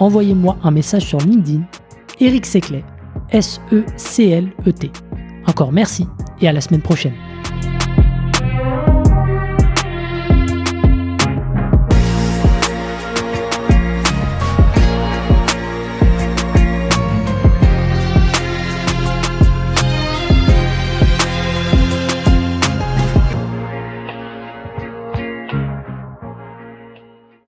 envoyez-moi un message sur LinkedIn, Eric Seclet, S-E-C-L-E-T. Encore merci et à la semaine prochaine.